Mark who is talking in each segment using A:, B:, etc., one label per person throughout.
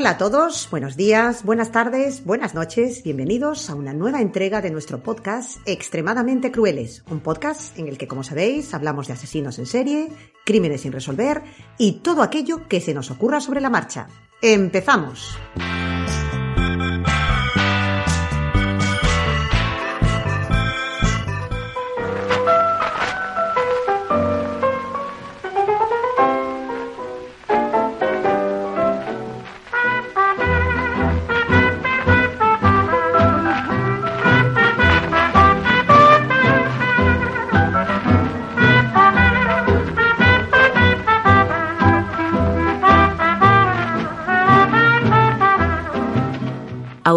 A: Hola a todos, buenos días, buenas tardes, buenas noches, bienvenidos a una nueva entrega de nuestro podcast Extremadamente Crueles, un podcast en el que, como sabéis, hablamos de asesinos en serie, crímenes sin resolver y todo aquello que se nos ocurra sobre la marcha. ¡Empezamos!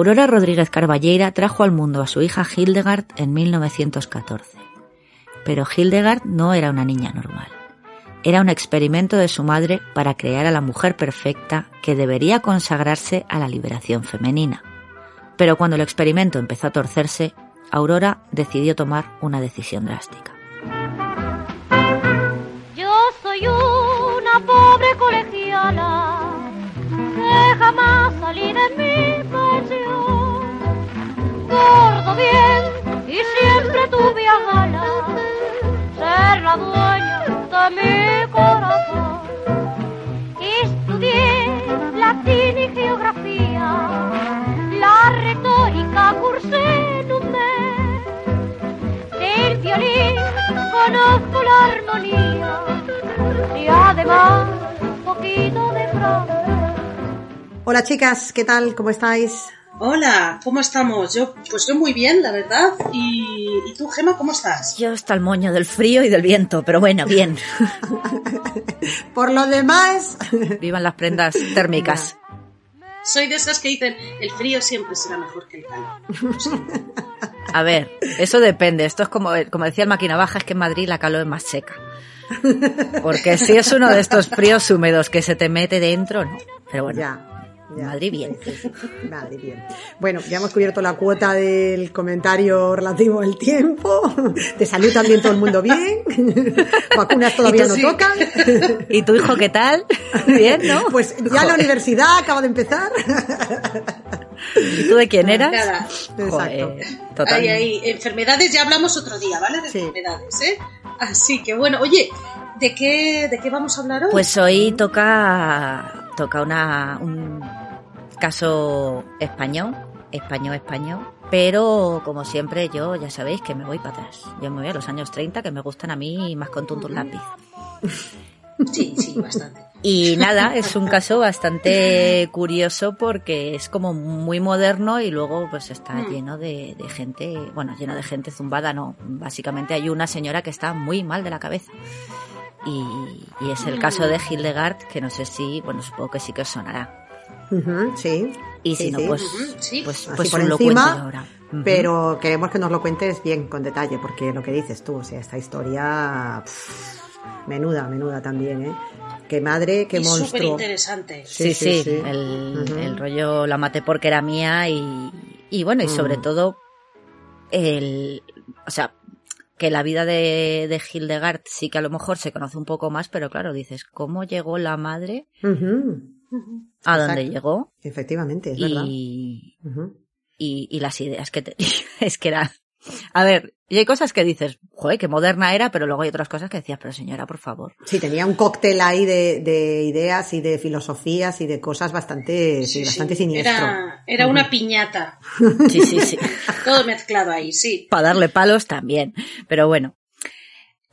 B: Aurora Rodríguez Carballeira trajo al mundo a su hija Hildegard en 1914. Pero Hildegard no era una niña normal. Era un experimento de su madre para crear a la mujer perfecta que debería consagrarse a la liberación femenina. Pero cuando el experimento empezó a torcerse, Aurora decidió tomar una decisión drástica.
C: Yo soy una pobre colegiala que jamás salí de mi. Gordo bien y siempre tuve a ganas ser la dueña de mi corazón. Estudié latín y geografía, la retórica cursé en un mes. Del violín conozco la armonía y además poquito de francés.
A: Hola chicas, ¿qué tal? ¿Cómo estáis?
D: Hola, ¿cómo estamos? Yo, pues yo muy bien, la verdad. ¿Y, y tú, Gema, cómo estás?
B: Yo hasta el moño del frío y del viento, pero bueno, bien.
A: Por lo demás,
B: Vivan las prendas térmicas.
D: Soy de esas que dicen, el frío siempre será mejor que el calor.
B: A ver, eso depende. Esto es como, como decía el máquina baja, es que en Madrid la calor es más seca. Porque si es uno de estos fríos húmedos que se te mete dentro, no. Pero bueno,
A: ya. Ya.
B: Madrid bien.
A: Sí, sí, sí. Madrid bien. Bueno, ya hemos cubierto la cuota del comentario relativo al tiempo. De salud también todo el mundo bien. Vacunas todavía no
D: sí.
A: tocan.
B: ¿Y tu hijo qué tal? Bien, ¿no?
A: Pues ya la universidad acaba de empezar.
B: ¿Y tú de quién eras?
D: Nada.
A: Exacto.
B: total.
D: Ahí, ahí, enfermedades ya hablamos otro día, ¿vale? De
A: Sí.
D: enfermedades, ¿eh? Así que bueno, oye, ¿de qué, de qué vamos a hablar hoy?
B: Pues hoy toca, toca una, un caso español, español, español, pero como siempre yo ya sabéis que me voy para atrás. Yo me voy a los años 30 que me gustan a mí más con tuntus lápiz.
D: Sí, sí, bastante.
B: Y nada, es un caso bastante curioso porque es como muy moderno y luego pues está
D: Mm.
B: lleno de, de gente, bueno, lleno de gente zumbada, no. Básicamente hay una señora que está muy mal de la cabeza. Y, y es el caso de Hildegard, que no sé si, bueno, supongo que sí que os sonará.
A: Ujú, sí.
B: Y
A: Sí,
B: si no,
A: sí.
B: pues,
D: sí.
B: pues,
A: Así
B: pues
A: por
B: lo
A: encima,
B: ahora. Ujú.
A: Pero queremos que nos lo cuentes bien, con detalle, porque lo que dices tú, o sea, esta historia. pff, menuda, menuda también, ¿eh? Qué madre, qué
D: y súper
A: monstruo.
D: interesante.
B: Sí,
A: Sí,
B: sí,
A: sí, sí.
B: El, el rollo la maté porque era mía y, y bueno, y sobre
A: Mm.
B: todo el, o sea, que la vida de, de Hildegard sí que a lo mejor se conoce un poco más, pero claro, dices, ¿cómo llegó la madre
A: Ujú,
D: Ujú.
B: A
A: Exacto.
B: llegó?
A: Efectivamente, es verdad.
B: Y,
A: Ujú.
B: y, y las ideas que tenía. Es que era, a ver, y hay cosas que dices, joder, qué moderna era, pero luego hay otras cosas que decías, pero señora, por favor.
A: Sí, tenía un cóctel ahí de, de ideas y de filosofías y de cosas bastante, sí,
D: Sí, sí.
A: bastante siniestro.
D: Era, era una piñata.
B: Sí, sí, sí.
D: Todo mezclado ahí, sí.
B: para darle palos también. Pero bueno.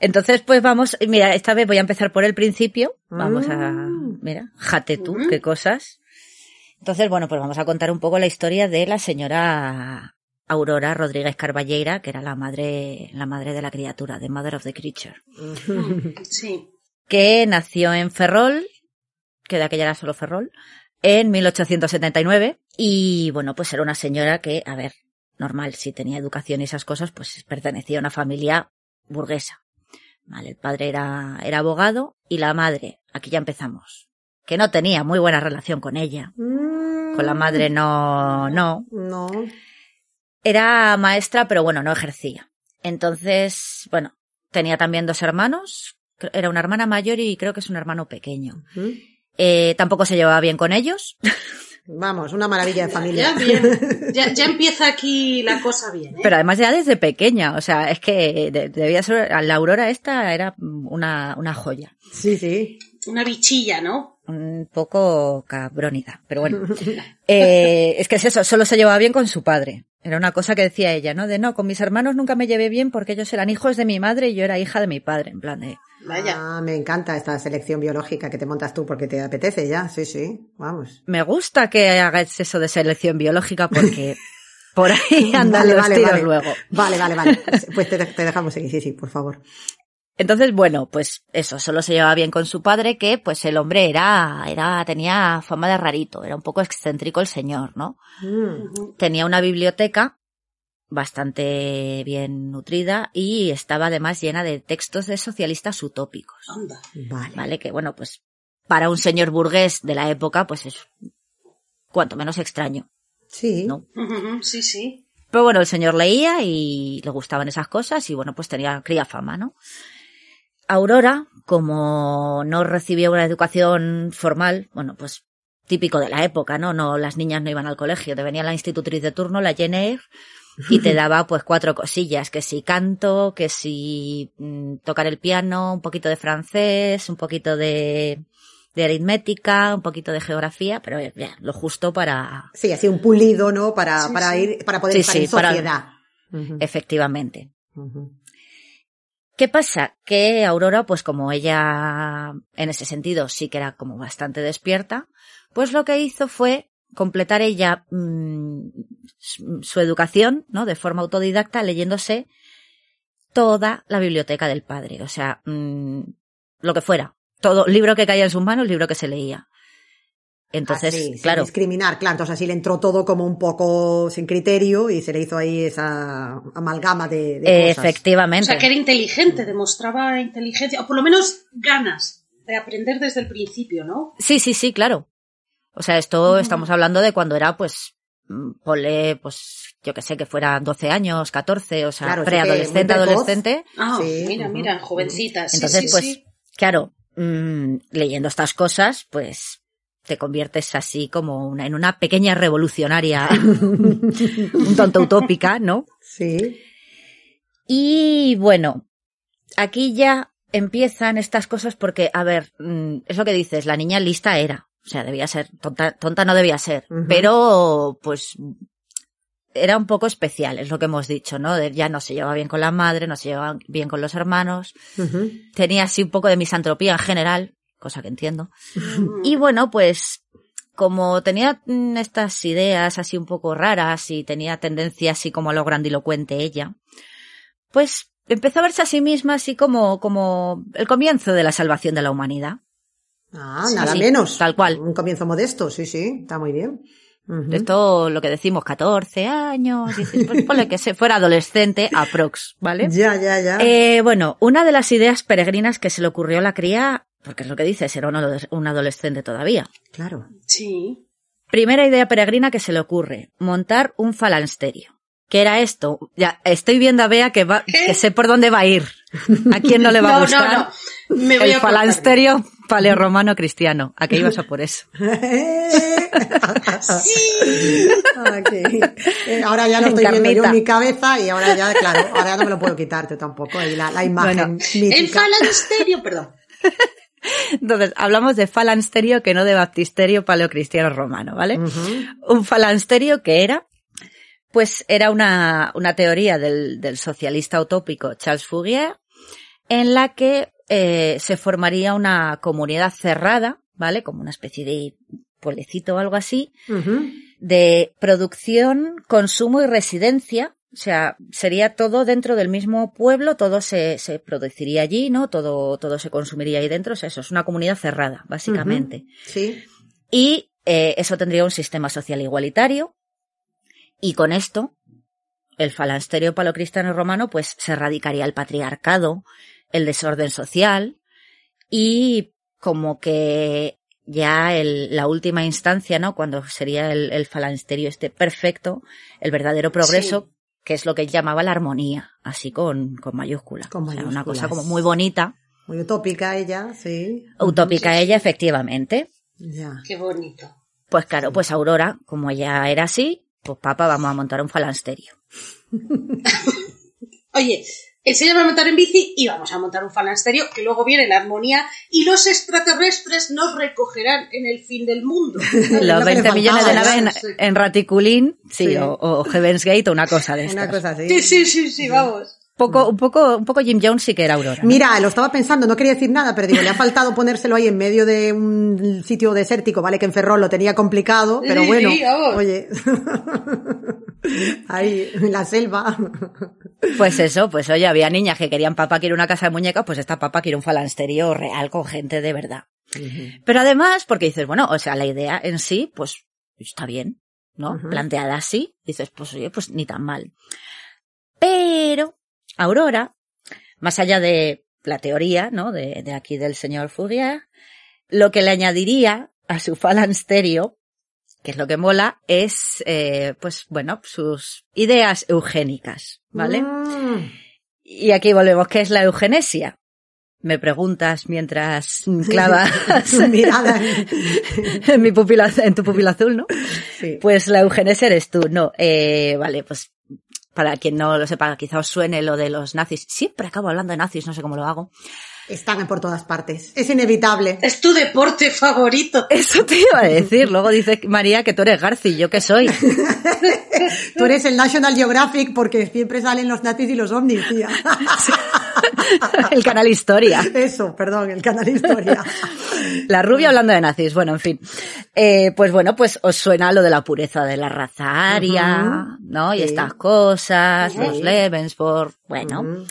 B: Entonces, pues vamos, mira, esta vez voy a empezar por el principio. Vamos a,
A: Mm.
B: mira, jate tú,
D: Ujú.
B: qué cosas. Entonces, bueno, pues vamos a contar un poco la historia de la señora Aurora Rodríguez Carballeira, que era la madre, la madre de la criatura, the mother of the creature,
D: Sí.
B: que nació en Ferrol, que de aquella era solo Ferrol, en 1879, y bueno, pues era una señora que, a ver, normal, si tenía educación y esas cosas, pues pertenecía a una familia burguesa. Vale, el padre era, era abogado y la madre, aquí ya empezamos, que no tenía muy buena relación con ella.
A: Mm,
B: Con la madre no, no.
A: No.
B: Era maestra, pero bueno, no ejercía. Entonces, bueno, tenía también dos hermanos. Era una hermana mayor y creo que es un hermano pequeño. Eh, tampoco se llevaba bien con ellos.
A: Vamos, una maravilla de familia.
D: Ya bien. Ya, ya empieza aquí la cosa bien, ¿eh?
B: Pero además ya desde pequeña, o sea, es que de- debía ser, la Aurora esta era una, una joya.
A: Sí, sí.
D: Una bichilla, ¿no?
B: Un poco cabrónida, pero bueno. Eh, es que es eso, solo se llevaba bien con su padre. Era una cosa que decía ella, ¿no? De no, con mis hermanos nunca me llevé bien porque ellos eran hijos de mi madre y yo era hija de mi padre, en plan de...
D: Vaya.
A: Ah, me encanta esta selección biológica que te montas tú porque te apetece ya. Sí, sí. Vamos.
B: Me gusta que hagas eso de selección biológica porque por ahí andan
A: Vale,
B: los
A: vale,
B: tiros
A: vale.
B: luego.
A: Vale, vale, vale. Pues te, te dejamos seguir. Sí, sí, por favor.
B: Entonces, bueno, pues eso, solo se llevaba bien con su padre, que pues el hombre era, era, tenía fama de rarito, era un poco excéntrico el señor, ¿no?
A: Mm.
B: Tenía una biblioteca bastante bien nutrida y estaba además llena de textos de socialistas utópicos,
D: Anda.
A: Vale.
B: ¿vale? Que bueno, pues para un señor burgués de la época, pues es cuanto menos extraño,
A: Sí.
B: ¿no?
D: Sí, sí.
B: Pero bueno, el señor leía y le gustaban esas cosas y bueno, pues tenía, cría fama, ¿no? Aurora, como no recibía una educación formal, bueno, pues típico de la época, ¿no? No, las niñas no iban al colegio, te venía la institutriz de turno, la Jenner, y te daba pues cuatro cosillas, que si canto, que si mm, tocar el piano, un poquito de francés, un poquito de, de aritmética, un poquito de geografía, pero eh, bien, lo justo para,
A: Sí, así un pulido, ¿no? Para,
D: Sí,
A: para
D: sí.
A: ir, para poder
B: Sí,
A: estar
B: sí,
A: en
B: para-
A: sociedad.
B: Efectivamente. ¿Qué pasa? Que Aurora, pues como ella en ese sentido sí que era como bastante despierta, pues lo que hizo fue completar ella mm, su educación, ¿no? De forma autodidacta, leyéndose toda la biblioteca del padre. O sea, mm, lo que fuera. Todo, libro que caía en sus manos, libro que se leía. Entonces,
A: Así, sin
B: claro,
A: discriminar, claro. Entonces así le entró todo como un poco sin criterio y se le hizo ahí esa amalgama de, de cosas.
D: O
B: efectivamente.
D: sea, que era inteligente, demostraba inteligencia, o por lo menos ganas de aprender desde el principio, ¿no?
B: Sí, sí, sí, claro. O sea, esto estamos hablando de cuando era, pues, mm, ponle, pues, yo que sé, que fuera 12 años, 14, o sea,
A: Claro,
B: preadolescente, adolescente.
D: Ah,
A: Sí,
D: mira, mira, jovencita. Sí,
B: Entonces,
D: sí,
B: pues,
D: sí.
B: claro, mm, leyendo estas cosas, pues, te conviertes así como una, en una pequeña revolucionaria, un tanto utópica, ¿no?
A: Sí.
B: Y bueno, aquí ya empiezan estas cosas porque, a ver, mm, es lo que dices, la niña lista era. O sea, debía ser, tonta, tonta no debía ser. Pero, pues, era un poco especial, es lo que hemos dicho, ¿no? De- ya no se llevaba bien con la madre, no se llevaba bien con los hermanos. Tenía así un poco de misantropía en general, cosa que entiendo. Y bueno, pues como tenía mm, estas ideas así un poco raras y tenía tendencia así como a lo grandilocuente ella, pues empezó a verse a sí misma así como, como el comienzo de la salvación de la humanidad.
A: Ah,
B: Sí,
A: nada
B: sí,
A: menos.
B: tal cual.
A: Un comienzo modesto, sí, sí, está muy bien. Ujú.
B: Esto lo que decimos, 14 años, dices, pues ponle que se fuera adolescente, aprox, ¿vale?
A: Ya, ya, ya.
B: Eh, bueno, una de las ideas peregrinas que se le ocurrió a la cría, porque es lo que dices, era un ado- un adolescente todavía,
A: Claro.
D: Sí.
B: Primera idea peregrina que se le ocurre, montar un falansterio. ¿Qué era esto? Ya, estoy viendo a Bea que va, que sé por dónde va a ir. ¿A quién no le va a gustar?
D: no, no. Me voy
B: El
D: a
B: falansterio paleorromano cristiano. ¿A qué ibas a por eso?
A: Ok. Eh, Ahora ya lo estoy viendo yo en mi cabeza y ahora ya, claro, ahora ya no me lo puedo quitar tú tampoco. Y la, la imagen
B: Bueno,
A: mítica.
D: El falansterio, perdón.
B: Entonces, hablamos de falansterio que no de baptisterio paleocristiano romano, ¿vale? Un falansterio que era, pues era una, una teoría del, del socialista utópico Charles Fourier, en la que eh, se formaría una comunidad cerrada, ¿vale? Como una especie de pueblecito o algo así, de producción, consumo y residencia. O sea, sería todo dentro del mismo pueblo, todo se, se produciría allí, ¿no? Todo, todo se consumiría ahí dentro. O sea, eso es una comunidad cerrada, básicamente.
A: Sí.
B: Y eh, eso tendría un sistema social igualitario. Y con esto, el falansterio palocristiano romano, pues se erradicaría el patriarcado, el desorden social y como que ya el- la última instancia, ¿no? Cuando sería el, el falansterio este perfecto, el verdadero progreso, que es lo que él llamaba la armonía, así con, con mayúscula.
A: Con
B: O sea, una cosa
A: mayúsculas.
B: como muy bonita,
A: Muy utópica ella, sí.
B: utópica ella, efectivamente.
A: Ya.
D: Qué bonito.
B: Pues claro, pues Aurora, como ella era así, pues papá, vamos a montar un falansterio.
D: Oye, enséñame a montar en bici y vamos a montar un falansterio, que luego viene la armonía y los extraterrestres nos recogerán en el fin del mundo.
B: Los
A: lo que
B: 20
A: le
B: millones de naves en,
D: sí.
B: en Raticulín, sí,
A: Sí.
B: O, o Heaven's Gate o una cosa de
A: Una
B: estas.
A: cosa así.
D: Sí, sí, sí, sí, vamos.
B: Un poco, un poco, un poco Jim Jones sí que era Aurora. ¿no?
A: Mira, lo estaba pensando, no quería decir nada, pero digo, le ha faltado ponérselo ahí en medio de un sitio desértico, ¿vale? Que en Ferrol lo tenía complicado, pero bueno,
D: sí,
A: oye, ahí, en la selva.
B: Pues eso, pues oye, había niñas que querían papá quiere una casa de muñecas, pues esta papá quiere un falansterio real con gente de verdad. Pero además, porque dices, bueno, o sea, la idea en sí, pues está bien, ¿no? Planteada así, dices, pues oye, pues ni tan mal. Pero Aurora, más allá de la teoría, ¿no? De, de aquí del señor Fourier, lo que le añadiría a su falansterio, que es lo que mola, es, eh, pues bueno, sus ideas eugénicas, ¿vale?
A: Mm.
B: Y aquí volvemos, ¿qué es la eugenesia? Me preguntas mientras clavas
A: Su mirada en-
B: en mi pupila, en tu pupila azul, ¿no?
A: sí.
B: Pues la eugenesia eres tú, no. Eh, vale, pues para quien no lo sepa, quizá os suene lo de los nazis. Siempre acabo hablando de nazis, no sé cómo lo hago.
A: Están por todas partes. Es inevitable.
D: Es tu deporte favorito.
B: Eso te iba a decir. Luego dice María que tú eres Garci, ¿yo qué soy?
A: Tú eres el National Geographic porque siempre salen los nazis y los ovnis, tía.
B: El canal Historia.
A: Eso, perdón, el canal Historia.
B: La rubia hablando de nazis, bueno, en fin. Eh, pues bueno, pues os suena lo de la pureza de la raza aria. ¿no? Y estas cosas,
A: Sí.
B: los Lebensborn, bueno.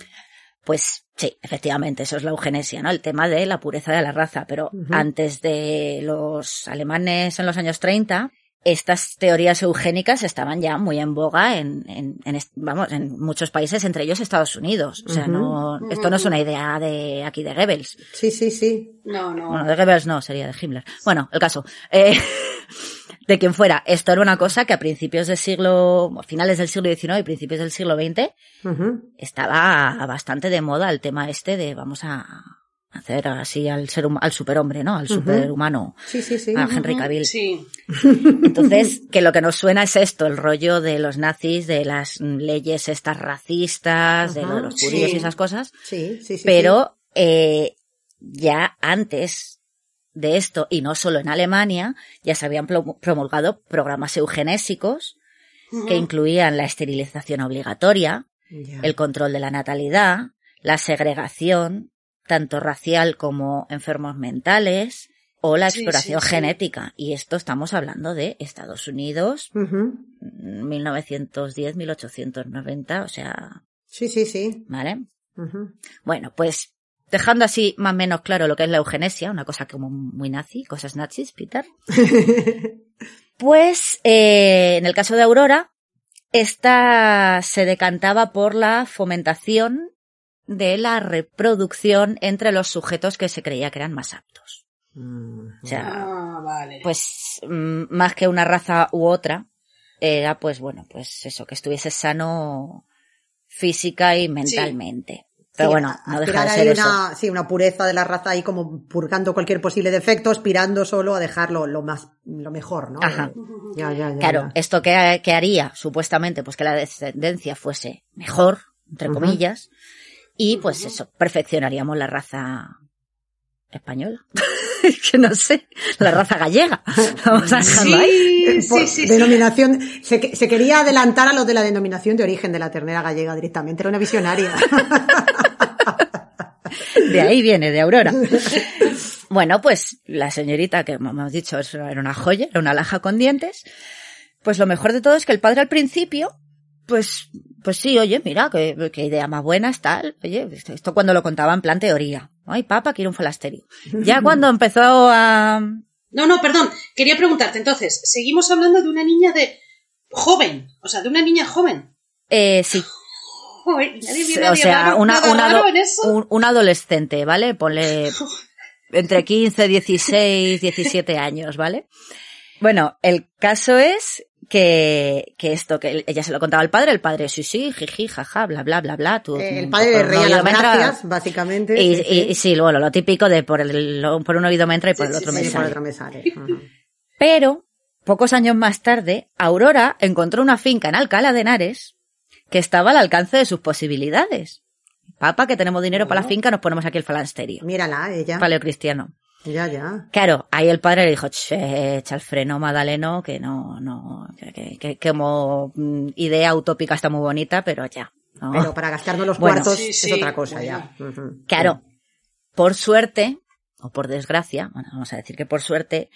B: Pues sí, efectivamente, eso es la eugenesia, ¿no? El tema de la pureza de la raza, pero antes de los alemanes en los años 30, estas teorías eugénicas estaban ya muy en boga en, en, en vamos, en muchos países, entre ellos Estados Unidos. O sea, no, esto no es una idea de aquí de Goebbels.
A: Sí, sí, sí.
D: No, no.
B: Bueno, de Goebbels no, sería de Himmler. Bueno, el caso. Eh, de quien fuera. Esto era una cosa que a principios del siglo, a finales del siglo XIX y principios del siglo XX, estaba bastante de moda el tema este de vamos a hacer así al ser al superhombre, ¿no? Al superhumano,
A: Sí, sí, sí.
B: a Henry Cavill.
D: Sí.
B: Entonces, que lo que nos suena es esto, el rollo de los nazis, de las leyes estas racistas, de lo de los judíos
D: sí.
B: y esas cosas.
A: Sí, sí, sí.
B: Pero eh, ya antes de esto, y no solo en Alemania, ya se habían promulgado programas eugenésicos que incluían la esterilización obligatoria, el control de la natalidad, la segregación, tanto racial como enfermos mentales, o la exploración
D: sí, sí.
B: genética. Y esto estamos hablando de Estados Unidos,
A: Ujú.
B: 1910-1890, o sea,
A: Sí, sí, sí.
B: ¿vale? Bueno, pues dejando así más o menos claro lo que es la eugenesia, una cosa como muy nazi, cosas nazis, Peter. Pues eh, en el caso de Aurora, esta se decantaba por la fomentación de la reproducción entre los sujetos que se creía que eran más aptos.
A: Mm.
B: O sea,
D: Ah, vale.
B: pues mm, más que una raza u otra, era pues bueno, pues eso, que estuviese sano física y mentalmente. Pero
A: Sí,
B: bueno,
A: a-
B: no deja de
A: ahí
B: ser eso.
A: una, Sí, una pureza de la raza ahí como purgando cualquier posible defecto, aspirando solo a dejarlo lo más, lo mejor, ¿no?
B: Ajá.
A: Ya, ya, ya.
B: Claro,
A: ya.
B: esto que, que haría, supuestamente, pues que la descendencia fuese mejor, entre comillas, y pues eso, perfeccionaríamos la raza española. que no sé, la raza gallega. Vamos a dejarlo ahí.
D: Sí,
A: Por
D: sí, sí, sí.
A: denominación, se, que- se quería adelantar a los de la denominación de origen de la ternera gallega directamente, era una visionaria.
B: De ahí viene, de Aurora. Bueno, pues la señorita, que como hemos dicho, era una joya, era una laja con dientes. Pues lo mejor de todo es que el padre al principio, pues, pues sí, oye, mira, qué, qué idea más buena es tal. Oye, esto, esto cuando lo contaba en plan teoría. Ay, papá, quiero un falasterio. Ya cuando empezó a,
D: No, no, perdón. Quería preguntarte, entonces, seguimos hablando de una niña de joven. O sea, de una niña joven.
B: eh, sí,
D: Y nadie
B: o sea, una,
D: nada
B: una
D: raro
B: ado-
D: en eso.
B: un, un adolescente, ¿vale? Ponle entre 15, 16, 17 años, ¿vale? Bueno, el caso es que, que esto, que ella se lo contaba al padre, el padre, sí, sí, jiji, jaja, bla, bla, bla, bla. Tú,
A: Eh, El
B: mm,
A: padre le reía las gracias, básicamente.
B: Y,
A: sí,
B: y-
A: sí.
B: y sí, bueno, lo típico de por, el, lo- por un oído me entra y por
D: Sí,
B: el otro
D: sí,
B: me
A: Sí, por
B: sale.
A: otro me sale.
B: Pero, pocos años más tarde, Aurora encontró una finca en Alcalá de Henares que estaba al alcance de sus posibilidades. Papá, que tenemos dinero para la finca, nos ponemos aquí el falansterio.
A: Mírala, ella.
B: Paleocristiano.
A: Ya, ya.
B: Claro, ahí el padre le dijo, "Che, echa el freno, Madaleno, que no, no, que, que, que- que como mm, idea utópica está muy bonita, pero ya. ¿no?".
A: Pero para gastarnos los
B: Bueno.
A: cuartos
D: Sí,
A: es
D: sí,
A: otra cosa ya.
B: Claro, por suerte, o por desgracia, bueno, vamos a decir que por suerte,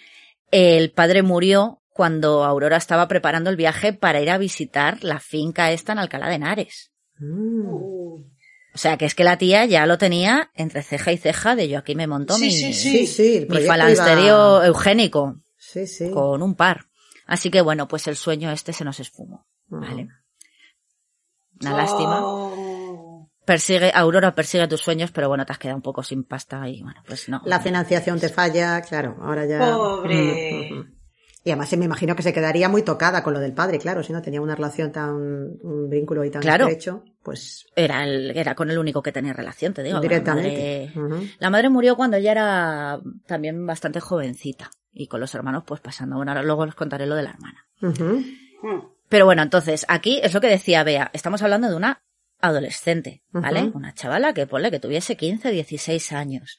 B: el padre murió cuando Aurora estaba preparando el viaje para ir a visitar la finca esta en Alcalá de Henares.
A: Mm.
D: Uh,
B: O sea, que es que la tía ya lo tenía entre ceja y ceja de yo aquí me monto
D: Sí,
B: mi,
D: sí,
A: Sí, sí,
B: mi falansterio
A: iba-
B: eugénico
A: Sí, sí.
B: con un par. Así que bueno, pues el sueño este se nos esfumó. Vale. Una lástima.
D: oh.
B: Persigue, Aurora persigue tus sueños, pero bueno, te has quedado un poco sin pasta y bueno, pues no.
A: La financiación te falla, claro, ahora ya.
D: Pobre.
A: Ujú. Y además se me imagino que se quedaría muy tocada con lo del padre, claro, si no tenía una relación tan, un vínculo y tan
B: Claro.
A: estrecho, pues
B: Era, el, era con el único que tenía relación, te digo. La
A: directamente.
B: madre,
A: Ujú.
B: la madre murió cuando ella era también bastante jovencita y con los hermanos pues pasando. Bueno, ahora luego os contaré lo de la hermana.
A: Ujú.
D: Mm.
B: Pero bueno, entonces, aquí es lo que decía Bea. Estamos hablando de una adolescente, ¿vale? Una chavala que ponle que tuviese 15, 16 años.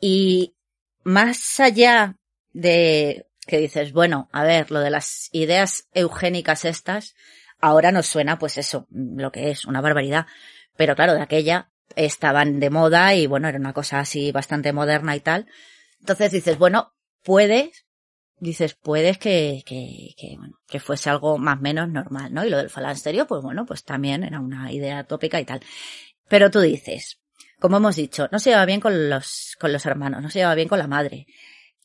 B: Y más allá de que dices, bueno, a ver, lo de las ideas eugénicas estas, ahora nos suena pues eso, lo que es una barbaridad. Pero claro, de aquella estaban de moda y bueno, era una cosa así bastante moderna y tal. Entonces dices, bueno, puedes dices, puedes que, que, que, bueno, que fuese algo más menos normal, ¿no? Y lo del falansterio, pues bueno, pues también era una idea tópica y tal. Pero tú dices, como hemos dicho, no se lleva bien con los, con los hermanos, no se lleva bien con la madre.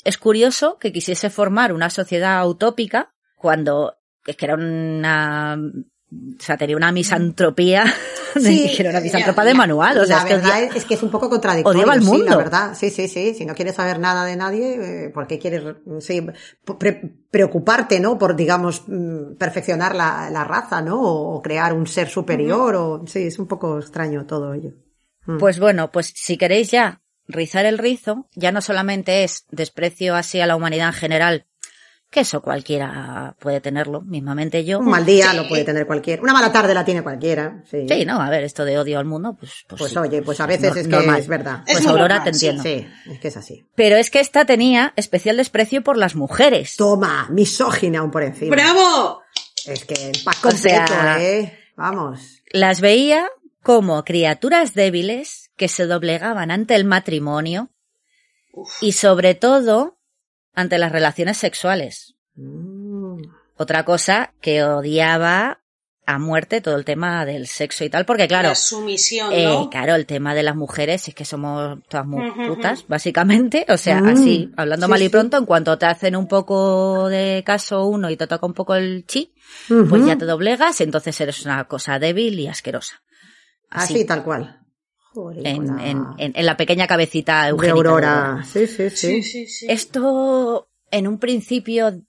B: Es curioso que quisiese formar una sociedad utópica cuando es que era una, o sea, tenía una misantropía,
A: Sí,
B: era una
D: ya,
B: misántropa de manual, o sea,
A: la
B: es que
A: verdad
B: odia-
A: es, que es un poco contradictorio.
B: odiaba al
A: sí,
B: mundo.
A: la verdad, sí, sí, sí. Si no quieres saber nada de nadie, eh, ¿por qué quieres sí, pre- preocuparte, no? Por, digamos, mm, perfeccionar la, la raza, ¿no? O crear un ser superior, o sí, es un poco extraño todo ello. Mm.
B: Pues bueno, pues si queréis ya rizar el rizo, ya no solamente es desprecio así a la humanidad en general, que eso cualquiera puede tenerlo, mismamente yo.
A: Un mal día
D: Sí.
A: lo puede tener cualquiera. Una mala tarde la tiene cualquiera. Sí,
B: Sí, no, a ver, esto de odio al mundo, pues, pues,
A: Pues
B: sí.
A: oye, pues a veces
B: No-
A: es que
B: normal.
A: es verdad.
D: Es
B: Pues Aurora
D: normal,
B: te entiendo.
A: Sí, es que es así.
B: Pero es que esta tenía especial desprecio por las mujeres.
A: Toma, misógina aún por encima.
D: ¡Bravo!
A: Es que el pack
B: O sea-
A: completo, ¿eh? Vamos.
B: Las veía como criaturas débiles que se doblegaban ante el matrimonio y sobre todo ante las relaciones sexuales.
A: Mm.
B: Otra cosa que odiaba a muerte todo el tema del sexo y tal, porque claro,
D: La sumisión,
B: eh,
D: ¿no?
B: claro, el tema de las mujeres es que somos todas muy
D: Ujú,
B: putas, básicamente. O sea,
A: Mm,
B: así, hablando
A: sí,
B: mal y
A: sí.
B: pronto, en cuanto te hacen un poco de caso uno y te toca un poco el chi, pues ya te doblegas, entonces eres una cosa débil y asquerosa.
A: Así, tal cual.
B: En,
A: la-
B: en, en, en la pequeña cabecita
A: de
B: eugénica. de Aurora.
A: Aurora. Sí, sí, sí.
D: Sí, sí, sí.
B: Esto en un principio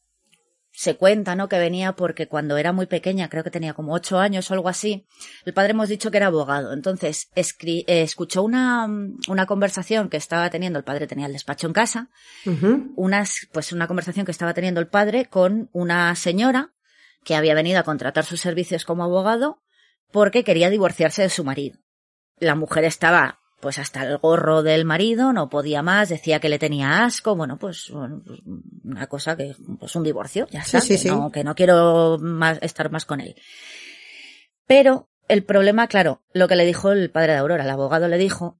B: se cuenta, ¿no? Que venía porque cuando era muy pequeña, creo que tenía como ocho años o algo así, el padre hemos dicho que era abogado. Entonces, escri- eh, escuchó una, una conversación que estaba teniendo, el padre tenía el despacho en casa,
A: Ujú.
B: unas, pues una conversación que estaba teniendo el padre con una señora que había venido a contratar sus servicios como abogado porque quería divorciarse de su marido. La mujer estaba pues hasta el gorro del marido, no podía más, decía que le tenía asco, bueno, pues pues, una cosa que, pues un divorcio, ya
A: Sí,
B: está,
A: sí,
B: que,
A: sí.
B: No, que no quiero más, estar más con él. Pero el problema, claro, lo que le dijo el padre de Aurora, el abogado le dijo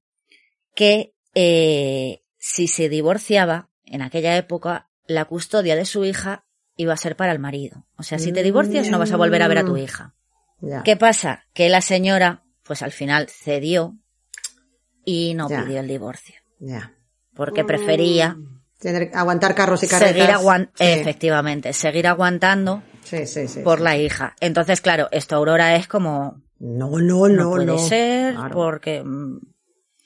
B: que eh, si se divorciaba, en aquella época, la custodia de su hija iba a ser para el marido. O sea, si te divorcias no vas a volver a ver a tu hija.
A: Ya.
B: ¿Qué pasa? Que la señora, pues al final cedió y no
A: Ya.
B: pidió el divorcio.
A: Ya.
B: Porque prefería
A: Tener, aguantar carros y carretas.
B: seguir aguantando,
A: Sí.
B: efectivamente, seguir aguantando
A: Sí, sí, sí.
B: por
A: sí.
B: la hija. Entonces, claro, esto Aurora es como,
A: No, no,
B: no,
A: no,
B: puede
A: no.
B: ser,
A: Claro.
B: porque mm,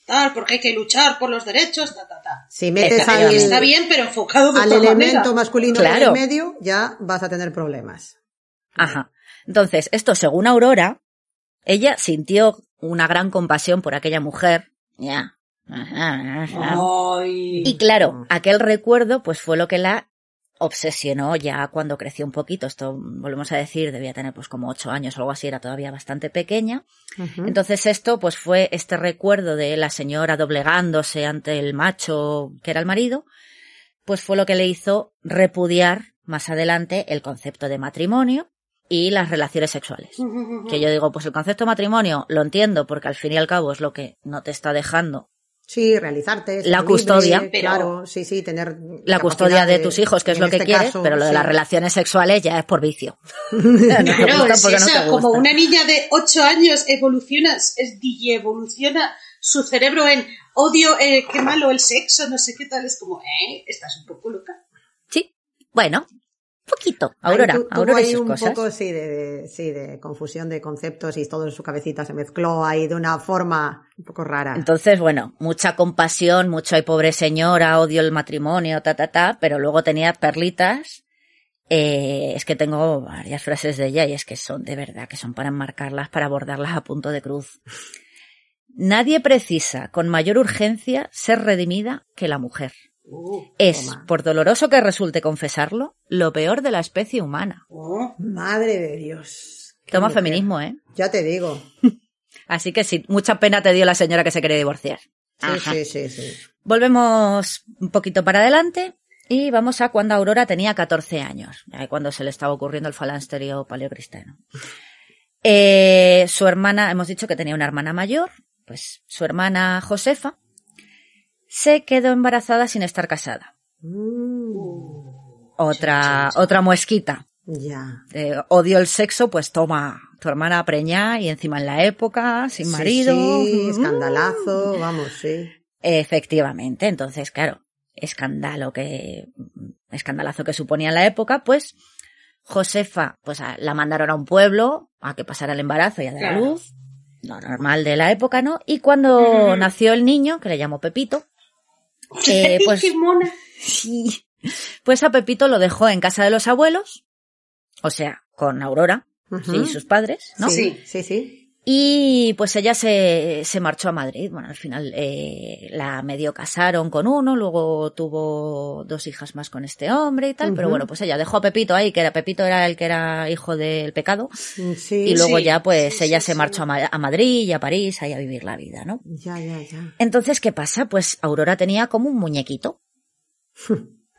D: Tal, porque hay que luchar por los derechos, ta, ta, ta.
A: Si metes
D: Está,
A: al,
D: está bien, pero enfocado de
A: al elemento
D: manera.
A: masculino
B: Claro.
A: en el medio, ya vas a tener problemas.
B: Ajá. Entonces, esto según Aurora, ella sintió una gran compasión por aquella mujer. Ya. Y claro, aquel recuerdo pues fue lo que la obsesionó ya cuando creció un poquito. Esto, volvemos a decir, debía tener pues como ocho años o algo así, era todavía bastante pequeña. Entonces esto pues fue este recuerdo de la señora doblegándose ante el macho que era el marido, pues fue lo que le hizo repudiar más adelante el concepto de matrimonio y las relaciones sexuales. Que yo digo, pues el concepto de matrimonio lo entiendo porque al fin y al cabo es lo que no te está dejando
A: Sí, realizarte.
B: La
A: libre,
B: custodia.
D: Pero-
A: Claro, sí, sí, tener.
B: la custodia de tus hijos, que es lo que
A: este
B: quieres,
A: caso,
B: pero lo de
A: sí.
B: las relaciones sexuales ya es por vicio. no
D: Claro,
B: porque no
D: como una niña de 8 años evoluciona, es DJ, evoluciona su cerebro en odio, eh, qué malo el sexo, no sé qué tal, es como, eh, estás un poco loca.
B: Sí, bueno, poquito.
A: Ahí
B: Aurora, Aurora y
A: ahí
B: sus
A: un
B: cosas.
A: poco, sí de, de- sí, de confusión de conceptos y todo en su cabecita se mezcló ahí de una forma un poco rara.
B: Entonces, bueno, mucha compasión, mucho ay pobre señora, odio el matrimonio, ta, ta, ta, pero luego tenía perlitas. Eh, es que tengo varias frases de ella y es que son de verdad, que son para enmarcarlas, para abordarlas a punto de cruz. Nadie precisa con mayor urgencia ser redimida que la mujer.
D: Uh,
B: Es,
A: Toma.
B: por doloroso que resulte confesarlo, lo peor de la especie humana.
D: oh.
A: Madre de Dios. Qué
B: Toma
A: mujer.
B: feminismo, ¿eh?
A: Ya te digo.
B: Así que sí, mucha pena te dio la señora que se quiere divorciar.
A: Sí, sí, sí, sí.
B: Volvemos un poquito para adelante y vamos a cuando Aurora tenía 14 años, ahí cuando se le estaba ocurriendo el falansterio paleocristiano. Eh, su hermana, hemos dicho que tenía una hermana mayor, pues su hermana Josefa se quedó embarazada sin estar casada.
A: Mm,
B: Otra, otra muesquita.
A: ya.
B: Eh, odio el sexo, pues toma, tu hermana preñada y encima en la época, sin marido.
A: Sí,
B: Mm.
A: escandalazo, vamos, sí.
B: Efectivamente, entonces, claro, escándalo que, escandalazo que suponía en la época, pues, Josefa, pues a- la mandaron a un pueblo a que pasara el embarazo y a dar a
D: Claro.
B: luz, lo normal de la época, ¿no? Y cuando nació el niño, que le llamó Pepito, eh, pues,
D: qué mona.
B: sí, pues a Pepito lo dejó en casa de los abuelos, o sea, con Aurora y sus padres, ¿no?
A: Sí, sí, sí.
B: Y pues ella se, se marchó a Madrid. Bueno, al final eh, la medio casaron con uno, luego tuvo dos hijas más con este hombre y tal, pero bueno, pues ella dejó a Pepito ahí, que era Pepito era el que era hijo del pecado,
A: Mm, Sí.
B: y luego
D: Sí,
B: ya pues
D: sí,
B: ella
D: sí,
B: se
D: sí.
B: marchó a, Ma- a Madrid y a París ahí a vivir la vida, ¿no?
A: Ya, ya, ya.
B: Entonces, ¿qué pasa? Pues Aurora tenía como un muñequito.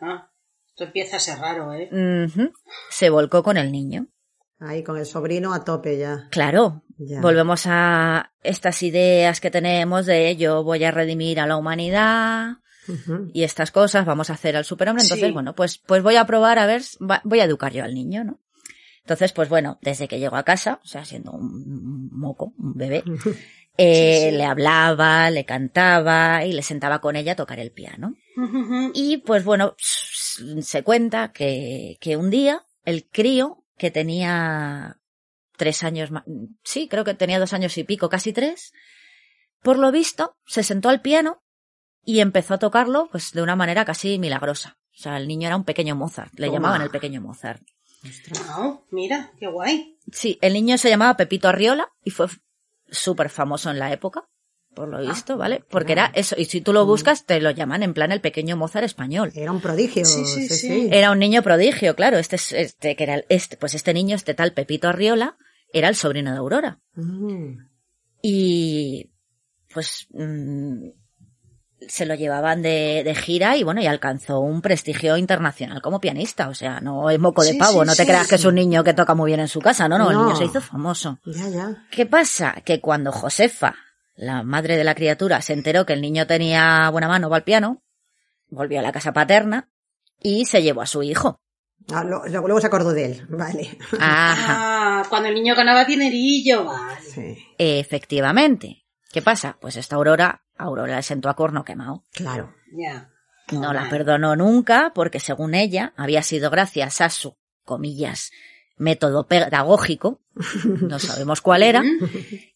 D: Ah, esto empieza a ser raro, ¿eh?
B: Se volcó con el niño.
A: Ahí con el sobrino a tope ya.
B: Claro,
A: Ya.
B: volvemos a estas ideas que tenemos de yo voy a redimir a la humanidad, y estas cosas, vamos a hacer al superhombre, entonces,
D: Sí.
B: bueno, pues, pues voy a probar a ver, voy a educar yo al niño, ¿no? Entonces, pues bueno, desde que llegó a casa, o sea, siendo un moco, un bebé, eh,
D: Sí, sí.
B: le hablaba, le cantaba y le sentaba con ella a tocar el piano. Y pues bueno, se cuenta que, que un día el crío que tenía tres años más, sí, creo que tenía dos años y pico, casi tres, por lo visto, se sentó al piano y empezó a tocarlo pues de una manera casi milagrosa. O sea, el niño era un pequeño Mozart, le
A: Toma.
B: llamaban el pequeño Mozart.
D: Ah, mira, qué guay.
B: Sí, el niño se llamaba Pepito Arriola y fue súper famoso en la época, por lo visto, ¿vale? Porque era eso, y si tú lo buscas, te lo llaman en plan el pequeño Mozart español.
A: Era un prodigio.
D: Sí,
A: Sí,
D: sí.
B: Era un niño prodigio, claro, este, es- este, que era, este, pues este niño, este tal Pepito Arriola, era el sobrino de Aurora.
A: Mm.
B: Y, pues, mm, se lo llevaban de, de gira y bueno, y alcanzó un prestigio internacional como pianista. O sea, no es moco de
D: Sí,
B: pavo,
D: sí,
B: no te
D: sí,
B: creas que es un niño que toca muy bien en su casa, no, no, el niño se hizo famoso.
A: Ya, ya.
B: ¿Qué pasa? Que cuando Josefa, la madre de la criatura, se enteró que el niño tenía buena mano para el piano, volvió a la casa paterna y se llevó a su hijo.
A: Ah, lo- luego, luego se acordó de él, vale.
B: Ajá.
D: Ah, cuando el niño ganaba dinerillo, vale.
A: Sí,
B: Efectivamente. ¿Qué pasa? Pues esta Aurora, Aurora le sentó a corno quemado.
A: claro.
D: Ya.
B: No la perdonó nunca porque según ella había sido gracias a su, comillas, método pedagógico, no sabemos cuál era,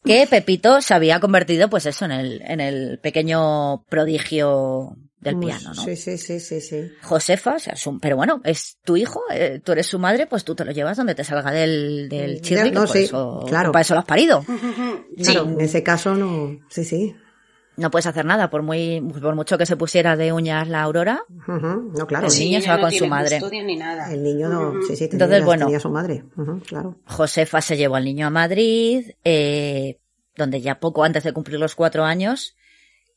B: que Pepito se había convertido pues eso en el, en el pequeño prodigio del
A: Muy-
B: piano, ¿no?
A: Sí, sí, sí, sí, sí.
B: Josefa, o sea, su- pero bueno, es tu hijo, eh, tú eres su madre, pues tú te lo llevas donde te salga del, del chirri,
A: no,
B: por,
A: sí,
B: eso,
A: claro.
B: para eso lo has parido.
A: Claro, en ese caso no. Sí, sí.
B: No puedes hacer nada, por muy, por mucho que se pusiera de uñas la Aurora,
A: No, claro.
B: El
D: Sí,
B: niño se va
D: no
B: con su madre.
D: ni nada.
A: El niño no. Sí, sí, tenía,
B: Entonces, bueno.
A: tenía su madre. Claro.
B: Josefa se llevó al niño a Madrid, eh, donde ya poco antes de cumplir los cuatro años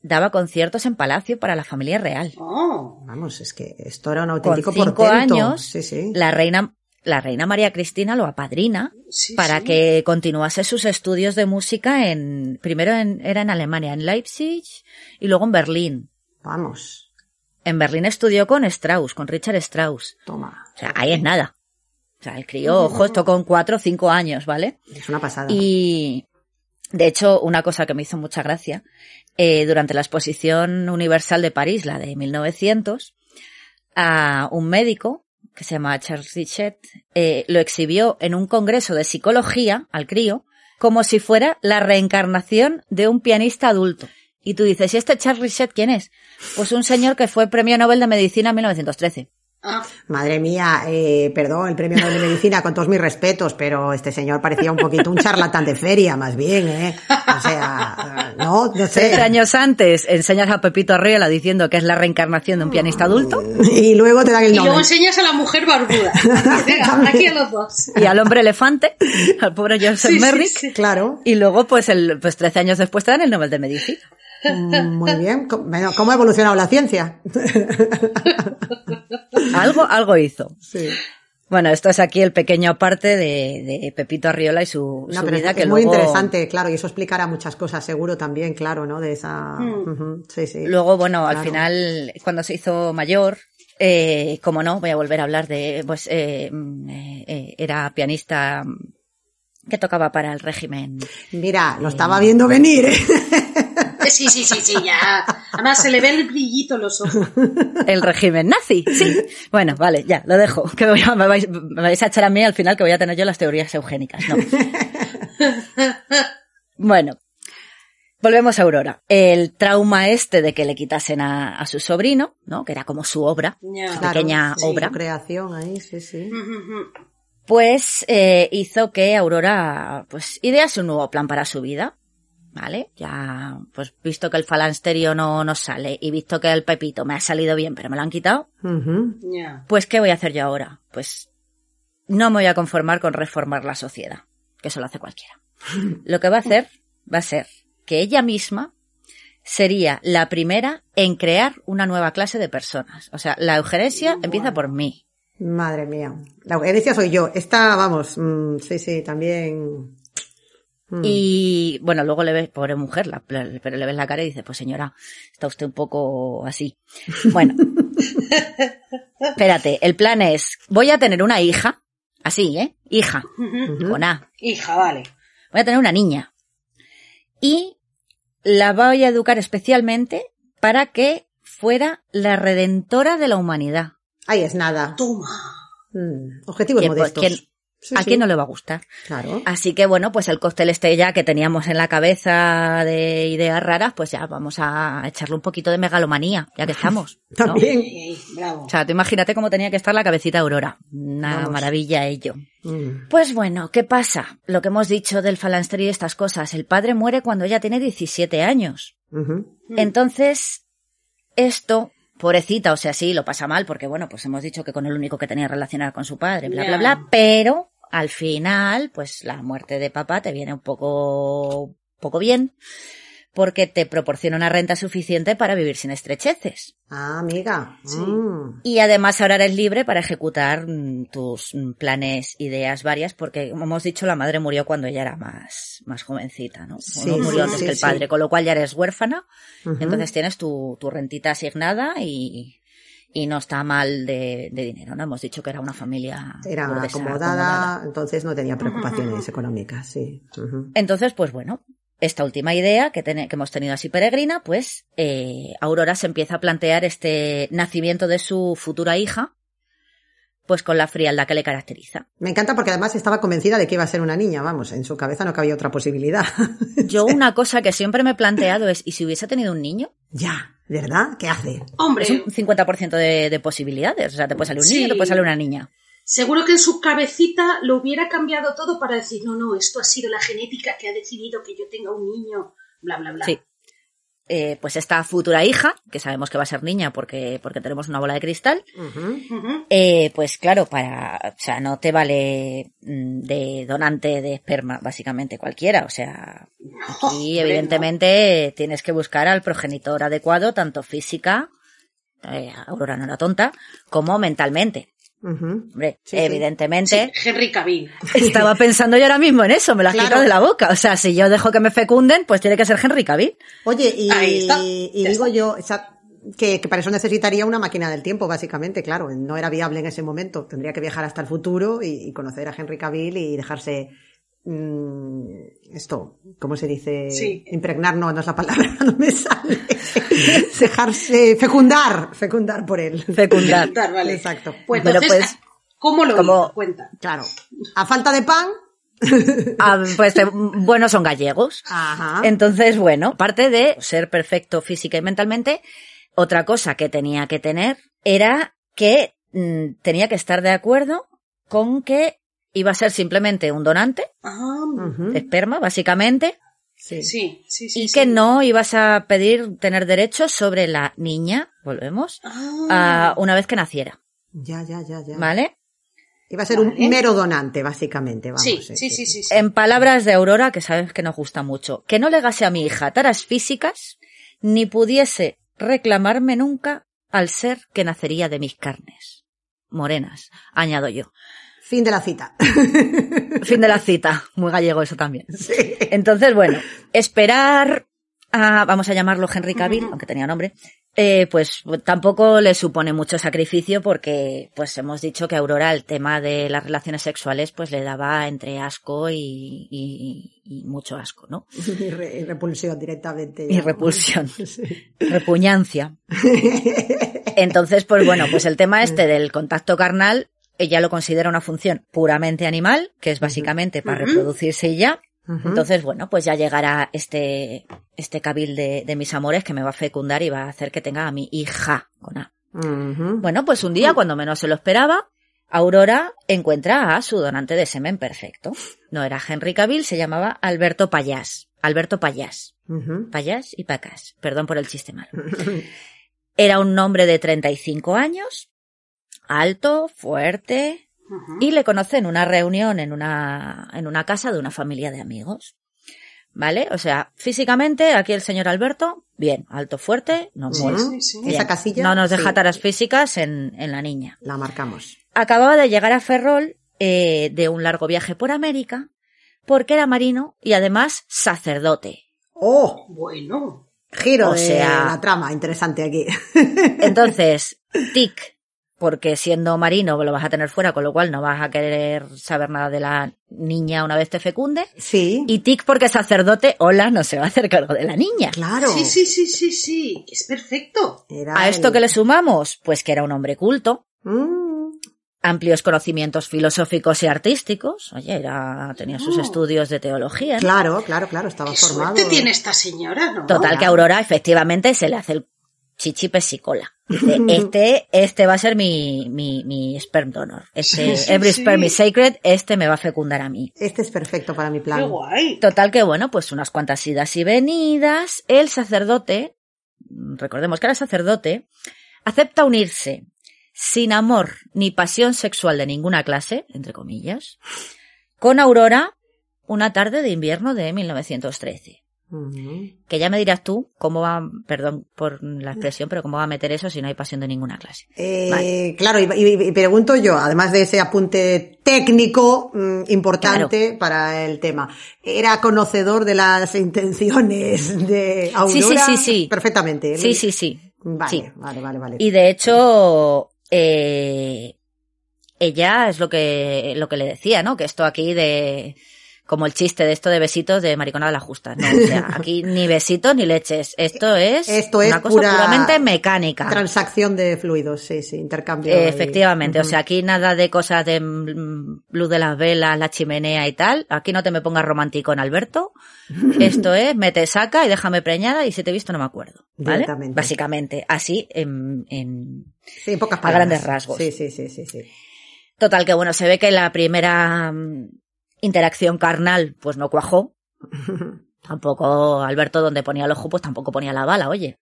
B: daba conciertos en Palacio para la familia real.
D: Oh.
A: Vamos, es que esto era un
B: Con
A: auténtico
B: cinco
A: portento.
B: años,
A: Sí, sí.
B: la reina, la reina María Cristina lo apadrina
D: Sí,
B: para
D: sí.
B: que continuase sus estudios de música en, primero en, era en Alemania, en Leipzig y luego en Berlín.
A: Vamos.
B: En Berlín estudió con Strauss, con Richard Strauss.
A: Toma.
B: O sea, ahí es nada. O sea, el crío, ojo, esto con cuatro o cinco años, ¿vale?
A: Es una pasada.
B: Y, de hecho, una cosa que me hizo mucha gracia, eh, durante la exposición universal de París, la de 1900, a un médico, que se llama Charles Richet, eh, lo exhibió en un congreso de psicología al crío, como si fuera la reencarnación de un pianista adulto. Y tú dices, ¿y este Charles Richet quién es? Pues un señor que fue premio Nobel de Medicina en 1913.
D: Ah,
A: Madre mía, eh, perdón, el premio Nobel de Medicina, con todos mis respetos, pero este señor parecía un poquito un charlatán de feria, más bien, ¿eh? O sea, no, no
B: Trece
A: sé.
B: años antes enseñas a Pepito Arriola diciendo que es la reencarnación de un pianista adulto.
A: Y luego te dan el
D: y luego enseñas a la mujer barbuda. Venga, aquí a los dos.
B: y al hombre elefante, al pobre Joseph
D: Sí, sí,
B: Merrick.
D: sí.
A: Claro.
B: Y luego, pues, el, pues 13 años después te dan el Nobel de Medicina.
A: Mm, Muy bien. ¿Cómo bueno, ¿cómo ha evolucionado la ciencia?
B: Algo, algo hizo.
A: Sí.
B: Bueno, esto es aquí el pequeño aparte de, de Pepito Arriola y su,
A: No,
B: su vida
A: es,
B: que
A: es muy interesante, claro, y eso explicará muchas cosas, seguro también, claro, ¿no? De esa.
D: Mm.
A: Sí, sí.
B: Luego, bueno, al final, cuando se hizo mayor, eh, como no, voy a volver a hablar de, pues, eh, mm, eh, era pianista que tocaba para el régimen.
A: Mira, lo estaba viendo venir.
D: Sí, sí, sí, sí, ya. Además se le ve el brillito en los ojos.
B: El régimen nazi, sí. Bueno, vale, ya, lo dejo. Que a- me, vais, me vais a echar a mí al final que voy a tener yo las teorías eugénicas, ¿no? Bueno, volvemos a Aurora. El trauma este de que le quitasen a, a su sobrino, ¿no? Que era como su obra, su
A: Claro,
B: pequeña
A: sí,
B: obra,
A: su creación ahí, sí, sí.
B: Pues eh, hizo que Aurora, pues, idease un nuevo plan para su vida. ¿Vale? Ya, pues visto que el falansterio no nos sale y visto que el pepito me ha salido bien, pero me lo han quitado. Pues, ¿qué voy a hacer yo ahora? Pues no me voy a conformar con reformar la sociedad, que eso lo hace cualquiera. Lo que va a hacer va a ser que ella misma sería la primera en crear una nueva clase de personas. O sea, la eugenesia empieza por mí.
A: Madre mía. La eugenesia soy yo. Esta, vamos, mm, sí, sí, también. Mm.
B: Y bueno, luego le ves, pobre mujer, la- la- pero le ves la cara y dice, pues señora, está usted un poco así. Bueno, espérate, el plan es, voy a tener una hija, así, ¿eh? Hija,
D: Ujú.
B: con A.
D: Hija, vale.
B: voy a tener una niña. Y la voy a educar especialmente para que fuera la redentora de la humanidad.
A: Ahí es nada.
D: Toma.
A: Mm, Objetivos
B: ¿Quién-
A: modestos. Sí,
B: ¿A
A: sí.
B: quién no le va a gustar?
A: Claro.
B: Así que bueno, pues el cóctel este ya que teníamos en la cabeza de ideas raras, pues ya vamos a echarle un poquito de megalomanía, ya que estamos. ¿no?
A: También.
D: Bravo.
B: O sea, tú imagínate cómo tenía que estar la cabecita de Aurora. Una
A: Vamos.
B: maravilla ello.
A: Mm.
B: Pues bueno, ¿qué pasa? Lo que hemos dicho del falansterio y estas cosas. El padre muere cuando ella tiene 17 años.
A: Ujú.
B: Entonces, esto, pobrecita, o sea, sí, lo pasa mal, porque bueno, pues hemos dicho que con el único que tenía relacionar con su padre, bla, bla, bla, pero al final, pues la muerte de papá te viene un poco, poco bien, porque te proporciona una renta suficiente para vivir sin estrecheces.
A: Ah, amiga.
D: Sí.
A: Mm.
B: Y además ahora eres libre para ejecutar mm, tus mm, planes, ideas varias, porque como hemos dicho, la madre murió cuando ella era más, más jovencita, ¿no?
A: Sí,
B: no murió
A: sí,
B: antes que el padre, con lo cual ya eres huérfana entonces tienes tu, tu rentita asignada y, y no está mal de, de dinero, ¿no? Hemos dicho que era una familia
A: Era acomodada, entonces no tenía preocupaciones económicas, sí.
B: Entonces, pues bueno, esta última idea que, tene- que hemos tenido así peregrina, pues eh, Aurora se empieza a plantear este nacimiento de su futura hija, pues con la frialdad que le caracteriza.
A: Me encanta porque además estaba convencida de que iba a ser una niña, vamos, en su cabeza no cabía otra posibilidad.
B: Yo una cosa que siempre me he planteado es, ¿y si hubiese tenido un niño?
A: ya, ¿verdad? ¿Qué hace?
D: Hombre,
B: Es un 50% de, de posibilidades. O sea, te puede salir un niño
D: Sí.
B: te puede salir una niña.
D: seguro que en su cabecita lo hubiera cambiado todo para decir, no, no, esto ha sido la genética que ha decidido que yo tenga un niño, bla, bla, bla.
B: Sí. Eh, pues esta futura hija, que sabemos que va a ser niña porque, porque tenemos una bola de cristal, eh, pues claro, para, o sea, no te vale mm, de donante de esperma, básicamente cualquiera. O sea, aquí evidentemente tienes que buscar al progenitor adecuado, tanto física, eh, Aurora no era tonta, como mentalmente. Hombre,
A: Sí,
B: evidentemente.
D: Sí, Henry Cavill.
B: Estaba pensando yo ahora mismo en eso, me lo has
A: Claro.
B: quitado de la boca. O sea, si yo dejo que me fecunden, pues tiene que ser Henry Cavill.
A: Oye, y, digo
D: está.
A: yo, que, que para eso necesitaría una máquina del tiempo, básicamente, claro, no era viable en ese momento. Tendría que viajar hasta el futuro y, y conocer a Henry Cavill y dejarse esto, ¿cómo se dice?
D: Sí.
A: Impregnar, no, no es la palabra, no me sale. dejarse fecundar, fecundar por él.
B: Fecundar.
D: Dar, vale.
A: Exacto.
D: Pues
B: Pero
D: entonces,
B: pues,
D: ¿cómo lo
B: como-?
D: Cuenta.
A: Claro. A falta de pan.
B: Ah, pues eh, bueno, son gallegos.
A: Ajá.
B: Entonces, bueno, aparte de ser perfecto física y mentalmente, otra cosa que tenía que tener era que mm, tenía que estar de acuerdo con que iba a ser simplemente un donante,
D: Ah,
B: de esperma, básicamente,
A: Sí.
D: sí, sí, sí.
B: y
D: sí.
B: que no ibas a pedir tener derechos sobre la niña, volvemos,
D: Ah,
B: ah, una vez que naciera,
A: Ya, ya, ya, ya.
B: ¿vale?
A: Iba a ser un mero donante, básicamente, vamos.
D: sí,
A: eh,
D: sí, sí, sí, sí.
B: En palabras de Aurora, que sabes que nos gusta mucho, que no legase a mi hija taras físicas, ni pudiese reclamarme nunca al ser que nacería de mis carnes. Morenas, añado yo.
A: Fin de la cita.
B: Fin de la cita. Muy gallego eso también. Entonces, bueno, esperar a, vamos a llamarlo Henry Cavill, aunque tenía nombre, eh, pues tampoco le supone mucho sacrificio porque, pues hemos dicho que Aurora el tema de las relaciones sexuales, pues le daba entre asco y, y- y mucho asco, ¿no?
A: y, re- y repulsión directamente.
B: Y repulsión.
A: Sí.
B: Repuñancia. Entonces, pues bueno, pues el tema este del contacto carnal, ella lo considera una función puramente animal, que es básicamente para reproducirse y ya. Entonces, bueno, pues ya llegará este, este cabil de, de mis amores que me va a fecundar y va a hacer que tenga a mi hija con A. Bueno, pues un día, cuando menos se lo esperaba, Aurora encuentra a su donante de semen perfecto. No era Henry Cavill, se llamaba Alberto Payás. Alberto Payás. Payás y Pacas. Perdón por el chiste malo. Era un hombre de 35 años, alto, fuerte, y le conoce en una reunión en una, en una casa de una familia de amigos. ¿Vale? O sea, físicamente, aquí el señor Alberto, bien, alto, fuerte, no
D: Sí,
B: mola.
D: sí, sí.
A: Esa casilla,
B: No nos deja
A: sí.
B: taras físicas en, en la niña.
A: La marcamos.
B: Acababa de llegar a Ferrol eh, de un largo viaje por América porque era marino y además sacerdote.
A: ¡Oh!
D: Bueno.
A: Giro
B: O
A: de
B: sea-
A: la trama, interesante aquí.
B: Entonces, tic, porque siendo marino lo vas a tener fuera, con lo cual no vas a querer saber nada de la niña una vez te fecunde.
A: Sí.
B: Y tic, porque sacerdote, hola, no se va a hacer cargo de la niña.
A: Claro.
D: Sí, sí, sí, sí, sí. Es perfecto.
A: Era
B: A esto
A: el-
B: que le sumamos, pues que era un hombre culto,
A: Mm,
B: amplios conocimientos filosóficos y artísticos. Oye, era, tenía sus
D: Oh.
B: estudios de teología. ¿no?
A: Claro, claro, claro, estaba
D: Qué
A: formado.
D: suerte tiene esta señora, ¿no?
B: Total, que a Aurora efectivamente se le hace el chichi pesicola. Este, este va a ser mi, mi, mi sperm donor. Este,
D: Sí, sí,
B: every
D: sí.
B: sperm is sacred, este me va a fecundar a mí.
A: Este es perfecto para mi
D: Qué
A: plan.
D: guay.
B: Total que bueno, pues unas cuantas idas y venidas, el sacerdote, recordemos que era sacerdote, acepta unirse sin amor ni pasión sexual de ninguna clase, entre comillas, con Aurora una tarde de invierno de 1913. Que ya me dirás tú cómo va, perdón por la expresión, pero cómo va a meter eso si no hay pasión de ninguna clase.
A: Eh,
B: Vale.
A: Claro, y, y- y pregunto yo, además de ese apunte técnico mm, importante para el tema, ¿era conocedor de las intenciones de Aurora?
B: Sí, sí, sí, sí.
A: Perfectamente.
B: Sí, sí, sí.
A: Vale,
B: Sí.
A: vale, vale, vale.
B: Y de hecho, eh, ella es lo que, lo que le decía, ¿no? Que esto aquí de, como el chiste de esto de besitos de maricona de la justa. No, o sea, aquí ni besitos ni leches. Esto es,
A: Esto es
B: una cosa
A: pura
B: puramente mecánica.
A: Transacción de fluidos, sí, sí, intercambio.
B: Efectivamente, o sea, aquí nada de cosas de luz de las velas, la chimenea y tal. Aquí no te me pongas romántico en Alberto. Esto es, me te saca y déjame preñada y si te he visto no me acuerdo. ¿Vale? Básicamente, así en, en,
A: Sí, en pocas
B: a
A: palabras.
B: grandes rasgos.
A: Sí, sí, sí, sí, sí.
B: Total, que bueno, se ve que la primera mm, interacción carnal, pues no cuajó. Tampoco Alberto, donde ponía el ojo, pues tampoco ponía la bala, oye.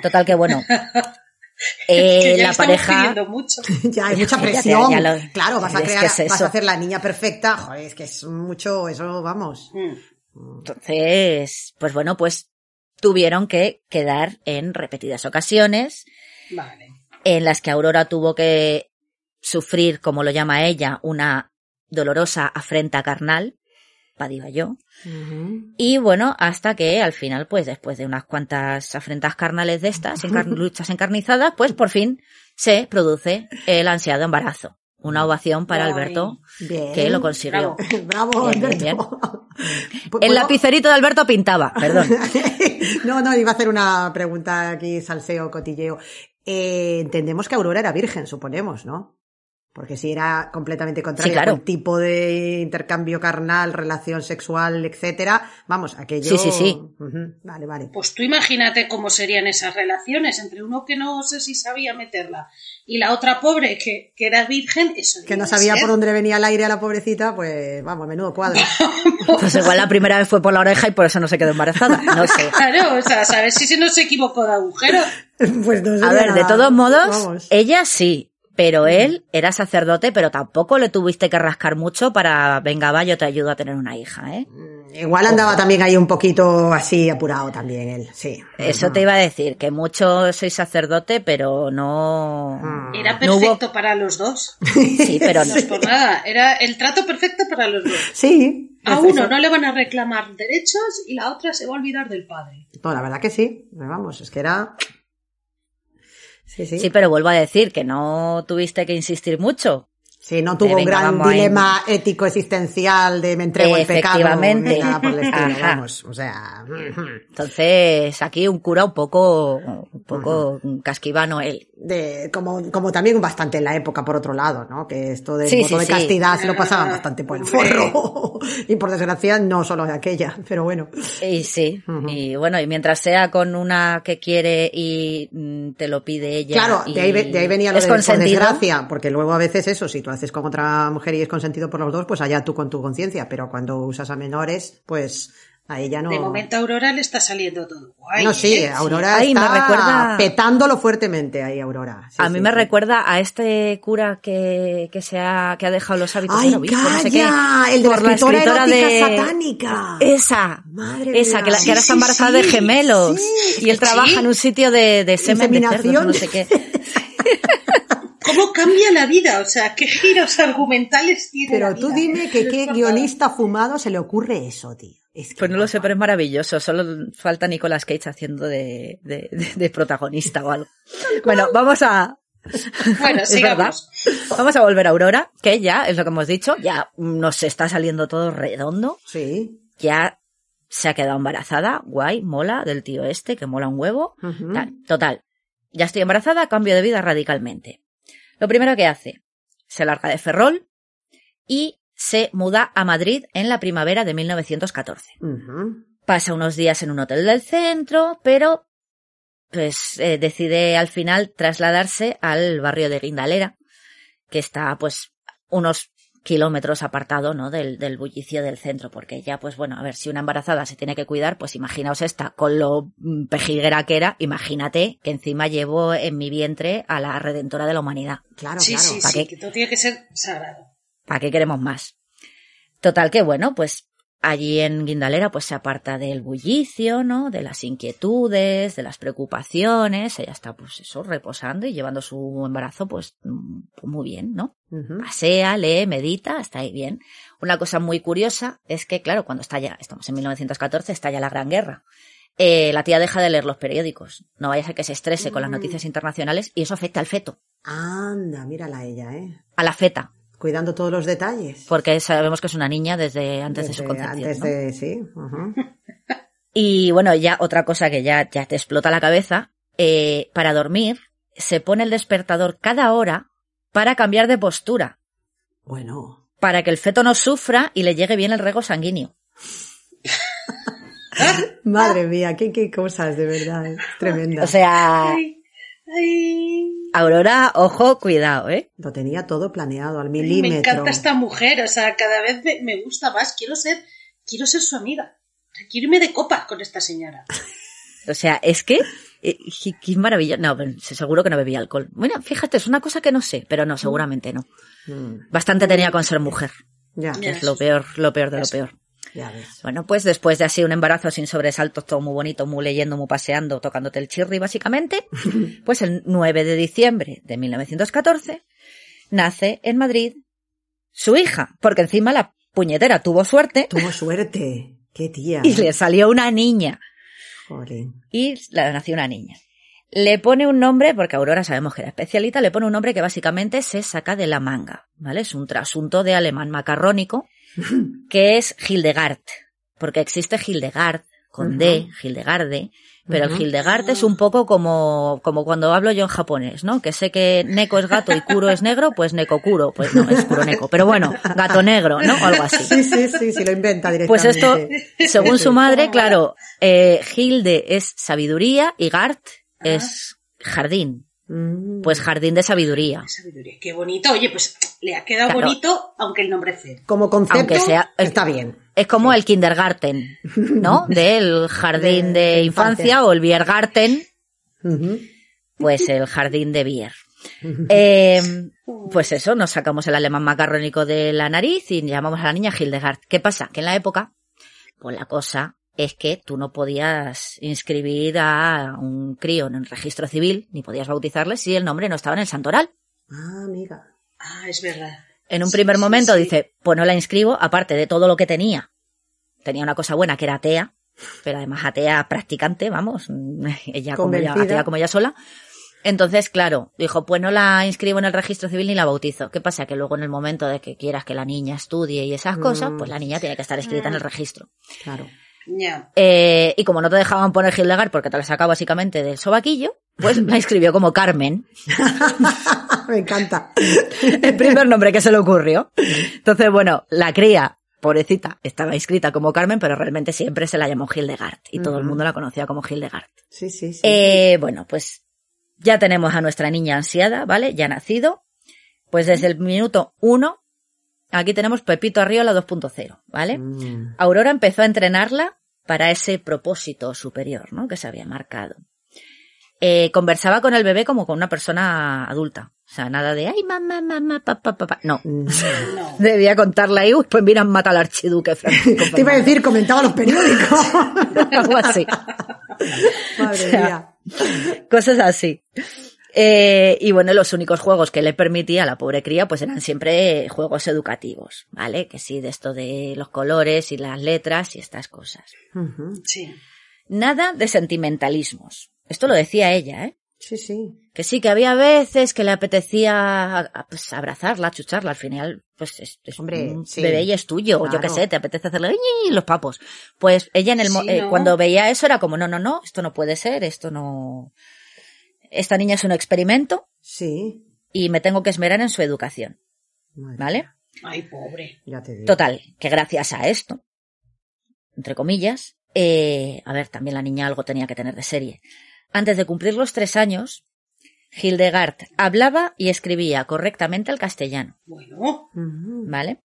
B: Total, que bueno. eh,
D: ya
B: la pareja.
D: mucho.
A: ya hay mucha presión.
B: ya lo-
A: claro, vas a
B: es que
A: crear,
B: es
A: vas a hacer la niña perfecta. Joder, es que es mucho, eso, vamos.
D: Mm.
B: Entonces, pues bueno, pues tuvieron que quedar en repetidas ocasiones
D: Vale.
B: en las que Aurora tuvo que sufrir, como lo llama ella, una dolorosa afrenta carnal, padiva yo. Y bueno, hasta que al final, pues después de unas cuantas afrentas carnales de estas, encar- luchas encarnizadas, pues por fin se produce el ansiado embarazo. Una ovación para
D: Ay.
B: Alberto,
A: Bien.
B: que lo consiguió.
D: Bravo.
A: Bravo,
B: Bien, bien,
A: Alberto.
B: El
A: ¿Puedo-
B: lapicerito de Alberto pintaba, perdón.
A: no, no, iba a hacer una pregunta aquí, salseo, cotilleo. Eh, entendemos que Aurora era virgen, suponemos, ¿no? Porque si era completamente contrario
B: Sí, claro.
A: al tipo de intercambio carnal, relación sexual, etcétera, vamos, aquello.
B: Sí, sí, sí.
A: Vale, vale.
D: Pues tú imagínate cómo serían esas relaciones entre uno que no sé si sabía meterla y la otra pobre que, que era virgen, eso
A: Que no sabía
D: ser.
A: por dónde venía el aire a la pobrecita, pues vamos, menudo cuadro.
B: Pues igual la primera vez fue por la oreja y por eso no se quedó embarazada. No sé.
D: Claro, o sea, ¿sabes si se nos equivocó de agujero?
A: pues no
B: A
A: sería
B: ver, de todos modos,
A: vamos.
B: ella sí. Pero él era sacerdote, pero tampoco le tuviste que rascar mucho para, venga, va, yo te ayudo a tener una hija, ¿eh?
A: Igual andaba también ahí un poquito así apurado también él, sí.
B: Eso te iba a decir, que mucho soy sacerdote, pero no...
A: Mm.
D: Era
B: No hubo-
D: perfecto para los dos.
B: Sí, pero
D: No es por nada, era el trato perfecto para los dos.
A: Sí.
D: A uno no le van a reclamar derechos y la otra se va a olvidar del padre.
A: No, la verdad que sí. Vamos, es que era. Sí, sí.
B: Sí, pero vuelvo a decir que no tuviste que insistir mucho.
A: Sí, no tuvo un gran dilema ético existencial de me entrego al pecado
B: Efectivamente.
A: nada por el estilo,
B: Ajá.
A: vamos. O sea,
B: Entonces, aquí un cura un poco, un poco casquivano él.
A: de, como, como también bastante en la época, por otro lado, ¿no? Que esto del
B: Sí,
A: voto
B: sí,
A: de
B: sí.
A: castidad se lo pasaban bastante por el forro. y por desgracia, no solo de aquella, pero bueno.
B: Y sí, y bueno, y mientras sea con una que quiere y mm, te lo pide ella.
A: Claro,
B: y
A: de ahí, de ahí venía lo de por desgracia, porque luego a veces eso, si haces con otra mujer y es consentido por los dos, pues allá tú con tu conciencia, pero cuando usas a menores, pues a ella no.
D: De momento a Aurora le está saliendo todo guay.
A: no, sí,
D: ¿eh?
A: Aurora
B: Ay, me
A: está
B: recuerda-
A: petándolo fuertemente ahí, Aurora. Sí,
B: a
A: sí,
B: mí me
A: sí.
B: recuerda a este cura que, que se ha, que ha dejado los hábitos
A: ¡Ay,
B: del obispo, no sé qué,
A: calla! El de la escritora, erótica
B: de-
A: satánica.
B: Esa.
A: Madre
B: Esa,
A: mía.
B: que, la- que ahora
A: Sí,
B: está
A: sí,
B: embarazada de
A: sí,
B: gemelos.
A: sí.
B: y él trabaja
D: Sí.
B: en un sitio de, de semen de cerdos, no sé qué.
D: ¿Cómo cambia la vida? O sea, ¿qué giros argumentales tiene la
A: Pero tú
D: vida,
A: dime que qué guionista fumado se le ocurre eso, tío. Es que
B: Pues no lo sé, pero es maravilloso. Solo falta Nicolas Cage haciendo de, de, de- de protagonista o algo. Bueno, vamos a.
D: Bueno, sigamos.
B: vamos a volver a Aurora, que ya es lo que hemos dicho, ya nos está saliendo todo redondo,
A: Sí.
B: ya se ha quedado embarazada, guay, mola, del tío este, que mola un huevo. Tal, total, ya estoy embarazada, cambio de vida radicalmente. Lo primero que hace, se larga de Ferrol y se muda a Madrid en la primavera de 1914.
A: Ujú.
B: Pasa unos días en un hotel del centro, pero pues eh, decide al final trasladarse al barrio de Guindalera, que está pues unos kilómetros apartado, ¿no? Del, del bullicio del centro, porque ya, pues bueno, a ver, si una embarazada se tiene que cuidar, pues imaginaos esta, con lo mm, pejiguera que era, imagínate que encima llevo en mi vientre a la redentora de la humanidad.
A: Claro,
D: sí,
A: claro.
D: sí,
B: ¿para
D: sí,
B: qué?
D: que todo tiene que ser sagrado.
B: ¿Para qué queremos más? Total que bueno, pues allí en Guindalera pues se aparta del bullicio, ¿no? De las inquietudes, de las preocupaciones, ella está pues eso, reposando y llevando su embarazo pues, mm, muy bien, ¿no? Pasea, lee, medita, está ahí bien. Una cosa muy curiosa es que, claro, cuando está ya, estamos en 1914, está ya la Gran Guerra. eh, la tía deja de leer los periódicos. No vaya a ser que se estrese con las noticias internacionales y eso afecta al feto,
A: Anda, mírala ella, ¿eh?
B: a la feta,
A: Cuidando todos los detalles.
B: porque sabemos que es una niña desde antes de su
A: Desde
B: concepción.
A: Antes
B: ¿no?
A: de, sí.
B: Y bueno, ya otra cosa que ya, ya te explota la cabeza, eh, para dormir se pone el despertador cada hora para cambiar de postura,
A: Bueno.
B: para que el feto no sufra y le llegue bien el rego sanguíneo.
A: Madre mía, qué, qué cosas, de verdad. es Tremenda.
B: O sea,
D: Ay, ay.
B: Aurora, ojo, cuidado, ¿eh?
A: Lo tenía todo planeado al
D: Me
A: milímetro.
D: encanta esta mujer, o sea, cada vez me, me gusta más. Quiero ser, quiero ser su amiga. Quiero irme de copa con esta señora.
B: O sea, es que, eh, qué- maravilla. No, pero seguro que no bebía alcohol. Bueno, fíjate, es una cosa que no sé, pero no, seguramente no.
A: Mm,
B: Bastante tenía con ser mujer,
A: Ya,
B: que
D: Ya.
B: es lo peor, lo peor de lo peor.
A: Ya ves.
B: Bueno, pues después de así un embarazo sin sobresaltos, todo muy bonito, muy leyendo, muy paseando, tocándote el chirri básicamente, pues el 9 de diciembre de 1914 nace en Madrid su hija, porque encima la puñetera tuvo suerte
A: Tuvo suerte. Qué tía.
B: y le salió una niña.
A: Jolín.
B: y le nació una niña. Le pone un nombre, porque Aurora sabemos que era especialita, le pone un nombre que básicamente se saca de la manga, ¿vale? Es un trasunto de alemán macarrónico, que es Hildegard, porque existe Hildegard con D, Hildegarde, pero el
A: Ujú.
B: Hildegard es un poco como, como cuando hablo yo en japonés, ¿no? Que sé que Neko es gato y Kuro es negro, pues Neko Kuro, pues no, es Kuro Neko, pero bueno, gato negro, ¿no? O algo así.
A: Sí, sí, sí, sí, lo inventa
B: Pues
A: directamente.
B: esto, según su madre, claro, eh, Hilde es sabiduría y Gart es jardín.
A: Mm.
B: Pues jardín de sabiduría.
D: Sabiduría. Qué bonito. Oye, pues le ha quedado
B: Claro.
D: bonito, aunque el nombre es feo.
A: Como concepto,
B: Aunque sea-
A: está bien.
B: Es como el kindergarten, ¿no? Del jardín
A: De
B: de,
A: infancia.
B: infancia o el Biergarten, pues el jardín de Bier. Eh, pues eso, nos sacamos el alemán macarrónico de la nariz y llamamos a la niña Hildegard. ¿Qué pasa? Que en la época, pues la cosa es que tú no podías inscribir a un crío en el registro civil, ni podías bautizarle si el nombre no estaba en el santoral.
A: Ah, amiga.
D: Ah, es verdad.
B: En un
D: Sí,
B: primer
D: sí,
B: momento
D: sí.
B: dice, pues no la inscribo, aparte de todo lo que tenía. Tenía una cosa buena que era atea, pero además atea practicante, vamos, ella como ella, atea como ella sola. Entonces, claro, dijo, pues no la inscribo en el registro civil ni la bautizo. ¿Qué pasa? Que luego en el momento de que quieras que la niña estudie y esas cosas,
A: Mm.
B: pues la niña tiene que estar escrita en el registro.
A: Claro.
B: Eh, y como no te dejaban poner Hildegard porque te la sacaba básicamente del sobaquillo, pues la inscribió como Carmen.
A: Me encanta.
B: el primer nombre que se le ocurrió. Entonces, bueno, la cría, pobrecita, estaba inscrita como Carmen, pero realmente siempre se la llamó Hildegard y todo el mundo la conocía como Hildegard.
A: Sí, sí, sí.
B: Eh, bueno, pues ya tenemos a nuestra niña ansiada, ¿vale? Ya nacido. Pues desde el minuto uno, aquí tenemos Pepito Arriola 2.0, ¿vale?
A: Mm.
B: Aurora empezó a entrenarla para ese propósito superior, ¿no? Que se había marcado. Eh, conversaba con el bebé como con una persona adulta. O sea, nada de, ay, mamá, mamá, papá, papá. No.
A: Mm.
D: No.
B: Debía contarla ahí, uy, pues mira, mata al archiduque Francisco.
A: Te iba a decir, comentaba los periódicos.
B: Algo así.
A: Madre
B: O sea,
A: mía.
B: Cosas así. Eh, y bueno, los únicos juegos que le permitía a la pobre cría, pues eran siempre juegos educativos, ¿vale? Que sí, de esto de los colores y las letras y estas cosas.
D: Sí.
B: Nada de sentimentalismos. Esto lo decía ella, ¿eh?
A: Sí, sí.
B: Que sí, que había veces que le apetecía pues, abrazarla, chucharla. Al final, pues es, es
A: Hombre,
B: un
A: sí.
B: bebé y es tuyo. O yo qué sé, te apetece hacerle los papos. Pues ella en el mo-
D: Sí,
B: eh,
D: ¿no?
B: cuando veía eso era como, no, no, no, esto no puede ser, esto no... Esta niña es un experimento
A: Sí.
B: y me tengo que esmerar en su educación,
A: Madre
B: ¿vale?
D: Ay, pobre.
A: Ya te digo.
B: Total, que gracias a esto, entre comillas, eh, a ver, también la niña algo tenía que tener de serie. Antes de cumplir los tres años, Hildegard hablaba y escribía correctamente el castellano,
D: Bueno.
B: ¿vale?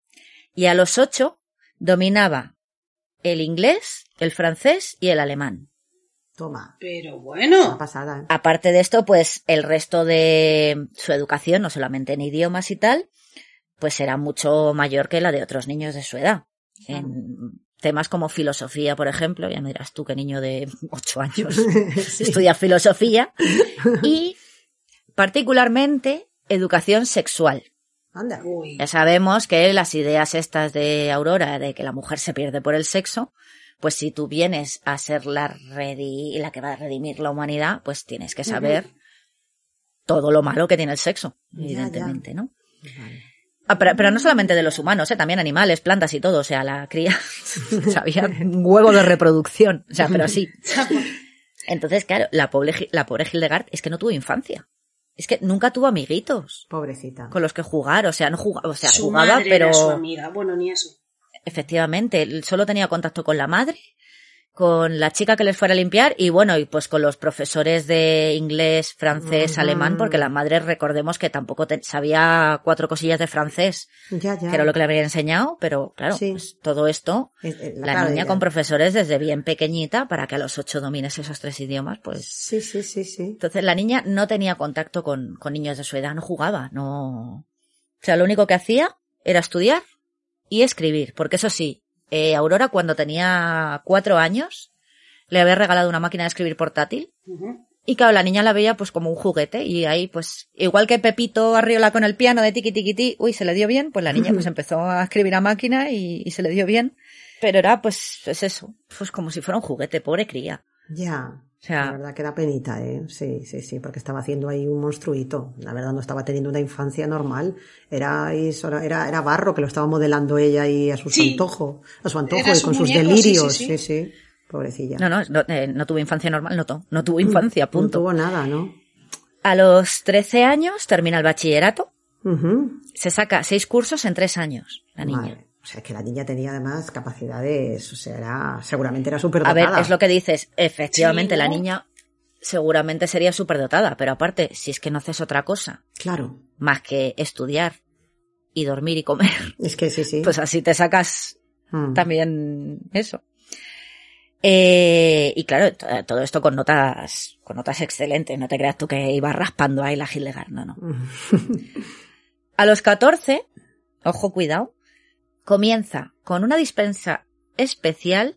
B: Y a los ocho dominaba el inglés, el francés y el alemán.
A: Toma.
D: Pero
A: Una
D: bueno.
A: pasada. ¿eh?
B: Aparte de esto, pues el resto de su educación, no solamente en idiomas y tal, pues era mucho mayor que la de otros niños de su edad. En temas como filosofía, por ejemplo, ya me dirás tú qué niño de ocho años
A: Sí.
B: estudia filosofía, y particularmente educación sexual.
A: Anda.
B: Ya sabemos que las ideas estas de Aurora de que la mujer se pierde por el sexo, Pues si tú vienes a ser la, redi la que va a redimir la humanidad, pues tienes que saber todo lo malo que tiene el sexo,
A: Ya,
B: evidentemente, ¿no?
A: Vale.
B: Ah, pero, pero no solamente de los humanos, ¿eh? también animales, plantas y todo. O sea, la cría sabía un huevo de reproducción. O sea, pero así. Entonces, claro, la pobre, la pobre Hildegard es que no tuvo infancia. Es que nunca tuvo amiguitos
A: Pobrecita.
B: con los que jugar. O sea, no jugaba, o sea,
D: su
B: jugaba,
D: madre
B: pero
D: era su amiga. Bueno, ni eso.
B: Efectivamente, él solo tenía contacto con la madre, con la chica que les fuera a limpiar y bueno, y pues con los profesores de inglés, francés, alemán, porque la madre recordemos que tampoco te- sabía cuatro cosillas de francés,
A: Ya, ya.
B: que era lo que le habría enseñado, pero claro,
A: Sí.
B: pues todo esto,
A: Es-
B: la niña con profesores desde bien pequeñita para que a los ocho domines esos tres idiomas, pues
A: Sí, sí, sí, sí.
B: entonces la niña no tenía contacto con, con niños de su edad, no jugaba, no. O sea, lo único que hacía era estudiar y escribir, porque eso sí, eh, Aurora cuando tenía cuatro años le había regalado una máquina de escribir portátil y claro, la niña la veía pues como un juguete y ahí pues igual que Pepito Arriola con el piano de tiqui tiqui ti, uy, se le dio bien, pues la niña pues empezó a escribir a máquina y, y se le dio bien. Pero era pues, es eso, pues como si fuera un juguete, pobre cría.
A: Ya.
B: O sea-
A: la verdad que da penita, ¿eh? Sí, sí, sí, porque estaba haciendo ahí un monstruito. La verdad no estaba teniendo una infancia normal. Era, era, era barro que lo estaba modelando ella ahí a su
D: Sí.
A: antojo. A su antojo y con sus
D: muñeco,
A: delirios.
D: sí,
A: Sí,
D: sí.
A: sí. Pobrecilla.
B: No, no, no, eh, no tuvo infancia normal, no, no tuvo infancia,
A: No
B: punto.
A: tuvo nada, ¿no?
B: A los 13 años termina el bachillerato, se saca seis cursos en tres años, la niña.
A: Madre. O sea, que la niña tenía además capacidades, o sea, era, seguramente era súper
B: A ver, es lo que dices, efectivamente
D: Sí, ¿no?
B: la niña seguramente sería superdotada, pero aparte, si es que no haces otra cosa
A: Claro.
B: más que estudiar y dormir y comer,
A: Es que sí, sí.
B: pues así te sacas
A: Mm.
B: también eso. Eh, y claro, todo esto con notas, con notas excelentes, no te creas tú que iba raspando ahí la Hildegard, no, no. A los 14, ojo cuidado, comienza con una dispensa especial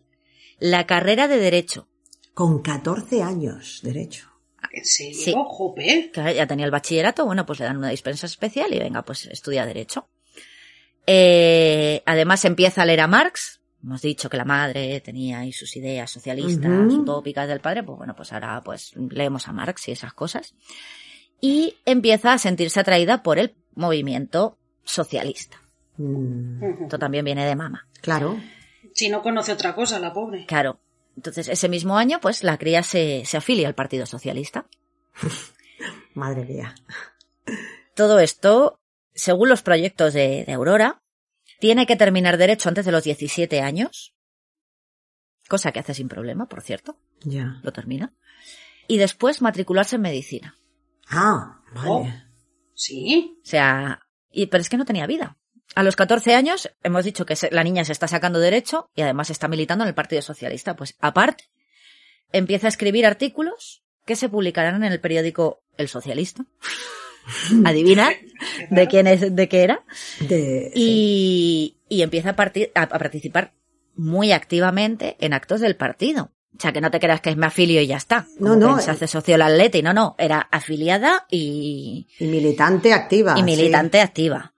B: la carrera de Derecho.
A: Con 14 años, derecho.
D: ¿En serio?
B: Sí.
D: Jope.
B: Que ya tenía el bachillerato, bueno, pues le dan una dispensa especial y venga, pues estudia Derecho. Eh, además empieza a leer a Marx. Hemos dicho que la madre tenía ahí sus ideas socialistas,
A: Ujú.
B: utópicas del padre, pues bueno, pues ahora pues leemos a Marx y esas cosas. Y empieza a sentirse atraída por el movimiento socialista.
A: Mm.
B: Esto también viene de mama.
A: Claro.
D: Si no conoce otra cosa, la pobre.
B: Claro. Entonces, ese mismo año, pues la cría se, se afilia al Partido Socialista.
A: Madre mía.
B: Todo esto, según los proyectos de, de Aurora, tiene que terminar derecho antes de los 17 años, cosa que hace sin problema, por cierto,
A: Ya.
B: lo termina, y después matricularse en medicina.
A: Ah, vale.
D: Oh. Sí.
B: O sea, y, pero es que no tenía vida. A los 14 años hemos dicho que la niña se está sacando derecho y además está militando en el Partido Socialista. Pues aparte, empieza a escribir artículos que se publicarán en el periódico El Socialista. Adivina de quién es, de qué era.
A: De-
B: Y, y empieza a, parti- a- a participar muy activamente en actos del partido. O sea, que no te creas que es me afilio y ya está.
A: No,
B: Como
A: no,
B: que Se
A: eh.
B: hace socio del Atleti. No, no. Era afiliada y,
A: Y militante activa.
B: y
A: sí.
B: militante activa.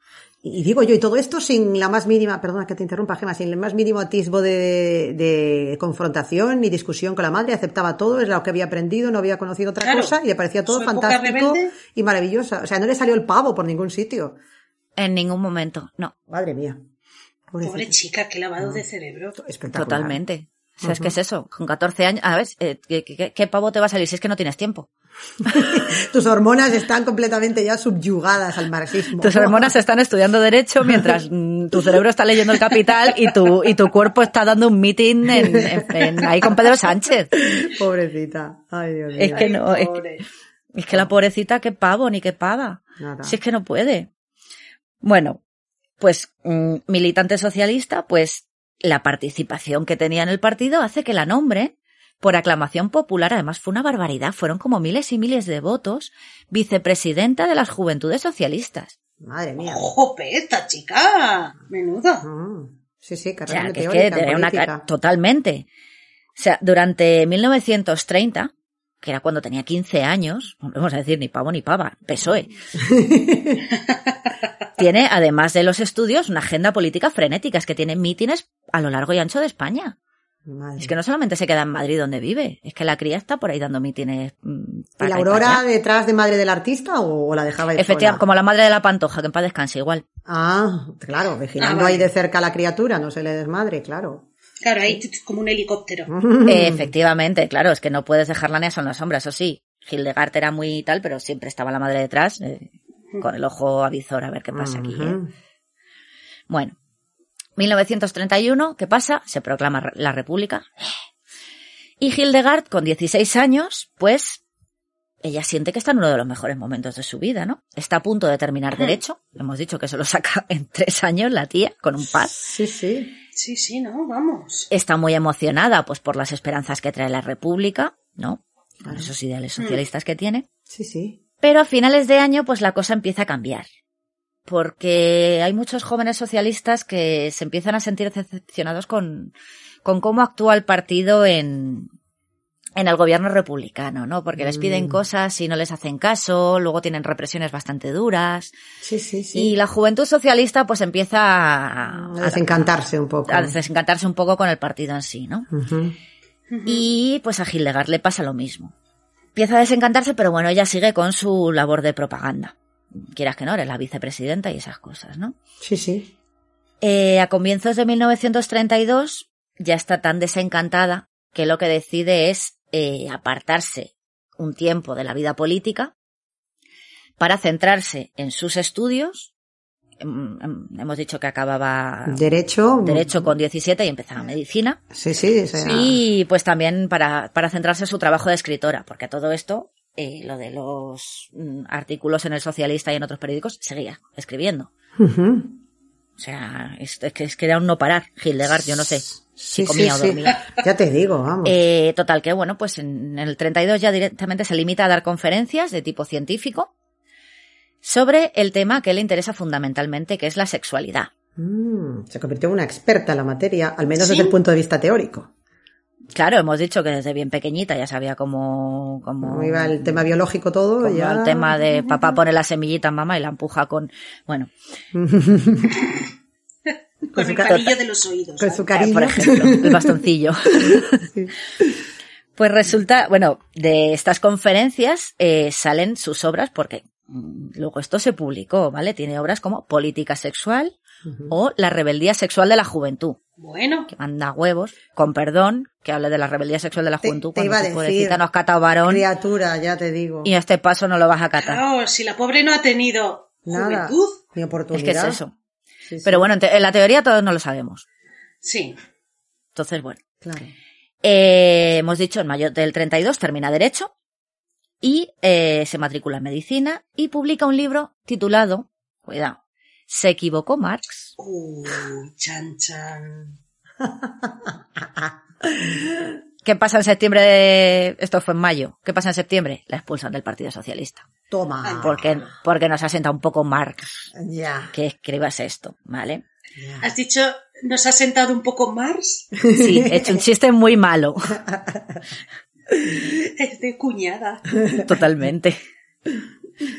A: Y digo yo, y todo esto sin la más mínima, perdona que te interrumpa, Gema, sin el más mínimo atisbo de, de confrontación ni discusión con la madre, aceptaba todo, es lo que había aprendido, no había conocido otra
D: Claro.
A: cosa y le parecía todo fantástico
D: rebelde.
A: y maravillosa. O sea, no le salió el pavo por ningún sitio.
B: En ningún momento. No.
A: Madre mía.
D: Pobre chica, qué lavado de cerebro.
A: Espectacular.
B: Totalmente. O sea, es que es eso. Con 14 años, a ver, eh, ¿qué, qué- qué pavo te va a salir si es que no tienes tiempo?
A: Tus hormonas están completamente ya subyugadas al marxismo.
B: Tus hormonas están estudiando derecho mientras mm, tu cerebro está leyendo el capital y tu, y tu cuerpo está dando un meeting en, en- en- ahí con Pedro Sánchez.
A: Pobrecita. Ay, Dios mío.
B: Es que no, es, que la pobrecita, qué pavo ni qué pava.
A: Nada.
B: Si es que no puede. Bueno, pues mm, militante socialista, pues la participación que tenía en el partido hace que la nombre por aclamación popular, además fue una barbaridad, fueron como miles y miles de votos, vicepresidenta de las Juventudes Socialistas.
A: Madre mía.
D: Jope, esta chica. Menuda.
A: Mm. Sí, sí,
B: O
A: carrera
B: sea, que es que una totalmente. O sea, durante 1930, que era cuando tenía 15 años, no vamos a decir ni pavo ni pava, PSOE. tiene, además de los estudios, una agenda política frenética, es que tiene mítines a lo largo y ancho de España.
A: Madre.
B: Es que no solamente se queda en Madrid donde vive, es que la cría está por ahí dando mítines. mm,
A: ¿Y la
B: y
A: Aurora detrás de madre del artista o, o la dejaba ir
B: Efectivamente,
A: sola?
B: como la madre de la pantoja, que en paz descanse igual.
A: Ah, claro, vigilando
D: Ah, vale.
A: ahí de cerca a la criatura, no se le desmadre, claro.
D: Claro, ahí como un helicóptero.
B: Efectivamente, claro, es que no puedes dejarla ni a en la sombra, eso sí. Hildegard era muy tal, pero siempre estaba la madre detrás, eh, con el ojo avizor a ver qué pasa aquí. ¿eh? Bueno, 1931, ¿qué pasa? Se proclama la República. Y Hildegard, con 16 años, pues ella siente que está en uno de los mejores momentos de su vida, ¿no? Está a punto de terminar Derecho. Hemos dicho que se lo saca en tres años la tía, con un par.
A: Sí, sí.
D: Sí, sí, no, vamos.
B: Está muy emocionada, pues, por las esperanzas que trae la República, ¿no? Con esos ideales socialistas que tiene.
A: Sí, sí.
B: Pero a finales de año, pues la cosa empieza a cambiar. Porque hay muchos jóvenes socialistas que se empiezan a sentir decepcionados con, con cómo actúa el partido en, en el gobierno republicano, ¿no? Porque les piden
A: Mm.
B: cosas y no les hacen caso, luego tienen represiones bastante duras.
A: Sí, sí, sí.
B: Y la juventud socialista, pues empieza a,
A: A desencantarse un poco.
B: a desencantarse un poco con el partido en sí, ¿no? Y pues a Hildegard le pasa lo mismo. Empieza a desencantarse, pero bueno, ella sigue con su labor de propaganda. Quieras que no, eres la vicepresidenta y esas cosas, ¿no?
A: Sí, sí.
B: Eh, a comienzos de 1932 ya está tan desencantada que lo que decide es eh, apartarse un tiempo de la vida política para centrarse en sus estudios. Em, em, Hemos dicho que acababa
A: Derecho.
B: derecho con 17 y empezaba medicina.
A: Sí, sí. o sea,
B: Y pues también para, para centrarse en su trabajo de escritora, porque todo esto, eh, lo de los mm, artículos en el Socialista y en otros periódicos, seguía escribiendo. O sea, es, es que, es que era un no parar. Hildegard, yo no sé si
A: Sí,
B: comía
A: sí,
B: o
A: sí.
B: dormía.
A: Ya te digo, vamos.
B: Eh, total, que bueno, pues en el 32 ya directamente se limita a dar conferencias de tipo científico sobre el tema que le interesa fundamentalmente, que es la sexualidad.
A: Mm, se convirtió en una experta en la materia, al menos
D: Sí.
A: desde el punto de vista teórico.
B: Claro, hemos dicho que desde bien pequeñita ya sabía cómo, cómo,
A: Como iba el tema biológico todo, ya...
B: el tema de papá pone la semillita en mamá y la empuja con, bueno,
D: Con
A: su
D: el palillo de los oídos.
A: Con su cariño.
B: por ejemplo, el bastoncillo. Pues resulta, bueno, de estas conferencias eh, salen sus obras porque mm, luego esto se publicó, ¿vale? Tiene obras como Política Sexual o La Rebeldía Sexual de la Juventud,
D: Bueno,
B: que manda huevos, con perdón, que habla de la rebeldía sexual de la
A: Te-
B: juventud
A: te
B: cuando
A: iba a decir,
B: no has catado varón
A: Criatura, ya te digo.
B: y a este paso no lo vas a catar.
D: claro, si la pobre no ha tenido
A: Nada.
D: juventud.
A: Ni
B: Es
A: oportunidad.
B: que es eso.
A: Sí, sí.
B: Pero bueno, en, te- en la teoría todos no lo sabemos.
D: Sí.
B: Entonces, bueno.
A: Claro.
B: Eh, hemos dicho, en mayo del 32 termina Derecho y eh, se matricula en Medicina y publica un libro titulado, cuidado, ¿Se equivocó Marx?
D: Uh, chan, chan.
B: ¿Qué pasa en septiembre? de- Esto fue en mayo. ¿Qué pasa en septiembre? La expulsan del Partido Socialista.
A: Toma.
B: Porque, porque nos ha sentado un poco Marx
A: Ya.
B: que escribas esto, ¿vale?
D: ¿Has dicho, nos ha sentado un poco Mars?
B: Sí, he hecho un chiste muy malo.
D: Es de cuñada.
B: Totalmente.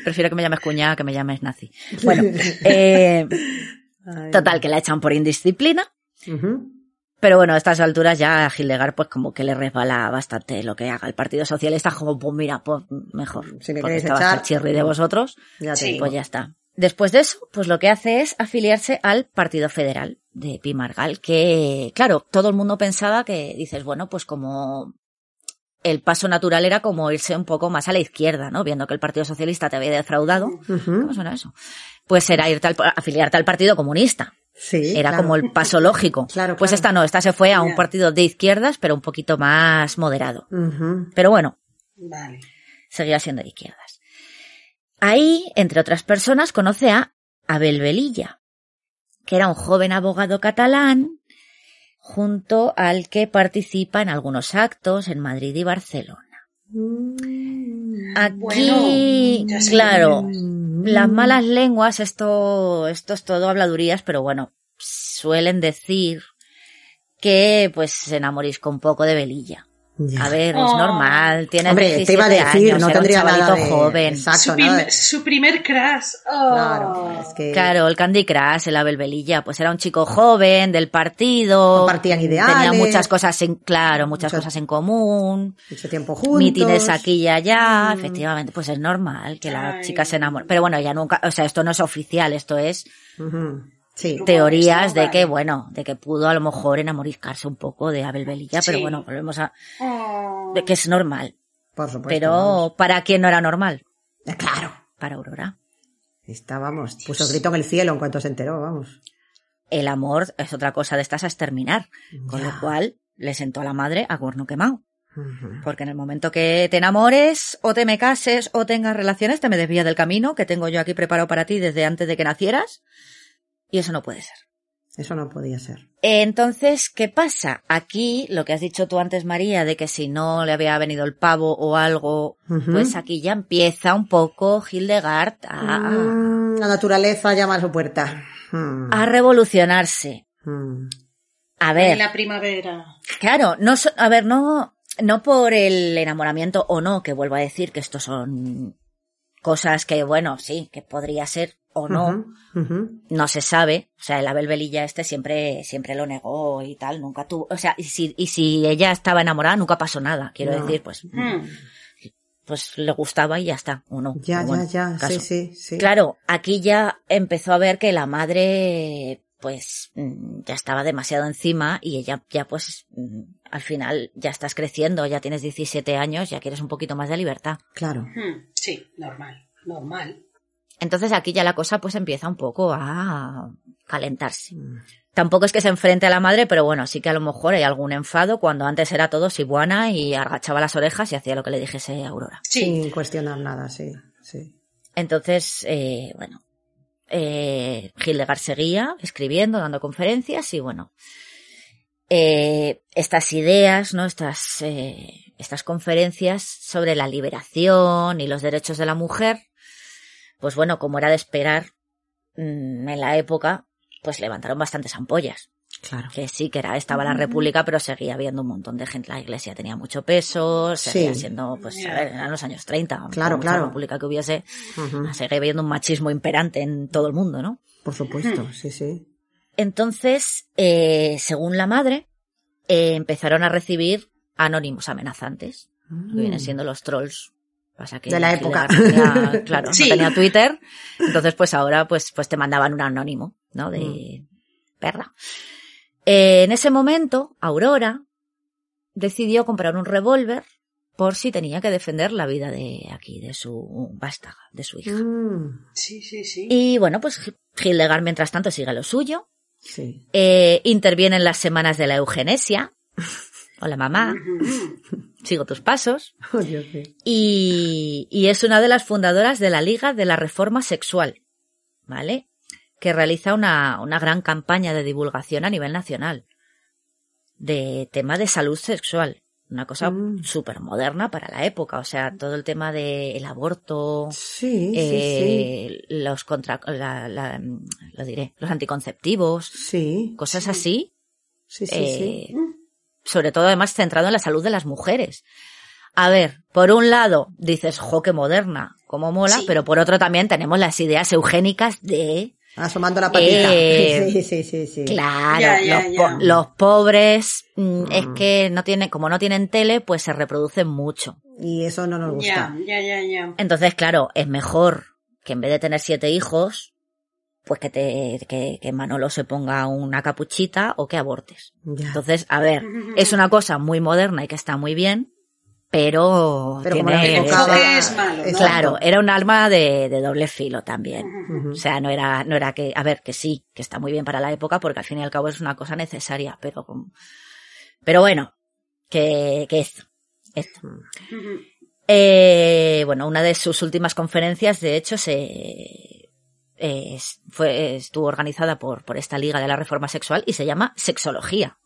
B: Prefiero que me llames cuñada que me llames nazi. Bueno, eh, total, que la echan por indisciplina. Pero bueno, a estas alturas ya a Hildegard pues como que le resbala bastante lo que haga el Partido Socialista, como pues mira, pues mejor.
A: Si me
B: porque
A: queréis
B: estaba
A: echar,
B: chirri de vosotros,
A: Ya
D: Sí.
B: pues ya está. Después de eso, pues lo que hace es afiliarse al Partido Federal de Pi Margall, que claro, todo el mundo pensaba que dices, bueno, pues como el paso natural era como irse un poco más a la izquierda, ¿no? Viendo que el Partido Socialista te había defraudado. ¿Cómo suena eso? Pues era irte al, afiliarte al Partido Comunista.
A: Sí.
B: Era
A: claro.
B: como el paso lógico.
A: Claro,
B: Pues
A: claro.
B: esta no, esta se fue a un partido de izquierdas, pero un poquito más moderado. Pero bueno,
D: Vale.
B: seguía siendo de izquierdas. Ahí, entre otras personas, conoce a Abel Velilla, que era un joven abogado catalán, junto al que participa en algunos actos en Madrid y Barcelona.
A: Mm.
B: Aquí,
D: Bueno,
B: claro,
A: Mm.
B: las malas lenguas, esto, esto es todo habladurías, pero bueno, suelen decir que pues se enamorisco un poco de Velilla.
A: Ya.
B: A ver, es
D: Oh.
B: normal, tiene
A: Hombre, te
B: 17
A: iba a decir,
B: años,
A: no
B: un
A: tendría nada de...
B: joven.
A: Exacto,
D: su,
A: nada
D: primer,
A: de-
D: su primer crash. Oh.
A: Claro, es que
B: Claro, el Candy Crush, el Abel Velilla, pues era un chico joven del partido.
A: Compartían ideales.
B: Tenía muchas cosas en, claro, muchas cosas en común.
A: mucho tiempo juntos.
B: Mítines aquí y allá,
A: Mm.
B: efectivamente, pues es normal que la
D: Ay.
B: chica se enamore. Pero bueno, ya nunca, o sea, esto no es oficial, esto es.
A: Sí.
B: Teorías de que, bueno, de que pudo a lo mejor enamoriscarse un poco de Abel Velilla, pero
D: Sí.
B: bueno, volvemos a, de que es normal.
A: Por supuesto.
B: Pero
A: vamos.
B: para quien no era normal,
A: Eh, Claro.
B: para Aurora.
A: Está, vamos, puso el grito en el cielo en cuanto se enteró, vamos.
B: El amor es otra cosa de estas a exterminar, con
A: Ya.
B: lo cual le sentó a la madre a cuerno quemado.
A: Ujú.
B: Porque en el momento que te enamores, o te me cases, o tengas relaciones, te me desvías del camino que tengo yo aquí preparado para ti desde antes de que nacieras. Y eso no puede ser.
A: Eso no podía ser.
B: Entonces, ¿qué pasa? Aquí, lo que has dicho tú antes, María, de que si no le había venido el pavo o algo, pues aquí ya empieza un poco Hildegard a,
A: Mm, la naturaleza llama a su puerta. Mm.
B: a revolucionarse.
A: Mm.
B: A
D: En
B: ver,
D: la primavera.
B: claro, no, so- a ver, no, no por el enamoramiento o no, que vuelvo a decir que estos son cosas que, bueno, sí, que podría ser o no, No se sabe. O sea, el Abel Velilla este siempre, siempre lo negó y tal, nunca tuvo, o sea, y si, y si ella estaba enamorada, nunca pasó nada. Quiero
A: No.
B: decir, pues,
D: Mm.
B: pues le gustaba y ya está, o no.
A: Ya,
B: bueno,
A: ya, ya.
B: caso.
A: Sí, sí, sí.
B: Claro, aquí ya empezó a ver que la madre, pues, ya estaba demasiado encima y ella ya, pues, al final ya estás creciendo, ya tienes 17 años, ya quieres un poquito más de libertad.
A: Claro.
D: Mm. Sí, normal. Normal.
B: Entonces aquí ya la cosa pues empieza un poco a calentarse.
A: Mm.
B: Tampoco es que se enfrente a la madre, pero bueno, sí que a lo mejor hay algún enfado cuando antes era todo sibuana y agachaba las orejas y hacía lo que le dijese Aurora.
D: Sí.
A: Sin cuestionar nada, sí. sí.
B: Entonces, eh, bueno, eh, Hildegard seguía escribiendo, dando conferencias y bueno, eh, estas ideas, ¿no? Estas, eh, estas conferencias sobre la liberación y los derechos de la mujer, pues bueno, como era de esperar mm, en la época, pues levantaron bastantes ampollas.
A: Claro.
B: Que sí, que era, estaba la república, pero seguía habiendo un montón de gente. La iglesia tenía mucho peso, seguía
A: Sí.
B: siendo, pues, a ver, eran los años 30. por
A: Claro, claro.
B: república que hubiese, seguía habiendo un machismo imperante en todo el mundo, ¿no?
A: Por supuesto, sí, sí.
B: Entonces, eh, según la madre, eh, empezaron a recibir anónimos amenazantes, que vienen siendo los trolls. Pasa que.
A: De la época.
B: Tenía- claro,
D: Sí.
B: no tenía Twitter, entonces pues ahora pues, pues te mandaban un anónimo, ¿no? De
A: Mm.
B: perra. Eh, en ese momento, Aurora decidió comprar un revólver por si tenía que defender la vida de aquí, de su vástaga, de su hija.
A: Mm,
D: Sí, sí, sí.
B: Y bueno, pues Hildegard mientras tanto sigue lo suyo,
A: sí.
B: eh, interviene en las semanas de la eugenesia. Hola mamá, sigo tus pasos.
A: Oh, Dios mío.
B: Y, y es una de las fundadoras de la Liga de la Reforma Sexual, ¿vale? Que realiza una, una gran campaña de divulgación a nivel nacional de tema de salud sexual. Una cosa
A: Mm.
B: súper moderna para la época. O sea, todo el tema del aborto,
A: Sí, sí,
B: eh, los contra, la, la- lo diré, los anticonceptivos,
A: sí. Sí,
B: cosas así.
A: sí, sí.
B: eh,
A: sí.
B: Sobre todo además centrado en la salud de las mujeres. A ver, por un lado dices, jo, qué moderna, cómo mola,
D: Sí.
B: pero por otro también tenemos las ideas eugénicas de,
A: Asomando la patita.
B: eh,
A: sí, sí, sí, sí.
B: claro,
D: Ya, ya,
B: los,
D: ya.
B: po- los pobres, mm, es
A: Mm.
B: que no tienen, como no tienen tele, pues se reproducen mucho.
A: Y eso no nos gusta.
D: Ya, ya, ya, ya.
B: Entonces, claro, es mejor que en vez de tener siete hijos, pues que te, que, que Manolo se ponga una capuchita o que abortes.
A: Ya.
B: Entonces, a ver, es una cosa muy moderna y que está muy bien, pero,
A: Pero como
B: tiene-
A: enfocaba-
D: es malo,
B: claro, era un arma de, de doble filo también. O sea, no era, no era que, a ver, que sí, que está muy bien para la época, porque al fin y al cabo es una cosa necesaria, pero, como- pero bueno, que, que esto, esto. Eh, bueno, una de sus últimas conferencias, de hecho, se es- fue, estuvo organizada por, por esta Liga de la Reforma Sexual y se llama Sexología.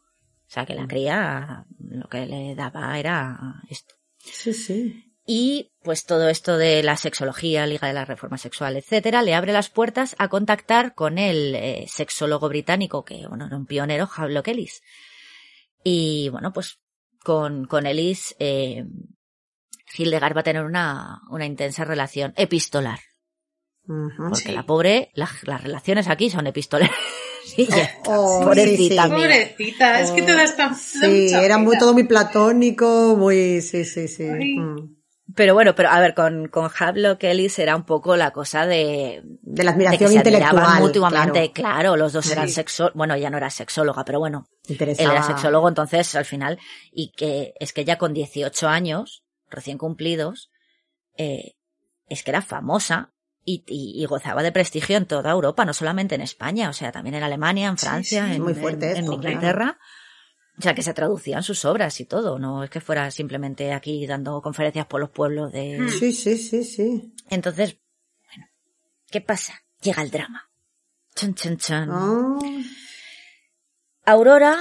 B: O sea, que la cría lo que le daba era esto.
A: Sí, sí.
B: Y pues todo esto de la sexología, Liga de la Reforma Sexual, etcétera, le abre las puertas a contactar con el eh, sexólogo británico, que bueno, era un pionero, Havelock Ellis. Y bueno, pues con, con Ellis, eh, Hildegard va a tener una, una intensa relación epistolar. Porque
D: Sí.
B: la pobre, las, las relaciones aquí son está,
A: Oh,
B: pobrecita
A: sí, sí.
D: Pobrecita, es que te das tan. da
A: Sí, era muy, todo muy platónico, muy, sí, sí, sí. Mm.
B: Pero bueno, pero a ver, con, con Havelock Ellis era un poco la cosa de,
A: De la
B: de que
A: admiración
B: se
A: intelectual.
B: mutuamente,
A: claro.
B: claro, los dos
A: Sí.
B: eran sexólogos, bueno, ella no era sexóloga, pero bueno, él era sexólogo, entonces al final, y que es que ya con 18 años, recién cumplidos, eh, es que era famosa y, y- y gozaba de prestigio en toda Europa, no solamente en España, o sea, también en Alemania, en Francia,
D: sí,
B: en,
A: muy fuerte
B: en- en
A: esto,
B: Inglaterra. O sea, que se traducían sus obras y todo, no es que fuera simplemente aquí dando conferencias por los pueblos de...
D: Mm.
A: Sí, sí, sí, sí.
B: Entonces, bueno, ¿qué pasa? Llega el drama. Chun, chun, chun.
A: Ah,
B: Aurora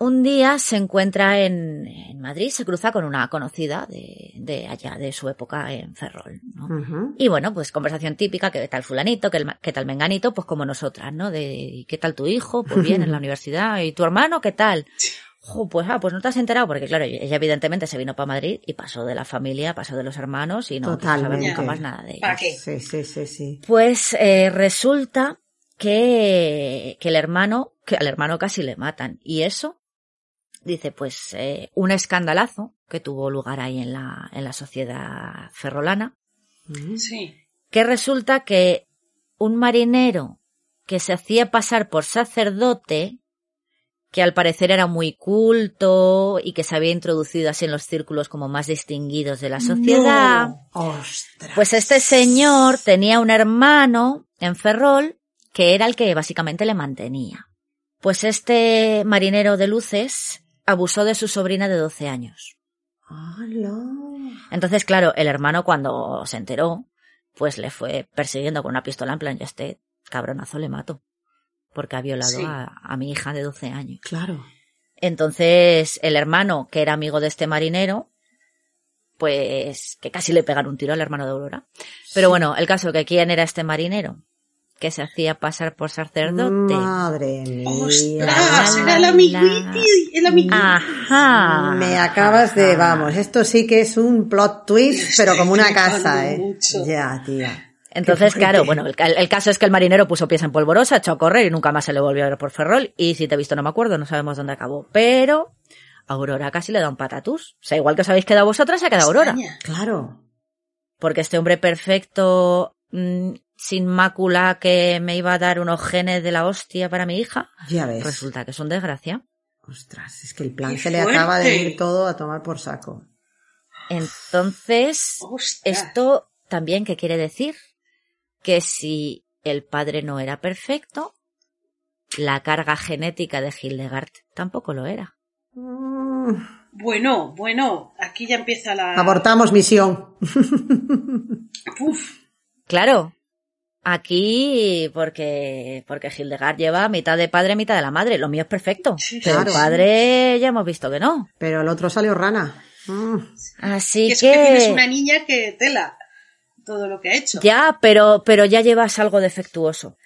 B: un día se encuentra en, en Madrid, se cruza con una conocida de, de allá, de su época en Ferrol, ¿no? Y bueno, pues conversación típica, que tal fulanito, que qué tal menganito, pues como nosotras, ¿no? De ¿qué tal tu hijo? Pues bien, en la universidad. ¿Y tu hermano qué tal? Pues ah, pues no te has enterado, porque claro, ella evidentemente se vino para Madrid y pasó de la familia, pasó de los hermanos y no saber
A: Totalmente.
B: nunca más nada de
D: ¿Para
B: ellos.
D: qué?
A: Sí, sí, sí, sí.
B: Pues eh, resulta que, que el hermano, que al hermano casi le matan. Y eso, dice, pues eh, un escandalazo que tuvo lugar ahí en la, en la sociedad ferrolana,
A: Mm.
D: Sí.
B: que resulta que un marinero que se hacía pasar por sacerdote, que al parecer era muy culto y que se había introducido así en los círculos como más distinguidos de la sociedad,
A: No. Ostras.
B: pues este señor tenía un hermano en Ferrol que era el que básicamente le mantenía. Pues este marinero de luces abusó de su sobrina de 12 años.
A: ¡Hala!
B: Entonces, claro, el hermano cuando se enteró, pues le fue persiguiendo con una pistola en plan, yo este cabronazo le mato. Porque ha violado
D: Sí.
B: a, a mi hija de 12 años.
A: Claro.
B: Entonces, el hermano, que era amigo de este marinero, pues que casi le pegaron un tiro al hermano de Aurora. Pero bueno, el caso que quién era este marinero, que se hacía pasar por sacerdote.
A: Madre mía.
D: ¡Ostras! Era el amiguiti, el amiguiti.
B: Ajá.
A: Me acabas de, vamos, esto sí que es un plot twist, pero como una casa, ¿eh?
D: mucho.
A: Ya, tía.
B: Entonces, claro, bueno, el, ca- el caso es que el marinero puso pies en polvorosa, echó a correr y nunca más se le volvió a ver por Ferrol. Y si te he visto no me acuerdo, no sabemos dónde acabó. Pero Aurora casi le da un patatús. O sea, igual que os habéis quedado vosotras, se ha quedado Aurora.
A: Claro.
B: Porque este hombre perfecto, mm, sin mácula, que me iba a dar unos genes de la hostia para mi hija,
A: Ya ves.
B: resulta que es un desgracia.
A: Ostras, es que el plan
D: ¡Qué
A: se le acaba de ir todo a tomar por saco.
B: Entonces,
D: Ostras.
B: esto también, ¿qué quiere decir? Que si el padre no era perfecto, la carga genética de Hildegard tampoco lo era.
A: Mm,
D: Bueno, bueno, aquí ya empieza la.
A: Abortamos misión.
D: Uf,
B: Claro, aquí porque porque Hildegard lleva mitad de padre, mitad de la madre. Lo mío es perfecto,
D: Sí,
B: pero
A: claro.
B: el padre ya hemos visto que no.
A: Pero el otro salió rana. Mm,
B: Así
D: que es que tienes una niña que tela todo lo que ha hecho.
B: ya, pero pero ya llevas algo defectuoso.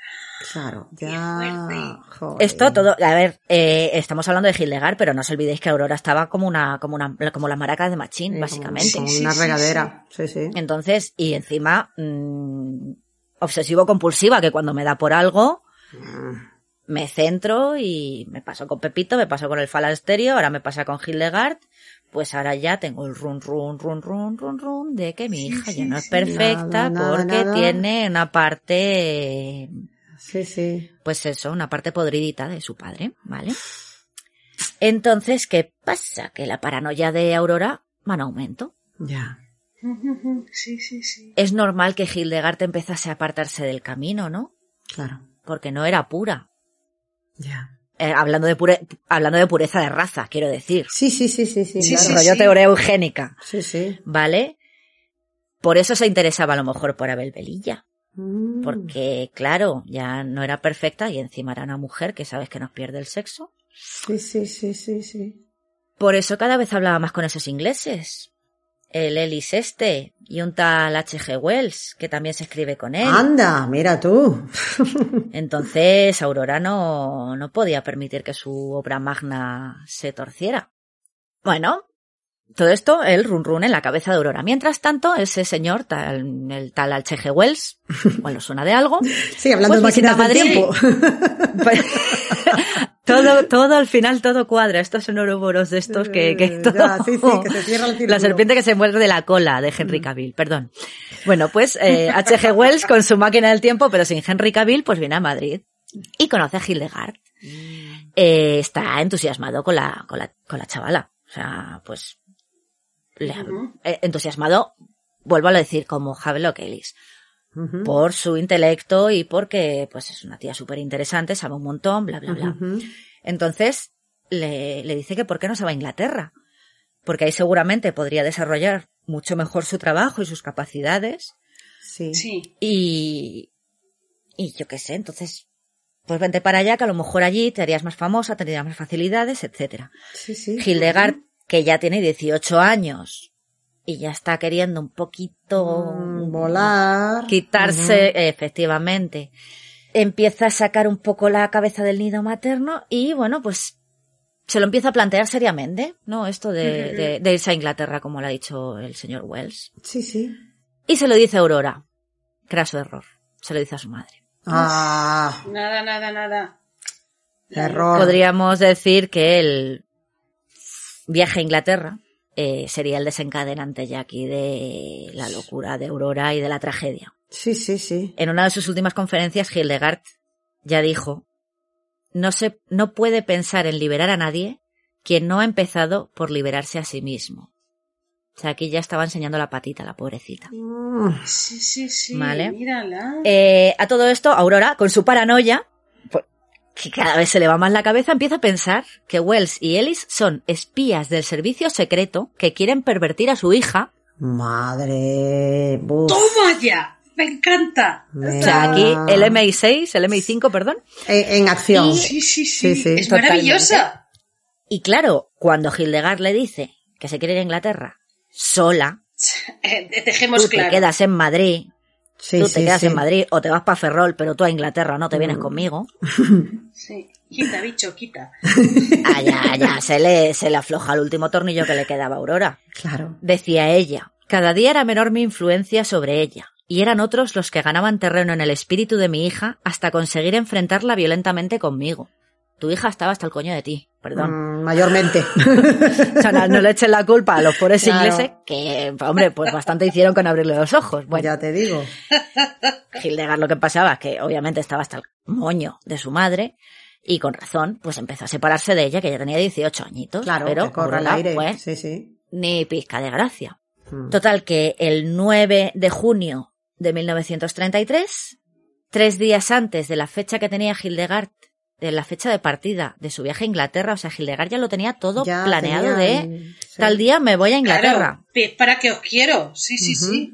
A: claro, ya. joder.
B: Esto todo, a ver, eh, estamos hablando de Hildegard, pero no os olvidéis que Aurora estaba como una como una como las maracas de Machín,
A: Sí,
B: básicamente.
A: Como, una
D: sí,
A: regadera. Sí, sí.
B: Entonces, y encima, mm, obsesivo-compulsiva, que cuando me da por algo,
A: Mm,
B: me centro y me paso con Pepito, me paso con el Falasterio, ahora me pasa con Hildegard, pues ahora ya tengo el run, run, run, run, run, run de que mi hija
D: sí,
B: ya no es perfecta
A: Nada, nada,
B: porque
A: nada.
B: tiene una parte,
A: Sí, sí.
B: pues eso, una parte podridita de su padre, ¿vale? Entonces, ¿qué pasa? Que la paranoia de Aurora va en aumento.
A: Ya.
D: Sí, sí, sí.
B: Es normal que Hildegard empezase a apartarse del camino, ¿no?
A: Claro.
B: Porque no era pura.
A: Ya.
B: Eh, hablando, de pure- hablando de pureza de raza, quiero decir.
A: Sí, sí, sí, sí, sí.
D: Sí,
A: claro.
D: sí,
B: rollo
D: sí.
B: teoría eugénica,
A: Sí, sí.
B: ¿vale? Por eso se interesaba a lo mejor por Abel Velilla.
A: Mm,
B: Porque, claro, ya no era perfecta y encima era una mujer que sabes que nos pierde el sexo.
A: Sí, sí, sí, sí, sí.
B: Por eso cada vez hablaba más con esos ingleses. El Ellis este y un tal H.G. Wells, que también se escribe con él.
A: Anda, mira tú.
B: Entonces Aurora no, no podía permitir que su obra magna se torciera. Bueno, todo esto, el run run en la cabeza de Aurora. Mientras tanto, ese señor, tal, el tal Alcheje Wells, bueno, suena de algo.
A: Sí, hablando
B: Pues
A: de máquinas del
B: Madrid.
A: tiempo.
B: Todo, todo al final todo cuadra. Estos son ouroboros de estos que, que
A: Eh,
B: todo-
A: ya, sí, sí, que se cierra el círculo.
B: La serpiente que se muerde la cola de Henry Cavill, perdón. Bueno, pues eh, H.G. Wells con su máquina del tiempo, pero sin Henry Cavill, pues viene a Madrid y conoce a Hildegard. Eh, está entusiasmado con la, con la, con la chavala. O sea, pues le- eh, entusiasmado, vuelvo a decir, como Havelock Ellis Por su intelecto y porque pues es una tía súper interesante, sabe un montón, bla, bla, bla. Entonces le, le dice que por qué no se va a Inglaterra, porque ahí seguramente podría desarrollar mucho mejor su trabajo y sus capacidades
A: Sí.
D: Sí.
B: y, y yo qué sé, entonces pues vente para allá que a lo mejor allí te harías más famosa, tendrías más facilidades, etcétera.
A: Sí, sí.
B: Hildegard, que ya tiene 18 años y ya está queriendo un poquito
A: Mm, volar.
B: quitarse, efectivamente. Empieza a sacar un poco la cabeza del nido materno y bueno, pues se lo empieza a plantear seriamente, ¿no? Esto de,
D: Ujú.
B: de- de irse a Inglaterra, como lo ha dicho el señor Wells.
A: Sí, sí.
B: Y se lo dice a Aurora. Craso error. Se lo dice a su madre.
A: Ah,
D: Nada, nada, nada.
A: error.
B: Podríamos decir que el viaje a Inglaterra eh, sería el desencadenante ya aquí de la locura de Aurora y de la tragedia.
A: Sí, sí, sí.
B: En una de sus últimas conferencias, Hildegard ya dijo, no se, no puede pensar en liberar a nadie quien no ha empezado por liberarse a sí mismo. O sea, aquí ya estaba enseñando la patita, la pobrecita.
A: Mm,
D: Sí, sí, sí.
B: Vale.
D: Mírala.
B: Eh, a todo esto, Aurora, con su paranoia, pues, que cada vez se le va más la cabeza, empieza a pensar que Wells y Ellis son espías del servicio secreto que quieren pervertir a su hija.
A: Madre.
D: ¡Toma ya! ¡Me encanta!
A: Me-
B: O sea, aquí el MI6, el MI5, perdón.
A: En, en acción.
D: Sí, sí, sí.
A: Sí, sí,
D: es
B: totalmente.
D: maravillosa.
B: Y claro, cuando Hildegard le dice que se quiere ir a Inglaterra sola,
D: Eh, dejemos
B: tú
D: claro.
B: te quedas en Madrid,
A: Sí,
B: tú
A: sí,
B: te quedas
A: sí.
B: en Madrid o te vas para Ferrol, pero tú a Inglaterra no te vienes
A: Mm.
B: conmigo.
D: Sí. Quita, bicho, quita.
B: Allá, ya, se le, se le afloja el último tornillo que le quedaba a Aurora.
A: Claro.
B: Decía ella, cada día era menor mi influencia sobre ella, y eran otros los que ganaban terreno en el espíritu de mi hija hasta conseguir enfrentarla violentamente conmigo. Tu hija estaba hasta el coño de ti, perdón.
A: Mm, mayormente.
B: O sea, no, no le echen la culpa a los pobres
A: Claro.
B: ingleses, que, hombre, pues bastante hicieron con abrirle los ojos. Bueno,
A: ya te digo.
B: Hildegard lo que pasaba es que obviamente estaba hasta el moño de su madre, y con razón, pues empezó a separarse de ella, que ya tenía 18 añitos.
A: Claro,
B: pero
A: que corra el aire.
B: pues,
A: Sí, sí.
B: ni pizca de gracia.
A: Mm.
B: Total que el 9 de junio de 1933, tres días antes de la fecha que tenía Hildegard, de la fecha de partida de su viaje a Inglaterra, o sea, Hildegard ya lo tenía todo
A: Ya
B: planeado
A: tenían-
B: de
A: sí.
B: tal día me voy a Inglaterra.
D: Claro. Para que os quiero. Sí, sí, sí.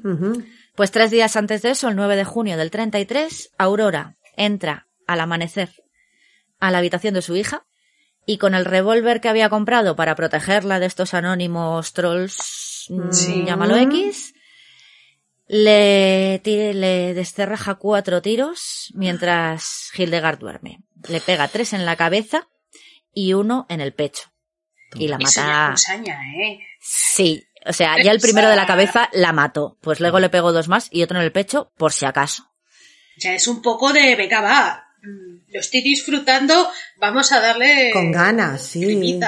B: Pues tres días antes de eso, el 9 de junio del 33, Aurora entra al amanecer a la habitación de su hija y con el revólver que había comprado para protegerla de estos anónimos trolls, mm,
D: Sí.
B: llámalo X, le, ti- le desterraja cuatro tiros mientras Hildegard duerme. Le pega tres en la cabeza y uno en el pecho. Y la
D: Eso ya
B: mata.
D: ¿eh?
B: Sí, o sea, ya el primero de la cabeza la mató. Pues luego le pegó dos más y otro en el pecho por si acaso.
D: Ya es un poco de, venga, va. mm, Lo estoy disfrutando, vamos a darle...
A: Con ganas, sí.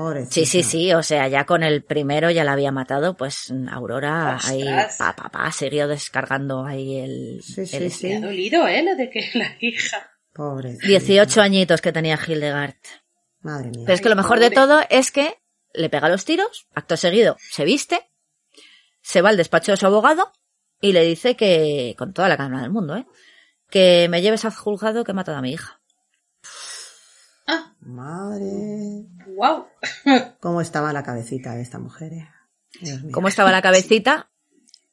A: Pobrecita.
B: Sí, sí, sí, o sea, ya con el primero ya la había matado, pues Aurora ahí,
D: Ostras.
B: pa, pa, pa, siguió descargando ahí el...
A: Sí, sí,
B: el-
A: sí.
D: Me ha dolido, ¿eh? Lo de que la hija...
A: Pobre.
B: 18 añitos que tenía Hildegard.
A: Madre mía.
B: Pero es que lo mejor de todo es que le pega los tiros, acto seguido se viste, se va al despacho de su abogado y le dice que, con toda la calma del mundo, ¿eh? que me lleves al juzgado que he matado a mi hija.
D: Ah,
A: Madre.
D: wow.
A: ¿Cómo estaba la cabecita de esta mujer? eh? Dios mío.
B: ¿Cómo estaba la cabecita?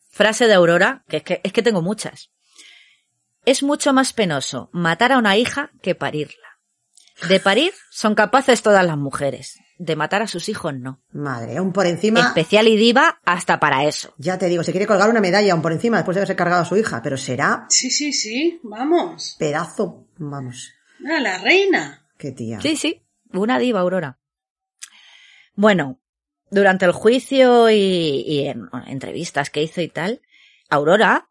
B: Frase de Aurora, que es que, es que tengo muchas. Es mucho más penoso matar a una hija que parirla. De parir son capaces todas las mujeres. De matar a sus hijos no.
A: Madre, aún por encima.
B: Especial y diva hasta para eso.
A: Ya te digo, se quiere colgar una medalla aún por encima después de haberse cargado a su hija, pero será
D: Sí, sí, sí, vamos.
A: pedazo. Vamos,
D: Ah, la reina.
A: Qué tía.
B: Sí, sí, una diva Aurora. Bueno, durante el juicio y, y en bueno, entrevistas que hizo y tal, Aurora,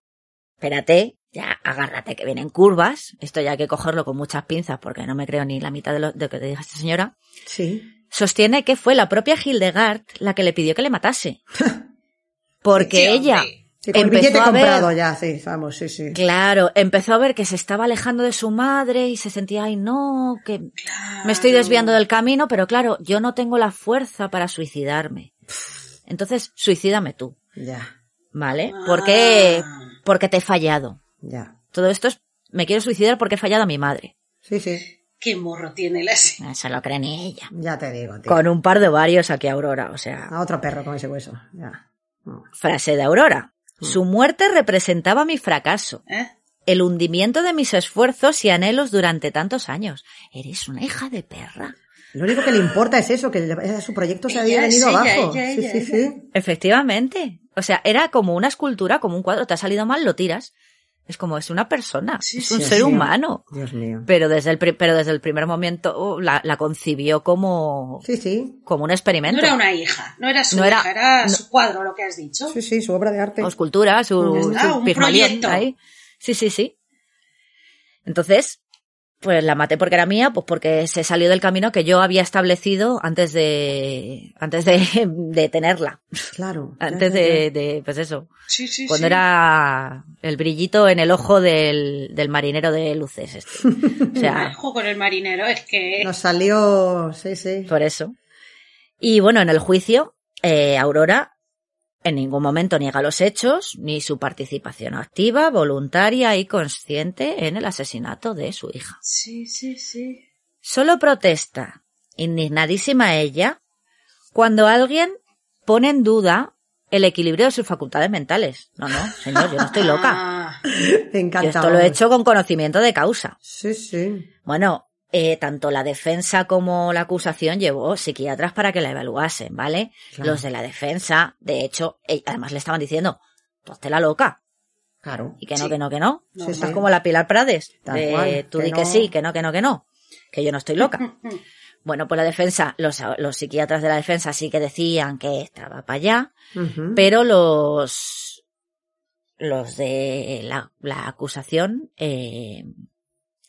B: espérate, ya agárrate que vienen curvas, esto ya hay que cogerlo con muchas pinzas porque no me creo ni la mitad de lo de que te dijo esta señora,
A: Sí.
B: sostiene que fue la propia Hildegard la que le pidió que le matase. Porque
D: Sí,
B: ella.
A: Sí, con el billete
B: a ver-
A: comprado ya, sí, vamos, sí, sí.
B: Claro, empezó a ver que se estaba alejando de su madre y se sentía, ay no, que me estoy desviando del camino, pero claro, yo no tengo la fuerza para suicidarme. Entonces, suicídame tú,
A: Ya,
B: ¿vale? Porque,
D: Ah.
B: porque te he fallado.
A: ya.
B: Todo esto es, me quiero suicidar porque he fallado a mi madre.
A: Sí, sí.
D: Qué morro tiene la
B: No se lo cree ni ella.
A: Ya te digo, tío.
B: Con un par de varios aquí Aurora, o sea,
A: A otro perro con ese hueso. Ya. No.
B: frase de Aurora. Su muerte representaba mi fracaso.
D: ¿Eh?
B: el hundimiento de mis esfuerzos y anhelos durante tantos años. Eres una hija de perra.
A: Lo único que le importa es eso, que su proyecto se había venido
D: ella,
A: abajo.
D: ella,
A: sí,
D: ella,
A: sí, sí.
B: Efectivamente. O sea, era como una escultura, como un cuadro. Te ha salido mal, lo tiras. Es como, es una persona,
D: Sí,
B: es un
D: sí,
B: ser
A: sí.
B: humano.
A: Dios mío.
B: Pero desde el, pero desde el primer momento oh, la, la concibió como,
A: Sí, sí.
B: como un
D: No
B: experimento.
D: era una hija, no era su
B: No era-
D: hija, era
B: no.
D: su cuadro lo que has dicho.
A: Sí, sí, su obra de arte.
B: O escultura, su, su
D: un
B: Pigmalión
D: proyecto.
B: ahí. Sí, sí, sí. Entonces, pues la maté porque era mía, pues porque se salió del camino que yo había establecido antes de, antes de, de tenerla.
A: Claro.
B: Antes de, de, pues eso.
D: Sí, sí,
B: Cuando
D: sí.
B: era el brillito en el ojo del, del marinero de luces este. O sea,
D: Ojo con el marinero, es que...
A: Nos salió, sí, sí.
B: por eso. Y bueno, en el juicio, eh, Aurora en ningún momento niega los hechos, ni su participación activa, voluntaria y consciente en el asesinato de su hija.
D: Sí, sí, sí.
B: Solo protesta, indignadísima ella, cuando alguien pone en duda el equilibrio de sus facultades mentales. No, no, señor, yo no estoy loca.
D: Ah,
A: Me encanta.
B: Yo esto lo he hecho con conocimiento de causa.
A: Sí, sí.
B: Bueno, eh, tanto la defensa como la acusación llevó psiquiatras para que la evaluasen, ¿vale?
A: Claro.
B: Los de la defensa, de hecho, eh, además le estaban diciendo, tú hazte la loca.
A: Claro.
B: Y que no,
D: Sí.
B: que no, que no.
D: Sí,
B: Estás
A: sí.
B: como la Pilar Prades.
A: Tal
B: de,
A: cual,
B: tú
A: que
B: di que sí, que no, que no, que no. Que yo no estoy loca. bueno, pues la defensa, los, los psiquiatras de la defensa sí que decían que estaba para allá, pero los, los de la, la acusación, eh,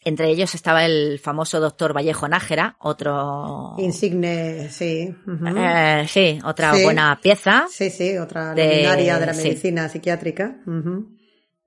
B: entre ellos estaba el famoso doctor Vallejo Nájera, otro,
A: Insigne, sí.
B: eh, sí, otra
A: Sí.
B: buena pieza.
A: Sí, sí, otra
B: de-
A: luminaria de la
B: sí.
A: medicina psiquiátrica.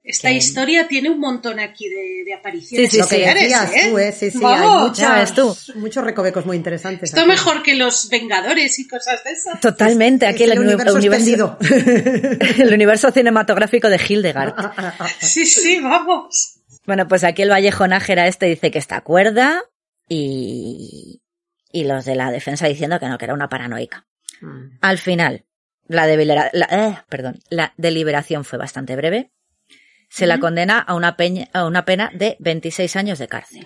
D: Esta
B: Que-
D: historia tiene un montón aquí de, de apariciones.
B: Sí, sí,
A: Lo que
B: sí.
A: decías
D: ¿eh?
A: tú, ¿eh? Sí, sí,
D: Vamos.
A: hay muchas,
B: tú.
A: muchos recovecos muy interesantes.
D: Esto
A: aquí.
D: mejor que los Vengadores y cosas de esas.
B: Totalmente,
A: Es
B: aquí el,
A: el universo
B: universo, el universo cinematográfico de Hildegard.
D: Sí, sí, vamos.
B: Bueno, pues aquí el Vallejo Nájera este dice que está cuerda y, y los de la defensa diciendo que no, que era una paranoica.
A: Mm.
B: Al final, la, delibera- la- eh, perdón, la deliberación fue bastante breve. Se la condena a una, peña- a una pena de 26 años de cárcel.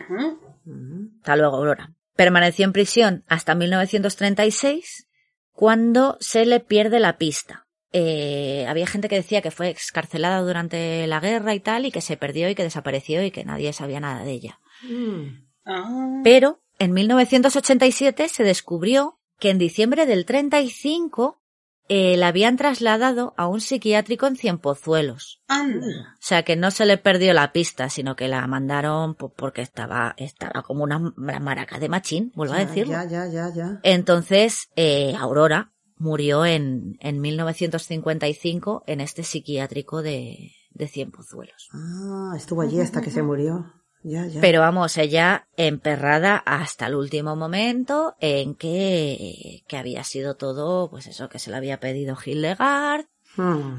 B: Hasta luego, Aurora. Permaneció en prisión hasta 1936, cuando se le pierde la pista. Eh, había gente que decía que fue excarcelada durante la guerra y tal, y que se perdió y que desapareció y que nadie sabía nada de ella.
A: Mm.
D: Ah.
B: Pero en 1987 se descubrió que en diciembre del 35 eh, la habían trasladado a un psiquiátrico en Cienpozuelos.
D: Anda.
B: O sea que no se le perdió la pista, sino que la mandaron po- porque estaba, estaba como una ma- maraca de machín, vuelvo a decirlo.
A: Ya, ya, ya, ya.
B: Entonces, eh, Aurora murió en, en 1955 en este psiquiátrico de, de Cienpozuelos.
A: Ah, estuvo allí hasta que se murió. Ya, ya.
B: Pero vamos, ella emperrada hasta el último momento en que, que había sido todo, pues eso, que se le había pedido Hildegard,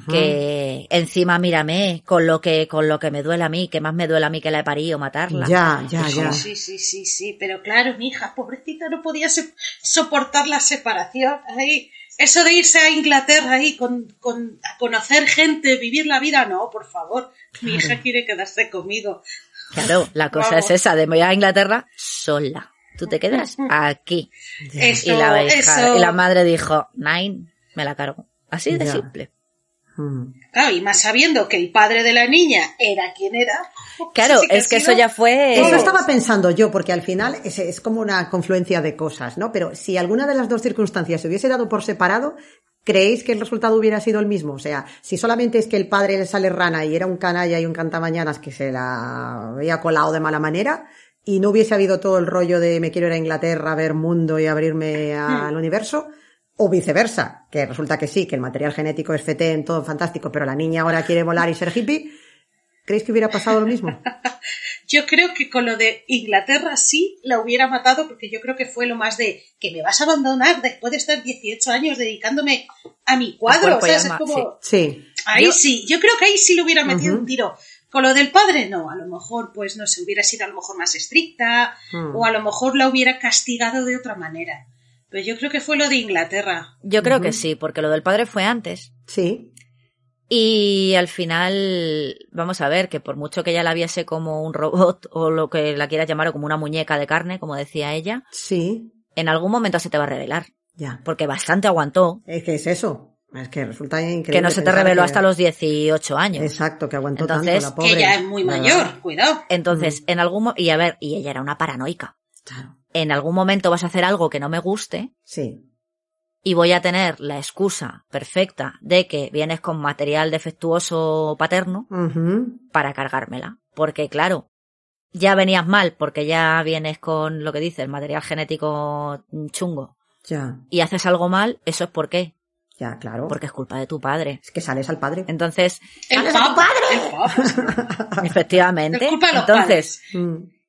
B: Que encima mírame, con lo que, con lo que me duele a mí, que más me duele a mí que la he parido matarla.
A: Ya, ya, ya.
D: Sí, sí, sí, sí, pero claro, mi hija, pobrecita, no podía so- soportar la separación. Ahí, eso de irse a Inglaterra ahí con, con a conocer gente, vivir la vida, no, por favor. Mi hija quiere quedarse conmigo.
B: Claro, la cosa
D: Vamos.
B: es esa, de me voy a Inglaterra sola. Tú te quedas aquí.
D: Eso,
B: y, la hija-
D: eso.
B: y la madre dijo, Nine, me la cargo. Así de
A: Ya.
B: simple.
A: Mm.
D: Claro, y más sabiendo que el padre de la niña era quien era.
B: Claro,
D: sí que
B: es que
D: sido-
B: eso ya fue...
A: Eso estaba pensando yo, porque al final es, es como una confluencia de cosas, ¿no? Pero si alguna de las dos circunstancias se hubiese dado por separado, ¿creéis que el resultado hubiera sido el mismo? O sea, si solamente es que el padre le sale rana y era un canalla y un cantamañanas que se la había colado de mala manera, y no hubiese habido todo el rollo de me quiero ir a Inglaterra a ver mundo y abrirme al universo, o viceversa, que resulta que sí, que el material genético es fetén, todo fantástico, pero la niña ahora quiere volar y ser hippie, ¿creéis que hubiera pasado lo mismo?
D: Yo creo que con lo de Inglaterra sí la hubiera matado porque yo creo que fue lo más de que me vas a abandonar después de estar 18 años dedicándome a mi cuadro.
B: y
D: ¿sabes? Es como...
A: Sí.
D: Ahí
B: Yo-
D: sí, yo creo que ahí sí le hubiera metido un tiro. Con lo del padre, no, a lo mejor, pues no sé, hubiera sido a lo mejor más estricta,
A: Mm.
D: o a lo mejor la hubiera castigado de otra manera. Pero yo creo que fue lo de Inglaterra.
B: Yo creo que sí, porque lo del padre fue antes.
A: Sí.
B: Y al final, vamos a ver, que por mucho que ella la viese como un robot o lo que la quieras llamar o como una muñeca de carne, como decía ella,
A: Sí.
B: en algún momento se te va a revelar.
A: Ya.
B: Porque bastante aguantó,
A: Es que es eso. Es que resulta increíble.
B: que no se te reveló
A: que-
B: hasta los 18 años.
A: Exacto, que aguantó
B: Entonces,
A: tanto la pobre.
D: que ya es muy mayor, cuidado.
B: Entonces, en algún mo- y a ver, y ella era una paranoica.
A: Claro.
B: En algún momento vas a hacer algo que no me guste
A: Sí.
B: y voy a tener la excusa perfecta de que vienes con material defectuoso paterno para cargármela. Porque claro, ya venías mal porque ya vienes con lo que dice el material genético chungo
A: Ya,
B: y haces algo mal, eso es por qué.
A: ya, claro.
B: Porque es culpa de tu padre.
A: es que sales al padre.
B: Entonces,
D: El
A: ¡Sales a tu
D: papa, el papa.
B: efectivamente,
D: Es culpa de los
B: entonces,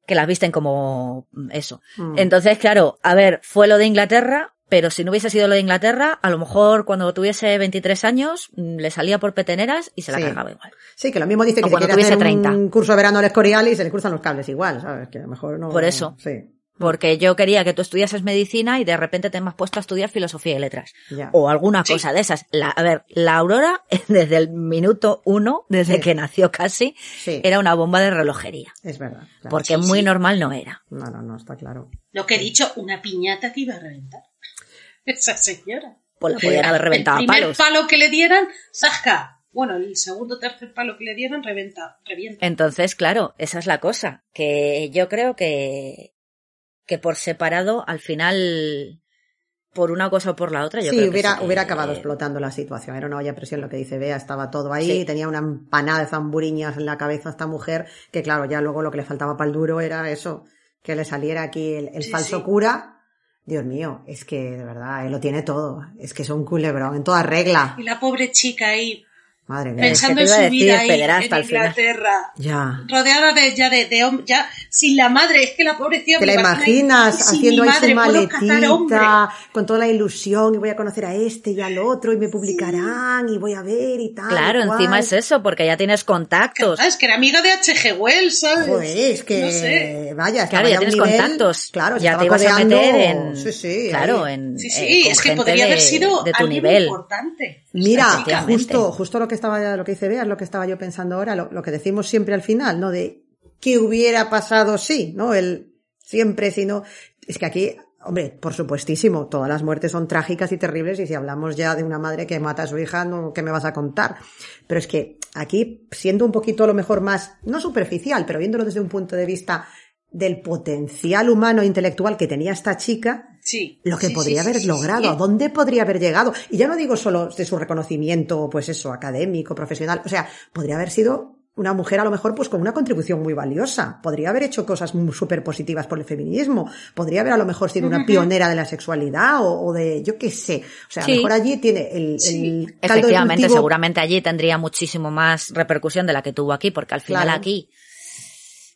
B: que las visten como eso.
A: mm.
B: Entonces, claro, a ver, fue lo de Inglaterra, pero si no hubiese sido lo de Inglaterra, a lo mejor cuando tuviese 23 años mm, le salía por peteneras y se la
A: Sí.
B: cargaba igual.
A: Sí, que lo mismo dice
B: O
A: que se
B: cuando
A: quiere hacer
B: tuviese
A: un
B: 30.
A: curso de verano al Escorial y se le cruzan los cables igual, ¿sabes? Que a lo mejor no...
B: Por eso.
A: Sí,
B: Porque yo quería que tú estudiases medicina y de repente te has puesto a estudiar filosofía y letras.
A: ya.
B: O alguna
D: Sí.
B: cosa de esas. La, a ver, la Aurora, desde el minuto uno, desde
A: Sí.
B: que nació casi,
A: Sí,
B: era una bomba de relojería.
A: es verdad. claro.
B: Porque
D: Sí,
B: muy
D: sí.
B: normal no era.
A: No, no, no, está claro.
D: Lo que he dicho, una piñata que iba a reventar. Esa señora.
B: Pues la podían haber reventado a
D: el primer
B: palos.
D: palo que le dieran, ¡zasca! Bueno, el segundo o tercer palo que le dieran, reventa, revienta.
B: Entonces, claro, esa es la cosa. Que yo creo que, que por separado, al final, por una cosa o por la otra, yo
A: sí,
B: creo que
A: hubiera,
B: que-
A: hubiera acabado explotando la situación. Era una olla a presión lo que dice Bea, estaba todo ahí,
B: Sí.
A: tenía una empanada de zamburiñas en la cabeza a esta mujer, que claro, ya luego lo que le faltaba para el duro era eso, que le saliera aquí el, el
D: Sí,
A: falso
D: sí.
A: cura. Dios mío, es que de verdad, él lo tiene todo. Es que es un culebrón, en toda regla.
D: Y la pobre chica ahí,
A: Madre mía.
D: pensando
B: te
D: en
B: iba a
D: su vida ahí, en. Inglaterra,
A: Ya.
D: rodeada de, ya de, de ya sin la madre, es que la pobrecilla
A: Te
D: me
A: la
D: ahí,
A: imaginas
D: sin
A: haciendo ahí su
D: madre,
A: maletita, con toda la ilusión, y voy a conocer a este y al otro, y me publicarán, y voy a ver y tal.
B: Claro,
A: y
B: encima es eso, porque ya tienes contactos.
D: Es que era amiga de H.G. Wells, ¿sabes?
A: Joder, es que,
D: No sé.
A: vaya,
B: Claro, ya tienes
A: nivel-
B: contactos.
A: Claro,
B: ya
A: estaba
B: te ibas a meter en.
A: Sí, sí,
B: claro,
A: ahí.
B: en.
D: Sí,
B: eh,
D: sí,
B: con
D: es que podría
B: de-
D: haber sido
B: de tu
D: alguien
B: nivel.
D: importante.
A: Mira, justo, justo lo que estaba, lo que dice Bea, es lo que estaba yo pensando ahora, lo, lo que decimos siempre al final, ¿no? De qué hubiera pasado si, ¿no? El siempre si no. Es que aquí, hombre, por supuestísimo, todas las muertes son trágicas y terribles, y si hablamos ya de una madre que mata a su hija, no, ¿qué me vas a contar? Pero es que aquí, siendo un poquito a lo mejor más, no superficial, pero viéndolo desde un punto de vista del potencial humano e intelectual que tenía esta chica,
D: Sí.
A: lo que
D: Sí,
A: podría
D: sí,
A: haber logrado, a dónde podría haber llegado. Y ya no digo solo de su reconocimiento, pues eso, académico, profesional, o sea, podría haber sido una mujer a lo mejor pues con una contribución muy valiosa, podría haber hecho cosas súper positivas por el feminismo, podría haber a lo mejor sido una pionera de la sexualidad o, o de, yo qué sé, o sea, a lo
B: Sí.
A: mejor allí tiene el,
D: Sí.
A: el caldo
B: Efectivamente,
A: cultivo-
B: seguramente allí tendría muchísimo más repercusión de la que tuvo aquí, porque al final
A: Claro.
B: aquí,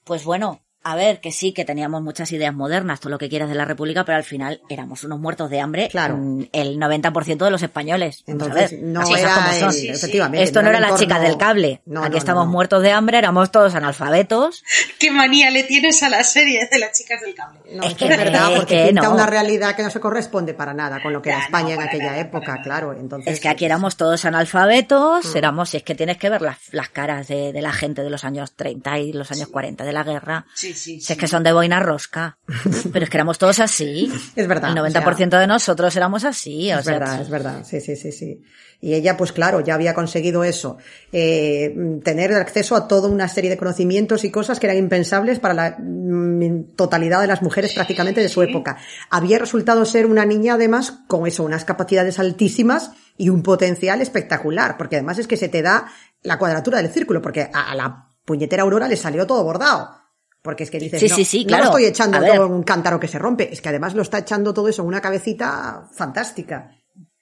B: pues bueno, a ver, que sí, que teníamos muchas ideas modernas, todo lo que quieras de la República, pero al final éramos unos muertos de hambre,
A: Claro.
B: el 90% de los españoles.
A: Entonces,
B: ver,
A: no
B: las
A: era
B: como son.
A: el-
D: Sí, sí.
A: efectivamente.
B: Esto no era
A: el
B: la
A: entorno-
B: chica del cable.
A: No,
B: Aquí
A: no,
B: estamos
A: no.
B: muertos de hambre, éramos todos analfabetos.
D: ¿Qué manía le tienes a la serie de las chicas del cable?
A: No,
B: Es
A: es que es verdad,
B: es
A: porque
B: que
A: pinta
B: no.
A: una realidad que no se corresponde para nada con lo que era España
D: no,
A: en aquella
D: nada,
A: época, claro. Entonces,
B: Es que aquí éramos todos analfabetos,
A: Mm.
B: éramos, si es que tienes que ver las, las caras de, de la gente de los años 30 y los años 40 de la guerra.
D: Sí, sí, sí.
B: Si es que son de boina rosca. Pero es que éramos todos así.
A: Es verdad.
B: El
A: o
B: 90%
A: sea,
B: de nosotros éramos así. O
A: Es
B: sea,
A: verdad, es verdad, sí, sí, sí, sí. Y ella, pues claro, ya había conseguido eso, eh, tener acceso a toda una serie de conocimientos y cosas que eran impensables para la mm, totalidad de las mujeres prácticamente de su época. Había resultado ser una niña además con eso, unas capacidades altísimas y un potencial espectacular, porque además es que se te da la cuadratura del círculo, porque a, a la puñetera Aurora le salió todo bordado. Porque es que dices,
B: Sí,
A: no,
B: sí, sí,
A: no
B: claro.
A: lo estoy echando
B: A
A: todo en un cántaro que se rompe, es que además lo está echando todo eso en una cabecita fantástica.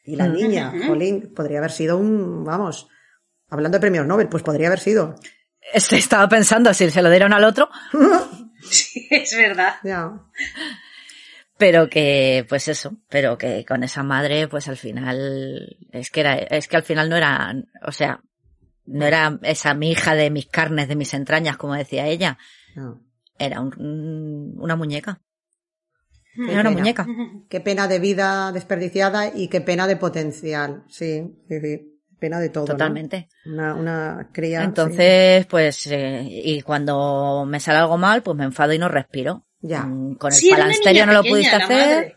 A: Y la niña, Jolín, podría haber sido un, vamos, hablando de premios Nobel, pues podría haber sido.
B: Este estaba pensando si se lo dieron al otro,
D: Sí, es verdad.
A: Ya.
B: pero que, pues eso, pero que con esa madre, pues al final, es que era, es que al final no era, o sea, no era esa mi hija de mis carnes, de mis entrañas, como decía ella,
A: No.
B: Era un- una muñeca.
A: Qué
B: Era una
A: pena.
B: muñeca.
A: Qué pena de vida desperdiciada y qué pena de potencial. Sí, sí, sí. Pena de todo. ¿no?
B: Totalmente.
A: Una, una cría.
B: Entonces, pues, eh, y cuando me sale algo mal, pues me enfado y no respiro.
A: Ya.
B: Mm, Con el
D: Sí,
B: palansterio no lo
D: pequeña,
B: pudiste hacer.
D: madre.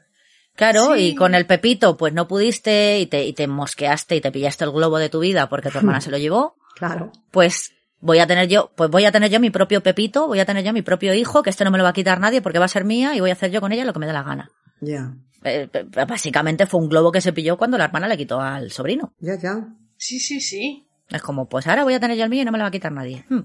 B: Claro,
D: Sí.
B: y con el pepito, pues no pudiste y te, y te mosqueaste y te pillaste el globo de tu vida porque tu hermana se lo llevó.
A: Claro.
B: Pues voy a tener yo, pues voy a tener yo mi propio pepito, voy a tener yo mi propio hijo, que este no me lo va a quitar nadie porque va a ser mía y voy a hacer yo con ella lo que me dé la gana.
A: Ya.
B: Eh, eh, básicamente fue un globo que se pilló cuando la hermana le quitó al sobrino.
A: Ya, ya.
D: Sí, sí, sí.
B: Es como, pues ahora voy a tener yo el mío y no me lo va a quitar nadie. Hmm.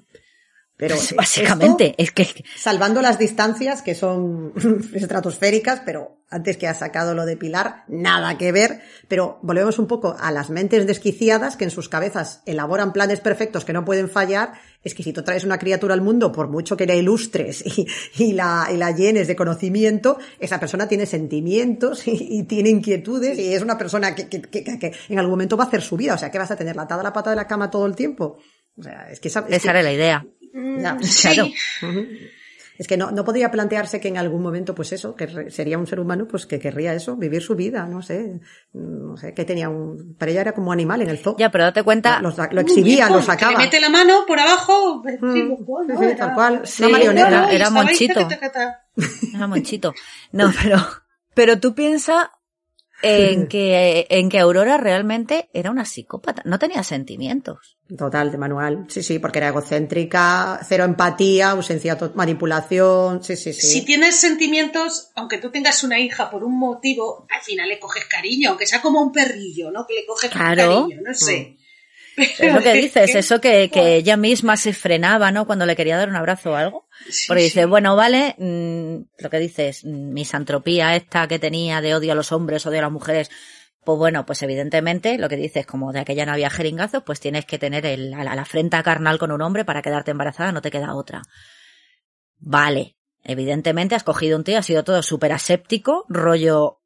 A: Pero
B: Pues básicamente, es que
A: salvando las distancias que son estratosféricas, pero antes que ha sacado lo de Pilar, nada que ver. Pero volvemos un poco a las mentes desquiciadas que en sus cabezas elaboran planes perfectos que no pueden fallar. Es que si tú traes una criatura al mundo, por mucho que la ilustres y, y la, y la llenes de conocimiento, esa persona tiene sentimientos y, y tiene inquietudes y es una persona que, que, que, que en algún momento va a hacer su vida. O sea, que vas a tener atada la pata de la cama todo el tiempo. O sea, es que esa, es
B: esa era la idea.
D: Mm, Sí.
B: Claro.
A: Es que no, no podría plantearse que en algún momento, pues eso, que re- sería un ser humano, pues que querría eso, vivir su vida, no sé, no sé, que tenía un, para ella era como animal en el zoo.
B: Ya, pero date cuenta,
A: Lo, lo exhibía, lo
D: Que
A: sacaba.
D: le mete la mano por abajo. sí,
A: Mm,
D: bueno,
A: sí,
D: era-
A: tal cual.
B: Sí,
A: una marioneta.
B: era- era monchito. Era monchito. No, pero, pero tú piensas en que, en que Aurora realmente era una psicópata. No tenía sentimientos.
A: Total, de manual. Sí, sí, porque era egocéntrica, cero empatía, ausencia, to- manipulación, sí, sí, sí.
D: Si tienes sentimientos, aunque tú tengas una hija por un motivo, al final le coges cariño, aunque sea como un perrillo, ¿no? Que le coges
B: Claro.
D: cariño, no sé.
B: Es lo que dices, eso que, que ella misma se frenaba, ¿no? Cuando le quería dar un abrazo o algo.
D: Sí,
B: Porque dice,
D: sí.
B: bueno, vale, mm, lo que dices, mm, misantropía esta que tenía de odio a los hombres, odio a las mujeres, pues bueno, pues evidentemente, lo que dices, como de aquella no había jeringazos, pues tienes que tener el, la, la frente carnal con un hombre para quedarte embarazada, no te queda otra. Vale, evidentemente has cogido un tío, ha sido todo súper aséptico, rollo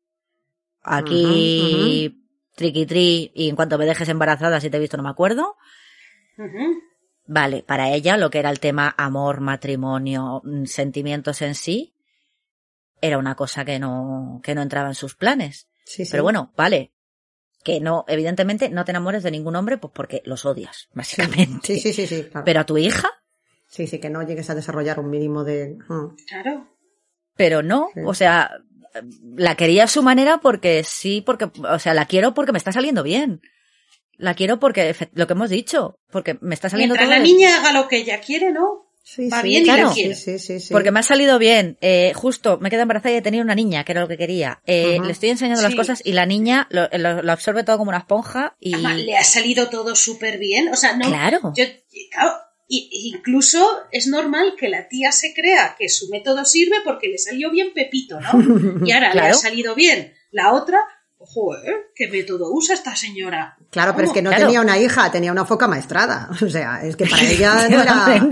B: aquí triqui tri y en cuanto me dejes embarazada si te he visto no me acuerdo. Vale, para ella lo que era el tema amor, matrimonio, mm, sentimientos en sí, era una cosa que no, que no entraba en sus planes.
A: Sí, sí.
B: Pero bueno, vale. Que no, evidentemente no te enamores de ningún hombre, pues porque los odias, básicamente.
A: Sí, sí, sí, sí, claro.
B: Pero a tu hija,
A: Sí, sí, que no llegues a desarrollar un mínimo de... ah.
D: Claro.
B: pero no,
A: Sí.
B: o sea, la quería a su manera porque sí, porque, o sea, la quiero porque me está saliendo bien. La quiero porque, lo que hemos dicho, porque me está saliendo
D: Mientras
B: todo
D: la niña haga lo que ella quiere, ¿no?
A: Sí,
D: Va
A: sí,
D: bien y
B: la
D: quiero.
A: Sí, sí, sí, sí.
B: Porque me ha salido bien. Eh, justo, me quedé embarazada y he tenido una niña, que era lo que quería. Eh. Le estoy enseñando las cosas y la niña lo, lo- lo absorbe todo como una esponja y...
D: Además, le ha salido todo súper bien. O sea, no.
B: Claro.
D: Yo, claro, y- incluso es normal que la tía se crea que su método sirve porque le salió bien Pepito, ¿no? Y ahora le ha salido bien la otra. Joder, ¿qué método usa esta señora?
A: Claro, pero es que no
B: Claro.
A: tenía una hija, tenía una foca maestrada. O sea, es que para ella no era...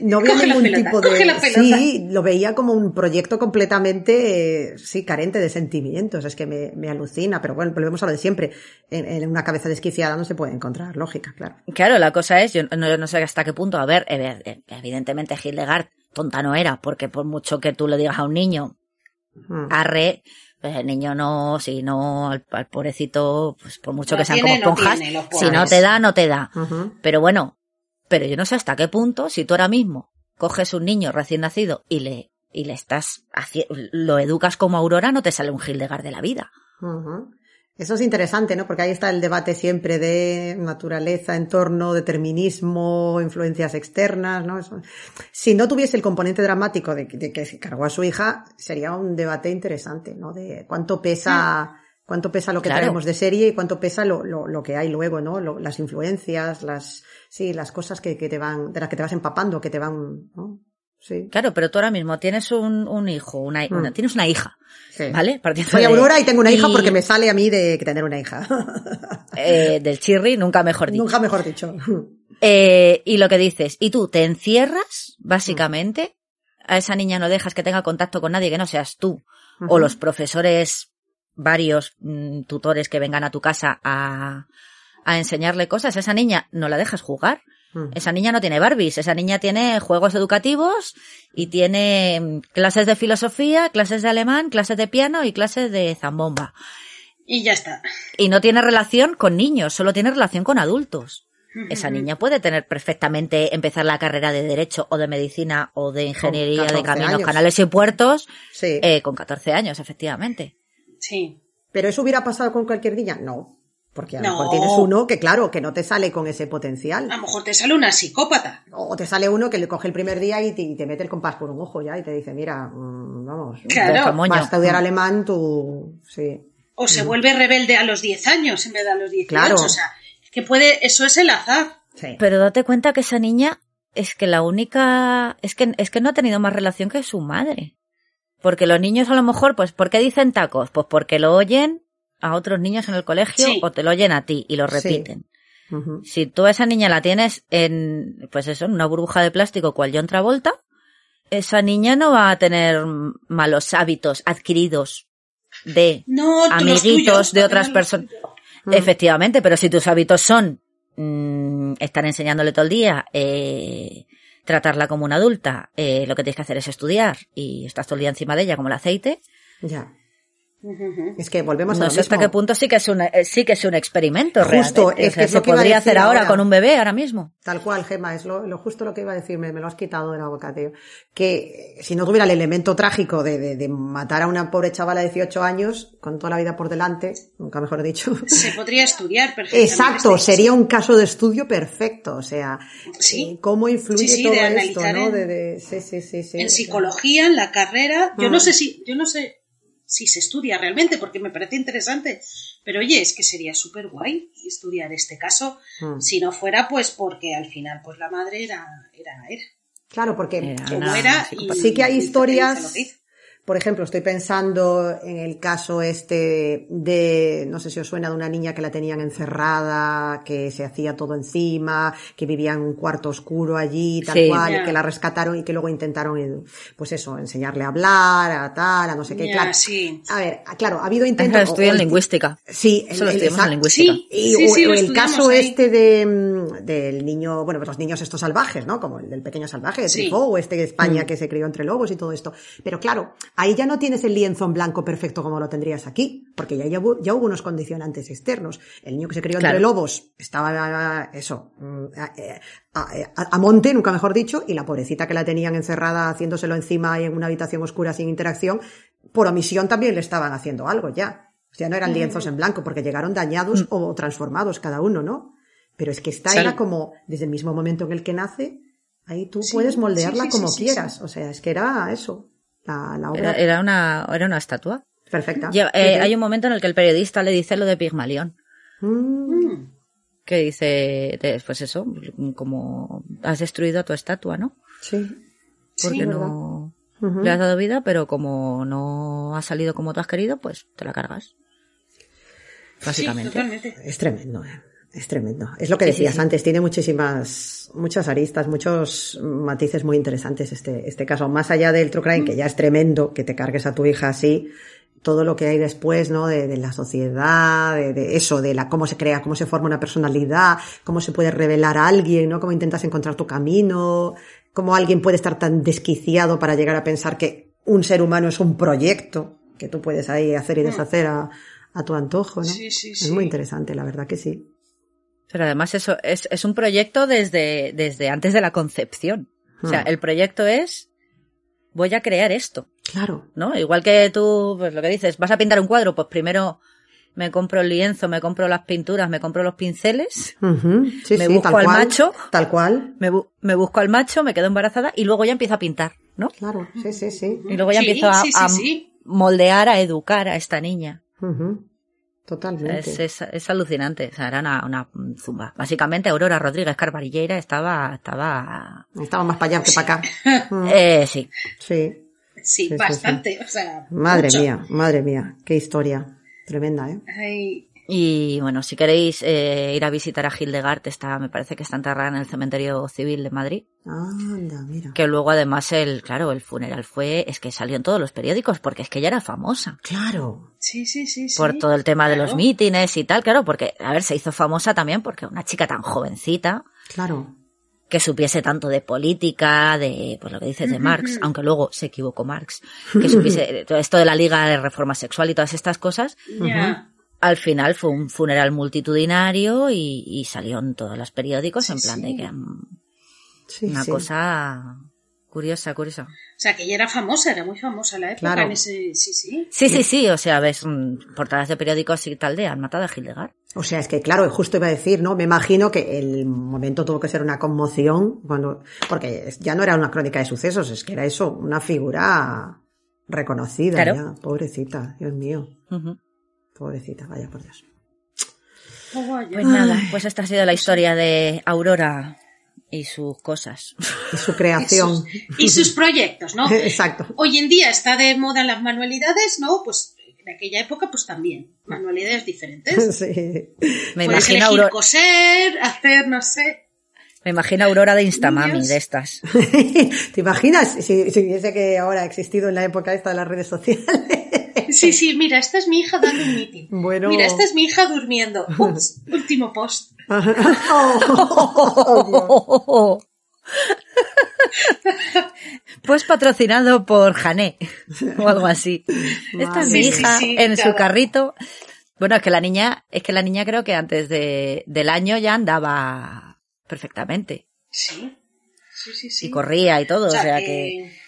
A: No había ningún
D: pelota,
A: tipo de... Sí, lo veía como un proyecto completamente, sí, carente de sentimientos. Es que me, me alucina, pero bueno, volvemos a lo de siempre. En, en una cabeza desquiciada no se puede encontrar lógica, claro.
B: Claro, la cosa es, yo no, sé hasta qué punto, a ver, eh, eh, evidentemente Hildegard tonta no era, porque por mucho que tú le digas a un niño,
A: Mm.
B: arre, pues el niño no, si no, al, al pobrecito, pues por mucho
D: No
B: que sean
D: tiene,
B: como
D: no
B: esponjas,
D: tiene,
B: si no te da, no te da. Pero bueno, pero yo no sé hasta qué punto, si tú ahora mismo coges un niño recién nacido y le, y le estás, haci- lo educas como Aurora, no te sale un Hildegard de la vida.
A: Eso es interesante, ¿no? Porque ahí está el debate siempre de naturaleza, entorno, determinismo, influencias externas, ¿no? Eso- Si no tuviese el componente dramático de, de que se cargó a su hija, sería un debate interesante, ¿no? De cuánto pesa, cuánto pesa lo que
B: Claro.
A: traemos de serie y cuánto pesa lo, lo, lo que hay luego, ¿no? Lo- las influencias, las, sí, las cosas que, que te van, de las que te vas empapando, que te van, ¿no? Sí.
B: Claro, pero tú ahora mismo tienes un, un hijo, una,
A: Mm.
B: una- tienes una hija,
A: sí.
B: ¿vale? Partiendo
A: Soy
B: de-
A: Aurora y tengo una hija porque me sale a mí de que tener una hija.
B: eh, del chirri, nunca mejor dicho.
A: Nunca mejor dicho.
B: Eh, y lo que dices, y tú te encierras, básicamente, a esa niña no dejas que tenga contacto con nadie que no seas tú, o los profesores, varios mm, tutores que vengan a tu casa a, a enseñarle cosas, esa niña no la dejas jugar.
A: Ujú.
B: Esa niña no tiene Barbies, esa niña tiene juegos educativos y tiene mm, clases de filosofía, clases de alemán, clases de piano y clases de zambomba.
D: Y ya está.
B: Y no tiene relación con niños, solo tiene relación con adultos. Esa niña puede tener perfectamente empezar la carrera de Derecho o de Medicina o de Ingeniería de
A: 14
B: Caminos,
A: años.
B: Canales y Puertos
A: Sí.
B: eh, con 14 años, efectivamente.
D: Sí.
A: ¿Pero eso hubiera pasado con cualquier niña? No. Porque a lo
D: No.
A: mejor tienes uno que, claro, que no te sale con ese potencial.
D: A lo mejor te sale una psicópata.
A: O te sale uno que le coge el primer día y te, y te mete el compás por un ojo ya y te dice, mira, mm, vamos,
D: Claro.
A: Vas a estudiar alemán, tú, sí.
D: O se vuelve rebelde a los 10 años en vez de a los 18.
A: Claro.
D: O sea, que puede, eso es el azar.
A: sí.
B: Pero date cuenta que esa niña es que la única, es que, es que no ha tenido más relación que su madre. Porque los niños a lo mejor, pues, ¿por qué dicen tacos? Pues porque lo oyen a otros niños en el colegio
D: Sí.
B: o te lo oyen a ti y lo
A: Sí.
B: repiten. Si tú a esa niña la tienes en, pues eso, en una burbuja de plástico cual John Travolta, esa niña no va a tener malos hábitos adquiridos de
D: No,
B: amiguitos
D: tuyos,
B: de otras personas.
A: Mm.
B: Efectivamente, pero si tus hábitos son mm, estar enseñándole todo el día, eh, tratarla como una adulta, eh, lo que tienes que hacer es estudiar y estás todo el día encima de ella como el aceite,
A: Ya. Es que volvemos a
B: no
A: lo
B: sé hasta qué punto sí que es un, eh, sí que es un experimento
A: Justo,
B: realmente.
A: es
B: O sea,
A: que
B: se
A: que iba a
B: podría
A: decir
B: hacer ahora
A: ahora.
B: con un bebé ahora mismo.
A: Tal cual, Gema, es lo, lo justo lo que iba a decirme, me lo has quitado de la boca, tío. Que eh, si no tuviera el elemento trágico de, de- de matar a una pobre chavala de 18 años, con toda la vida por delante, nunca mejor dicho.
D: Se podría estudiar perfectamente.
A: Exacto,
D: este-
A: sería un caso de estudio perfecto, o sea,
D: Sí.
A: eh, cómo influye
D: Sí, sí,
A: todo
D: de
A: esto,
D: analizar
A: ¿no?
D: en-
A: De, de- sí, sí, sí, sí.
D: En psicología, en la carrera, yo no sé si, yo no sé si se estudia realmente, porque me parece interesante. Pero oye, es que sería súper guay estudiar este caso,
A: Mm.
D: si no fuera pues porque al final pues la madre era, era, era.
A: Claro, porque
B: Era
D: Como era y-
A: Sí que hay historias-. Por ejemplo, estoy pensando en el caso este de, no sé si os suena, de una niña que la tenían encerrada, que se hacía todo encima, que vivía en un cuarto oscuro allí, tal
B: Sí.
A: cual, y que la rescataron y que luego intentaron, eh, pues eso, enseñarle a hablar, a tal, a no sé qué. Claro,
D: sí.
A: A ver, claro, ha habido
B: Eso
A: intentos.
B: lo estudian
A: o- o-
B: lingüística.
A: Sí,
B: Eso lo
A: el- el-
B: estudiamos en lingüística.
D: Sí.
A: Y
D: Sí,
A: o-
D: sí,
A: o
D: lo
A: el caso
D: ahí.
A: este de, mm, del niño, bueno, pues los niños estos salvajes, ¿no? Como el del pequeño salvaje
D: Sí.
A: Truffaut, o este de
B: Mm.
A: España que se crió entre lobos y todo esto. Pero claro, ahí ya no tienes el lienzo en blanco perfecto como lo tendrías aquí, porque ya, ya, hubo, ya hubo unos condicionantes externos. El niño que se crió
B: Claro.
A: entre lobos estaba, eso, mm, a, a- a- a monte, nunca mejor dicho, y la pobrecita que la tenían encerrada haciéndoselo encima y en una habitación oscura sin interacción, por omisión también le estaban haciendo algo ya. O sea, no eran lienzos en blanco porque llegaron dañados o transformados cada uno, ¿no? Pero es que esta
D: Sí.
A: era como, desde el mismo momento en el que nace, ahí tú
D: Sí,
A: puedes moldearla
D: sí, sí,
A: como
D: sí, sí,
A: quieras.
D: sí.
A: O sea, es que era eso, la, la obra
B: Era, era una, era una estatua.
A: perfecta.
B: Lleva- eh, Hay un momento en el que el periodista le dice lo de Pigmalión.
A: Mm,
D: Mm.
B: Que dice, pues eso, como has destruido tu estatua, ¿no?
A: sí.
B: Porque
D: Sí,
B: no le has dado vida, pero como no ha salido como tú has querido, pues te la cargas. Básicamente.
A: Es tremendo, eh. Es tremendo. Es lo que
B: Sí,
A: decías
B: sí.
A: antes, tiene muchísimas, muchas aristas, muchos matices muy interesantes este, este caso. Más allá del true crime, que ya es tremendo que te cargues a tu hija así, todo lo que hay después, ¿no? De, de la sociedad, de, de eso, de la, cómo se crea, cómo se forma una personalidad, cómo se puede revelar a alguien, ¿no? Cómo intentas encontrar tu camino, cómo alguien puede estar tan desquiciado para llegar a pensar que un ser humano es un proyecto que tú puedes ahí hacer y deshacer a, a tu antojo, ¿no?
D: Sí, sí,
A: Es
D: sí.
A: muy interesante, la verdad que sí.
B: Pero además eso es, es un proyecto desde, desde antes de la concepción. O sea,
A: Ah.
B: el proyecto es, voy a crear esto,
A: Claro.
B: ¿no? Igual que tú, pues lo que dices, vas a pintar un cuadro, pues primero me compro el lienzo, me compro las pinturas, me compro los pinceles.
A: Sí,
B: Me
A: sí,
B: busco
A: tal
B: al
A: cual,
B: macho.
A: Tal cual.
B: me, bu- me busco al macho, me quedo embarazada y luego ya empiezo a pintar, ¿no?
A: Claro, sí, sí, sí.
B: Y luego ya
D: Sí,
B: empiezo a,
D: sí, sí,
B: a
D: sí.
B: moldear, a educar a esta niña.
A: Ujú. Totalmente.
B: Es, es, es alucinante, o sea, era una, una zumba. Básicamente Aurora Rodríguez Carvarillera estaba, estaba,
A: Estaba más para allá que para acá. Mm,
B: eh, sí,
A: Sí.
D: Sí,
A: sí,
D: bastante. O sea,
A: Madre
D: mucho.
A: mía, madre mía. Qué historia. Tremenda, ¿eh?
D: Ay,
B: Y bueno, si queréis eh, ir a visitar a Hildegard, está, me parece que está enterrada en el cementerio civil de Madrid.
A: Anda, mira.
B: Que luego además el, claro, el funeral fue, es que salió en todos los periódicos, porque es que ella era famosa.
A: Claro.
D: sí, sí, sí, sí.
B: Por todo el tema de los mítines y tal, claro, porque, a ver, se hizo famosa también porque una chica tan jovencita,
A: Claro.
B: que supiese tanto de política, de, pues lo que dices de Marx, aunque luego se equivocó Marx, que supiese todo esto de la Liga de Reforma Sexual y todas estas cosas. Al final fue un funeral multitudinario y, y salió en todos los periódicos en plan
D: sí.
B: de que mm,
A: Sí,
B: una
A: sí.
B: cosa curiosa, curiosa.
D: O sea, que ella era famosa, era muy famosa la época.
A: Claro.
D: En ese, sí, sí.
B: Sí, sí, sí, o sea, ves mm, portadas de periódicos y tal de han matado a Hildegard.
A: O sea, es que claro, justo iba a decir, ¿no? Me imagino que el momento tuvo que ser una conmoción cuando, porque ya no era una crónica de sucesos, es que era eso, una figura reconocida
B: Claro.
A: ya. Pobrecita, Dios mío.
B: Ujú.
A: Pobrecita, vaya por Dios.
D: Oh, vaya.
B: Pues nada, pues esta ha sido la historia de Aurora y sus cosas.
A: Y su
D: Y
A: creación.
D: sus, y sus proyectos, ¿no?
A: Exacto.
D: Hoy en día está de moda las manualidades, ¿no? Pues en aquella época, pues también. Manualidades diferentes.
A: Sí.
B: Me
D: Puedes
B: imagino,
D: elegir
B: Aurora,
D: coser, hacer, no sé.
B: me imagino Aurora de Instamami,
D: Niños.
B: de estas.
A: ¿Te imaginas si, si hubiese que ahora existido en la época esta de las redes sociales?
D: Sí, sí, mira, esta es mi hija dando un meeting.
A: Bueno.
D: Mira, esta es mi hija durmiendo. Ups, último post.
A: Oh.
B: Pues patrocinado por Jané o algo así. Esta es mi
D: Sí,
B: hija
D: sí,
B: en su carrito. Bueno, es que la niña, es que la niña creo que antes de, del año ya andaba perfectamente
D: Sí. Sí, sí, sí.
B: y corría y todo, o sea, que... que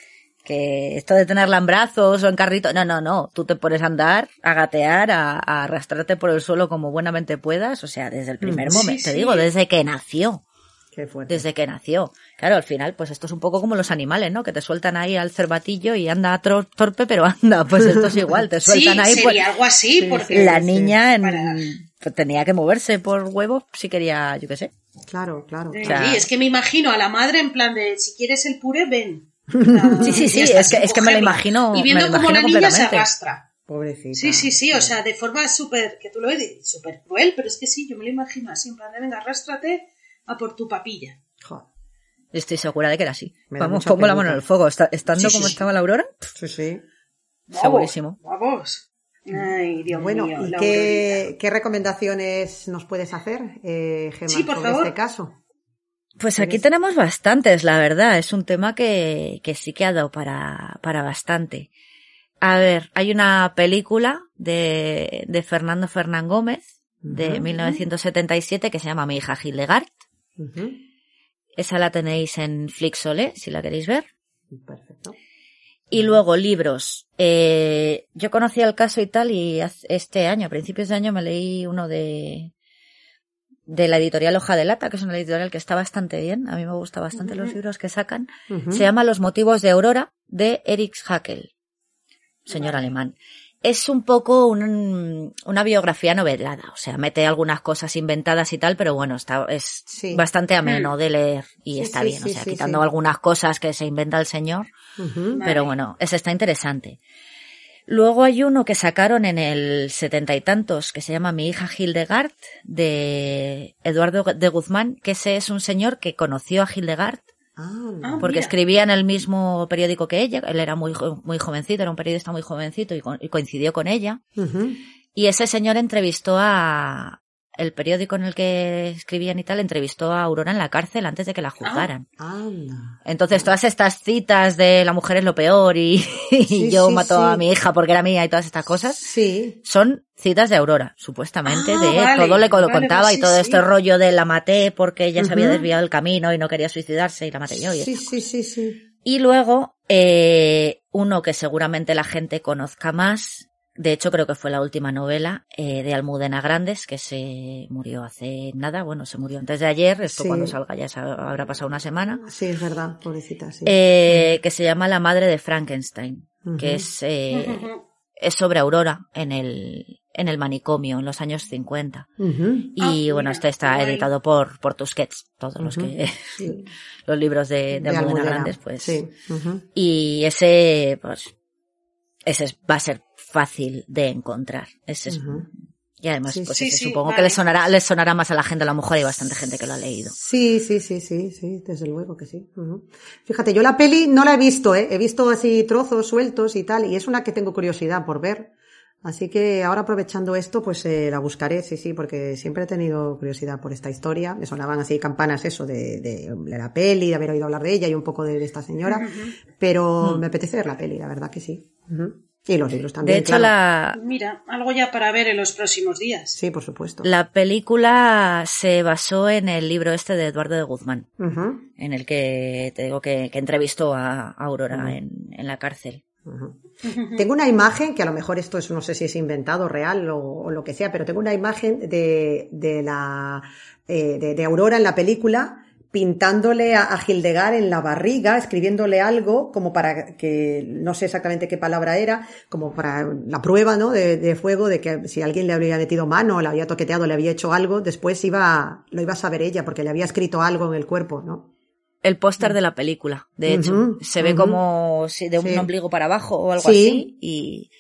B: esto de tenerla en brazos o en carrito, no, no, no, tú te pones a andar, a gatear, a, a arrastrarte por el suelo como buenamente puedas, o sea, desde el primer
A: Mm.
D: Sí,
B: momento, te
D: sí.
B: digo, desde que nació,
A: Qué fuerte.
B: desde que nació. Claro, al final, pues esto es un poco como los animales, ¿no? Que te sueltan ahí al cervatillo y anda tro- torpe, pero anda, pues esto es igual, te
D: Sí,
B: sueltan ahí, pues
D: sería algo así,
A: Sí,
D: porque...
B: la
A: sí,
B: niña en-
D: para-
B: pues, tenía que moverse por huevos si quería, yo qué sé.
A: Claro, claro.
D: Sí,
B: o sea-
D: es que me imagino a la madre en plan de, si quieres el puré, ven.
B: Sí, sí, sí, es que- es que me lo imagino-
D: Y viendo cómo la niña se
B: completamente.
D: arrastra.
A: Pobrecita.
D: Sí, sí, sí, o sea, de forma súper, que tú lo ves, súper cruel, pero es que sí, yo me lo imagino así, en plan de, venga, arrástrate a por tu papilla.
A: Joder.
B: Estoy segura de que era así.
A: Me
B: Vamos, pongo la mano en el fuego. Está- estando
D: Sí, sí,
B: como
D: sí.
B: estaba la Aurora,
A: Sí, sí.
D: Vamos,
B: Segurísimo.
D: Vamos. Ay, Dios
A: Bueno,
D: mío.
A: ¿y qué, qué recomendaciones nos puedes hacer, eh, Gemma,
D: Sí, por
A: sobre
D: favor.
A: este caso?
B: Pues aquí tenemos bastantes, la verdad. Es un tema que, que sí que ha dado para, para bastante. A ver, hay una película de, de Fernando Fernán Gómez de
A: Ujú.
B: 1977 que se llama Mi hija Hildegard. Esa la tenéis en Flixolé, si la queréis ver.
A: Perfecto.
B: Y luego libros. Eh, yo conocía el caso y tal y este año, a principios de año, me leí uno de de la editorial Hoja de Lata, que es una editorial que está bastante bien. A mí me gustan bastante los libros que sacan. Se llama Los motivos de Aurora, de Erich Hackel, señor alemán. Es un poco un- una biografía novelada, o sea, mete algunas cosas inventadas y tal, pero bueno, está, es
A: Sí.
B: bastante ameno de leer y
A: Sí,
B: está
A: sí,
B: bien, o sea,
A: sí,
B: quitando
A: sí.
B: algunas cosas que se inventa el señor, pero bueno, ese está interesante. Luego hay uno que sacaron en el setenta y tantos que se llama Mi hija Hildegard de Eduardo de Guzmán, que ese es un señor que conoció a Hildegard
A: Ah,
D: Ah,
B: porque
D: mira.
B: escribía en el mismo periódico que ella, él era muy, muy jovencito, era un periodista muy jovencito y, co- y coincidió con ella. Y ese señor entrevistó a, el periódico en el que escribían y tal entrevistó a Aurora en la cárcel antes de que la juzgaran.
A: Anda.
B: Entonces todas estas citas de la mujer es lo peor y, y
A: Sí,
B: yo
A: sí,
B: mato
A: sí.
B: a mi hija porque era mía y todas estas cosas,
A: Sí.
B: son citas de Aurora, supuestamente,
D: Ah,
B: de
D: vale,
B: todo le
D: vale,
B: contaba
D: pues
B: y
D: sí,
B: todo este rollo de la maté porque ella se había desviado del camino y no quería suicidarse y la maté yo. Y,
A: Sí, sí, sí, sí.
B: y luego, eh, uno que seguramente la gente conozca más, de hecho creo que fue la última novela, eh, de Almudena Grandes, que se murió hace nada, bueno, se murió antes de ayer, esto
A: Sí.
B: cuando salga ya se habrá pasado una semana,
A: Sí, es verdad, pobrecita, sí.
B: eh, que se llama La madre de Frankenstein, que es, eh, es sobre Aurora en el, en el manicomio en los años 50.
A: Ujú.
B: Y
D: Ah,
B: bueno, este está editado por, por Tusquets, todos los que,
A: Sí.
B: los libros de, de,
A: De
B: Almudena
A: Almudena,
B: Grandes, pues,
A: Sí.
B: Y ese, pues, ese es- va a ser fácil de encontrar. Ese es,
A: Ujú.
B: y además,
A: Sí,
B: pues
D: sí, sí,
B: supongo
D: vale.
B: que le sonará, le sonará más a la gente, a lo mejor hay bastante gente que lo ha leído.
A: Sí, sí, sí, sí, sí, desde luego que sí. Ujú. Fíjate, yo la peli no la he visto, ¿eh? he visto así trozos sueltos y tal, y es una que tengo curiosidad por ver. Así que ahora aprovechando esto, pues eh, la buscaré, sí, sí, porque siempre he tenido curiosidad por esta historia. Me sonaban así campanas eso de, de, de la peli, de haber oído hablar de ella y un poco de, de esta señora, pero me apetece ver la peli, la verdad que sí. Ujú. Y los libros también.
B: De hecho,
A: claro.
B: la,
D: Mira, algo ya para ver en los próximos días.
A: Sí, por supuesto.
B: la película se basó en el libro este de Eduardo de Guzmán, en el que te digo que, que entrevistó a Aurora en, en la cárcel.
A: Tengo una imagen, que a lo mejor esto es, no sé si es inventado, real o, o lo que sea, pero tengo una imagen de, de la, eh, de, de Aurora en la película pintándole a, a Hildegard en la barriga, escribiéndole algo como para que, no sé exactamente qué palabra era, como para la prueba, ¿no? De, de fuego, de que si alguien le había metido mano, le había toqueteado, le había hecho algo, después iba, lo iba a saber ella, porque le había escrito algo en el cuerpo, ¿no?
B: El póster de la película, de hecho, se ve como si de un
A: Sí.
B: ombligo para abajo o algo
A: Sí.
B: así y,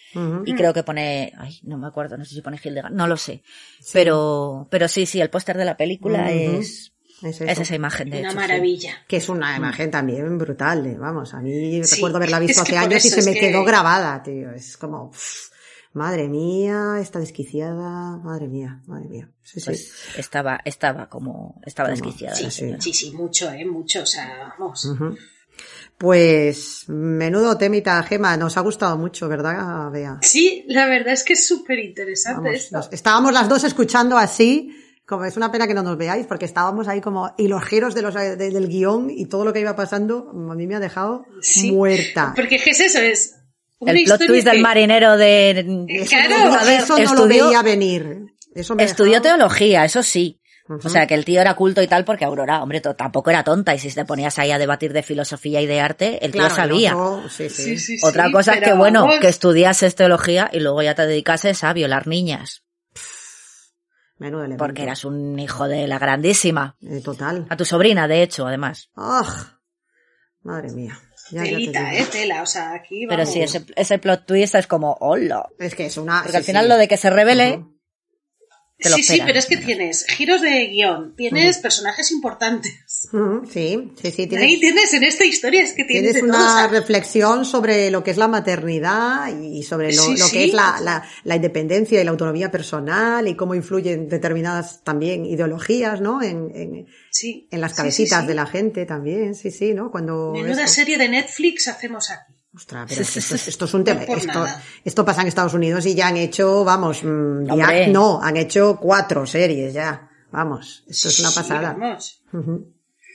B: y creo que pone, ay, no me acuerdo, no sé si pone Hildegard, no lo sé,
A: Sí.
B: pero, pero sí, sí, el póster de la película es,
A: Es eso.
B: es esa imagen de
D: Una
B: hecho. sí.
D: maravilla.
A: Que es una imagen también brutal, eh, vamos, a mí
D: Sí,
A: recuerdo haberla visto hace años y se me
D: que-
A: quedó grabada, tío. Es como, pff, madre mía, está desquiciada, madre mía, madre mía. Sí, sí.
B: Pues estaba, estaba como, estaba
A: Como-
B: desquiciada.
D: Sí,
A: sí.
D: sí, sí, mucho, ¿eh? Mucho, o sea, vamos.
A: Pues, menudo temita, Gema, nos ha gustado mucho, ¿verdad, Bea?
D: Sí, la verdad es que es súper interesante
A: Vamos,
D: esto.
A: nos- estábamos las dos escuchando así, como es una pena que no nos veáis, porque estábamos ahí como, y los giros de los, de- del guion y todo lo que iba pasando, a mí me ha dejado
D: Sí.
A: muerta.
D: Porque ¿qué es eso? Es una
B: El plot twist del marinero de,
A: Eso
D: Claro,
A: no,
B: a ver,
A: eso no lo
B: estudió-
A: veía venir. Eso me
B: estudió teología, eso sí. O sea, que el tío era culto y tal, porque Aurora, hombre, tampoco era tonta. Y si te ponías ahí a debatir de filosofía y de arte, el tío
A: Claro,
B: sabía.
A: el otro- sí, sí.
D: Sí, sí, sí,
B: Otra cosa es que, bueno,
D: vamos,
B: que estudiases teología y luego ya te dedicases a violar niñas.
A: Menudo elemento.
B: Porque eras un hijo de la grandísima.
A: Eh, total.
B: A tu sobrina, de hecho, además.
A: ¡Ah! Madre mía. Ya, ya te
D: Telita, eh, tela, o sea, aquí
B: Pero
D: vamos.
B: sí, ese, ese plot twist es como, hola.
A: Es que es una.
B: Porque
A: sí,
B: al final
A: sí.
B: lo de que se revele. Te lo
D: sí, sí, pero es que tienes giros de guion, tienes personajes importantes.
A: Sí, sí, sí.
D: Ahí
A: Tienes,
D: en esta historia, es que tienes,
A: tienes
D: de todo,
A: una
D: o sea,
A: reflexión sobre lo que es la maternidad y sobre lo,
D: Sí,
A: lo que
D: sí.
A: es la, la, la independencia y la autonomía personal y cómo influyen determinadas también ideologías, ¿no? En, en,
D: sí,
A: en las cabecitas de la gente también, sí, sí, ¿no? Cuando.
D: Menuda
A: esto-
D: serie de Netflix hacemos aquí.
A: Ostras, pero esto, es- esto es un tema.
D: No
A: Esto, esto pasa en Estados Unidos y ya han hecho, vamos, mm, ya- no, han hecho cuatro series ya. Vamos, esto es una
D: Sí,
A: pasada.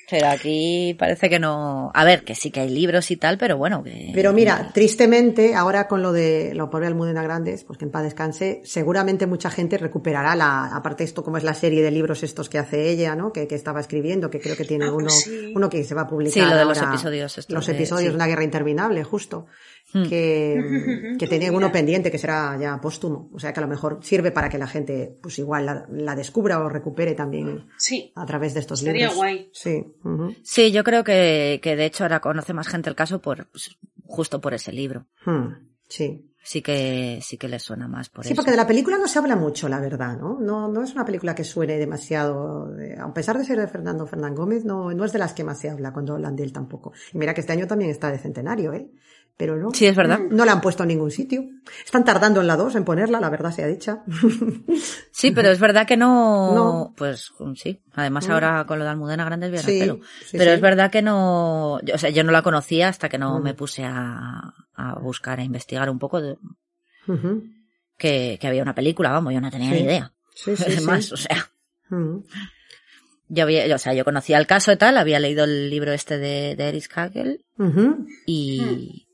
B: Pero aquí parece que no. A ver, que sí que hay libros y tal, pero bueno, que.
A: Pero mira, tristemente, ahora con lo de lo pobre Almudena Grandes, pues que en paz descanse, seguramente mucha gente recuperará la, aparte esto como es la serie de libros estos que hace ella, ¿no? Que, que estaba escribiendo, que creo que tiene
D: Ah,
A: uno,
D: pues sí.
A: uno que se va a publicar.
B: Sí, lo de los
A: ahora,
B: episodios estos
A: Los
B: de-
A: episodios
B: sí.
A: de una guerra interminable, justo.
B: Hmm.
A: Que, que tenía uno pendiente que será ya póstumo. O sea que a lo mejor sirve para que la gente, pues igual la, la descubra o recupere también
D: Sí,
A: a través de estos
D: Estaría
A: libros.
D: guay.
A: Sí.
B: Sí, yo creo que, que de hecho ahora conoce más gente el caso por pues, justo por ese libro.
A: Hmm, Sí.
B: Sí que sí que le suena más por
A: Sí,
B: eso.
A: porque de la película no se habla mucho, la verdad, ¿no? No, no es una película que suene demasiado, de- a pesar de ser de Fernando Fernán Gómez, no, no es de las que más se habla cuando hablan de él tampoco. Y mira que este año también está de centenario, ¿eh? Pero no.
B: Sí, es verdad.
A: No la han puesto en ningún sitio. Están tardando en la 2 en ponerla, la verdad sea dicha.
B: Sí, pero es verdad que no.
A: No.
B: Pues sí. Además,
A: Mm.
B: ahora con lo de Almudena Grandes viene
A: Sí,
B: el pelo.
A: sí,
B: pero
A: sí.
B: es verdad que no. O sea, yo no la conocía hasta que no
A: Mm.
B: me puse a, a buscar, a investigar un poco de que, que había una película. Vamos, yo no tenía ni idea.
A: Sí, sí,
B: Es
A: sí.
B: más, o sea.
A: Ujú.
B: Yo había, o sea, yo conocía el caso y tal, había leído el libro este de, de
A: Ujú.
B: y,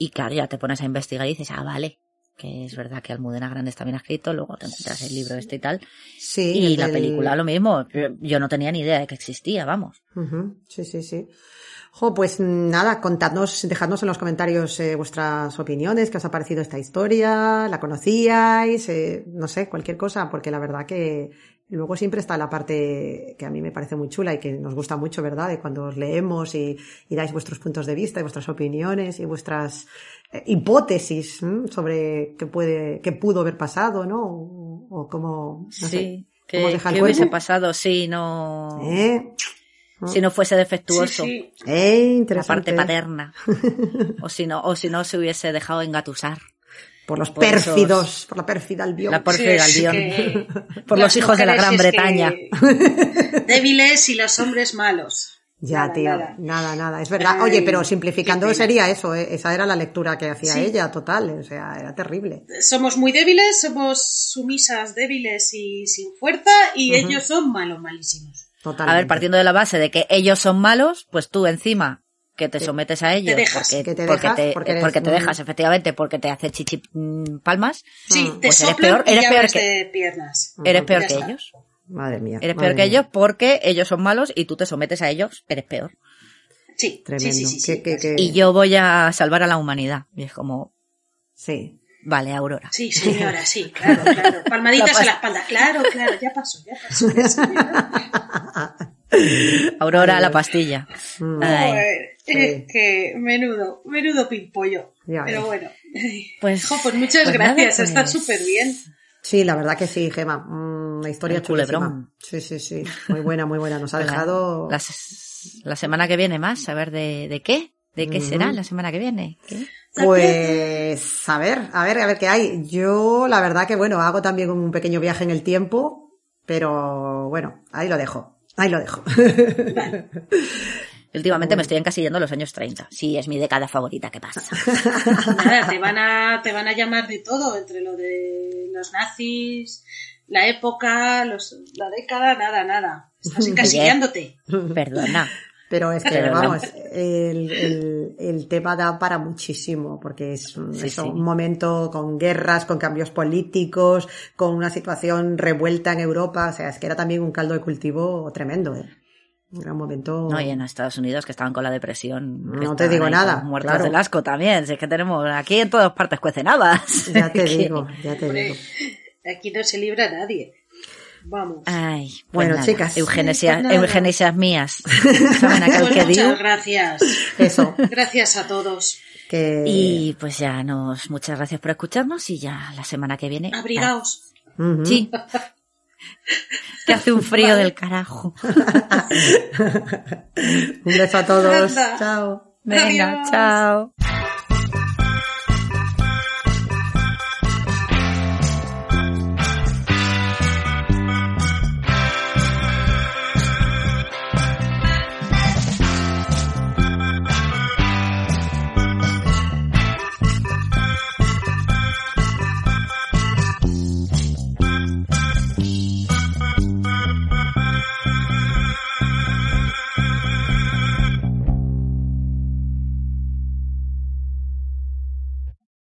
B: y claro, ya te pones a investigar y dices, ah, vale, que es verdad que Almudena Grandes también ha escrito, luego te encuentras el libro este y tal,
A: Sí.
B: y la
A: del-
B: película lo mismo, yo, no tenía ni idea de que existía, vamos.
A: Sí, sí, sí. Jo, pues nada, contadnos, dejadnos en los comentarios eh, vuestras opiniones, qué os ha parecido esta historia, la conocíais, eh, no sé, cualquier cosa, porque la verdad que luego siempre está la parte que a mí me parece muy chula y que nos gusta mucho, ¿verdad? De cuando os leemos y, y dais vuestros puntos de vista y vuestras opiniones y vuestras eh, hipótesis ¿m? sobre qué puede, qué pudo haber pasado, ¿no? O, o cómo, no sé,
B: que,
A: cómo deja el
B: que hubiese pasado si no,
A: ¿Eh?
B: si no fuese defectuoso.
D: Sí, sí.
A: Eh,
B: La parte paterna. o si no, o si no se hubiese dejado engatusar.
A: Por los
B: Por esos-
A: pérfidos, por la pérfida albión.
B: La por-
D: Sí,
B: Albión.
D: que
B: Por
D: las
B: los hijos de la Gran Bretaña.
D: que débiles y los hombres malos.
A: Ya,
D: Nada,
A: tío,
D: nada.
A: nada. nada, es verdad. Oye, pero simplificando sería eso, ¿eh? esa era la lectura que hacía
D: Sí.
A: ella, total, o sea, era terrible.
D: Somos muy débiles, somos sumisas, débiles y sin fuerza, y ellos son malos, malísimos.
A: Totalmente.
B: A ver, partiendo de la base de que ellos son malos, pues tú encima que te
A: Te-
B: sometes a ellos
D: dejas.
B: porque,
A: Que te
B: porque
A: dejas,
B: te,
A: porque eres
B: porque te dejas, efectivamente, porque te hace chichi mm, palmas,
D: Sí,
A: Mm.
D: te
B: Pues eres
D: soplan
B: peor- eres peor que-
D: de piernas.
B: eres peor que ellos.
A: Madre mía.
B: Eres
A: madre
B: peor que
A: mía.
B: ellos porque ellos son malos y tú te sometes a ellos, eres peor.
D: Sí,
A: Tremendo.
D: sí, sí, sí,
A: que-
D: sí.
A: que-
B: Y yo voy a salvar a la humanidad. Y es como,
A: Sí.
B: Vale, Aurora.
D: Sí, señora, sí, claro, claro. Palmaditas
B: La
D: en la espalda, claro, claro, ya pasó, ya pasó. ya, señora.
B: Aurora, la pastilla.
A: Mm.
B: Ay.
D: Es que menudo, menudo pimpollo.
A: Ya
D: Pero bueno.
B: Pues,
D: Jo, pues muchas
B: pues
D: gracias, está
B: pues,
D: súper bien.
A: Sí, la verdad que sí, Gema. Mm, Una historia
B: El culebrón.
A: Sí, sí, sí. Muy buena, muy buena. Nos ha
B: La-
A: dejado.
B: La semana que viene más, a ver de, de qué. ¿De qué será la semana que viene? ¿Qué?
A: Pues, a ver, a ver, a ver qué hay. Yo, la verdad que, bueno, hago también un pequeño viaje en el tiempo, pero bueno, ahí lo dejo. Ahí lo dejo.
B: Últimamente me estoy encasillando en los años 30. Sí, es mi década favorita, ¿qué pasa?
D: Nada, te van a, te van a llamar de todo, entre lo de los nazis, la época, los, la década, nada, nada. Estás encasillándote.
B: Perdona.
A: Pero es que,
B: Pero no.
A: vamos, el, el, el tema da para muchísimo, porque es, un-
B: Sí,
A: es
B: sí.
A: un momento con guerras, con cambios políticos, con una situación revuelta en Europa, o sea, es que era también un caldo de cultivo tremendo, ¿eh? Era un momento...
B: No, y en Estados Unidos que estaban con la depresión.
A: No te digo nada,
B: Muertos
A: claro.
B: del asco también. Si es que tenemos aquí en todas partes cuecen habas.
A: Ya te digo, ya te digo.
D: aquí no se libra nadie. Vamos.
B: Ay, pues
A: Bueno,
B: nada,
A: chicas.
B: Eugenesias,
D: nada.
B: eugenesias mías. ¿Saben aquel
D: Pues
B: que digo?
D: muchas gracias.
A: Eso,
D: Gracias a todos.
A: que...
B: Y pues ya nos, muchas gracias por escucharnos y ya la semana que viene.
D: Abrigaos.
A: Ujú.
B: Sí. que hace un frío del carajo.
A: Un beso a todos.
D: Anda.
A: Chao.
B: Venga,
D: Adiós.
B: chao.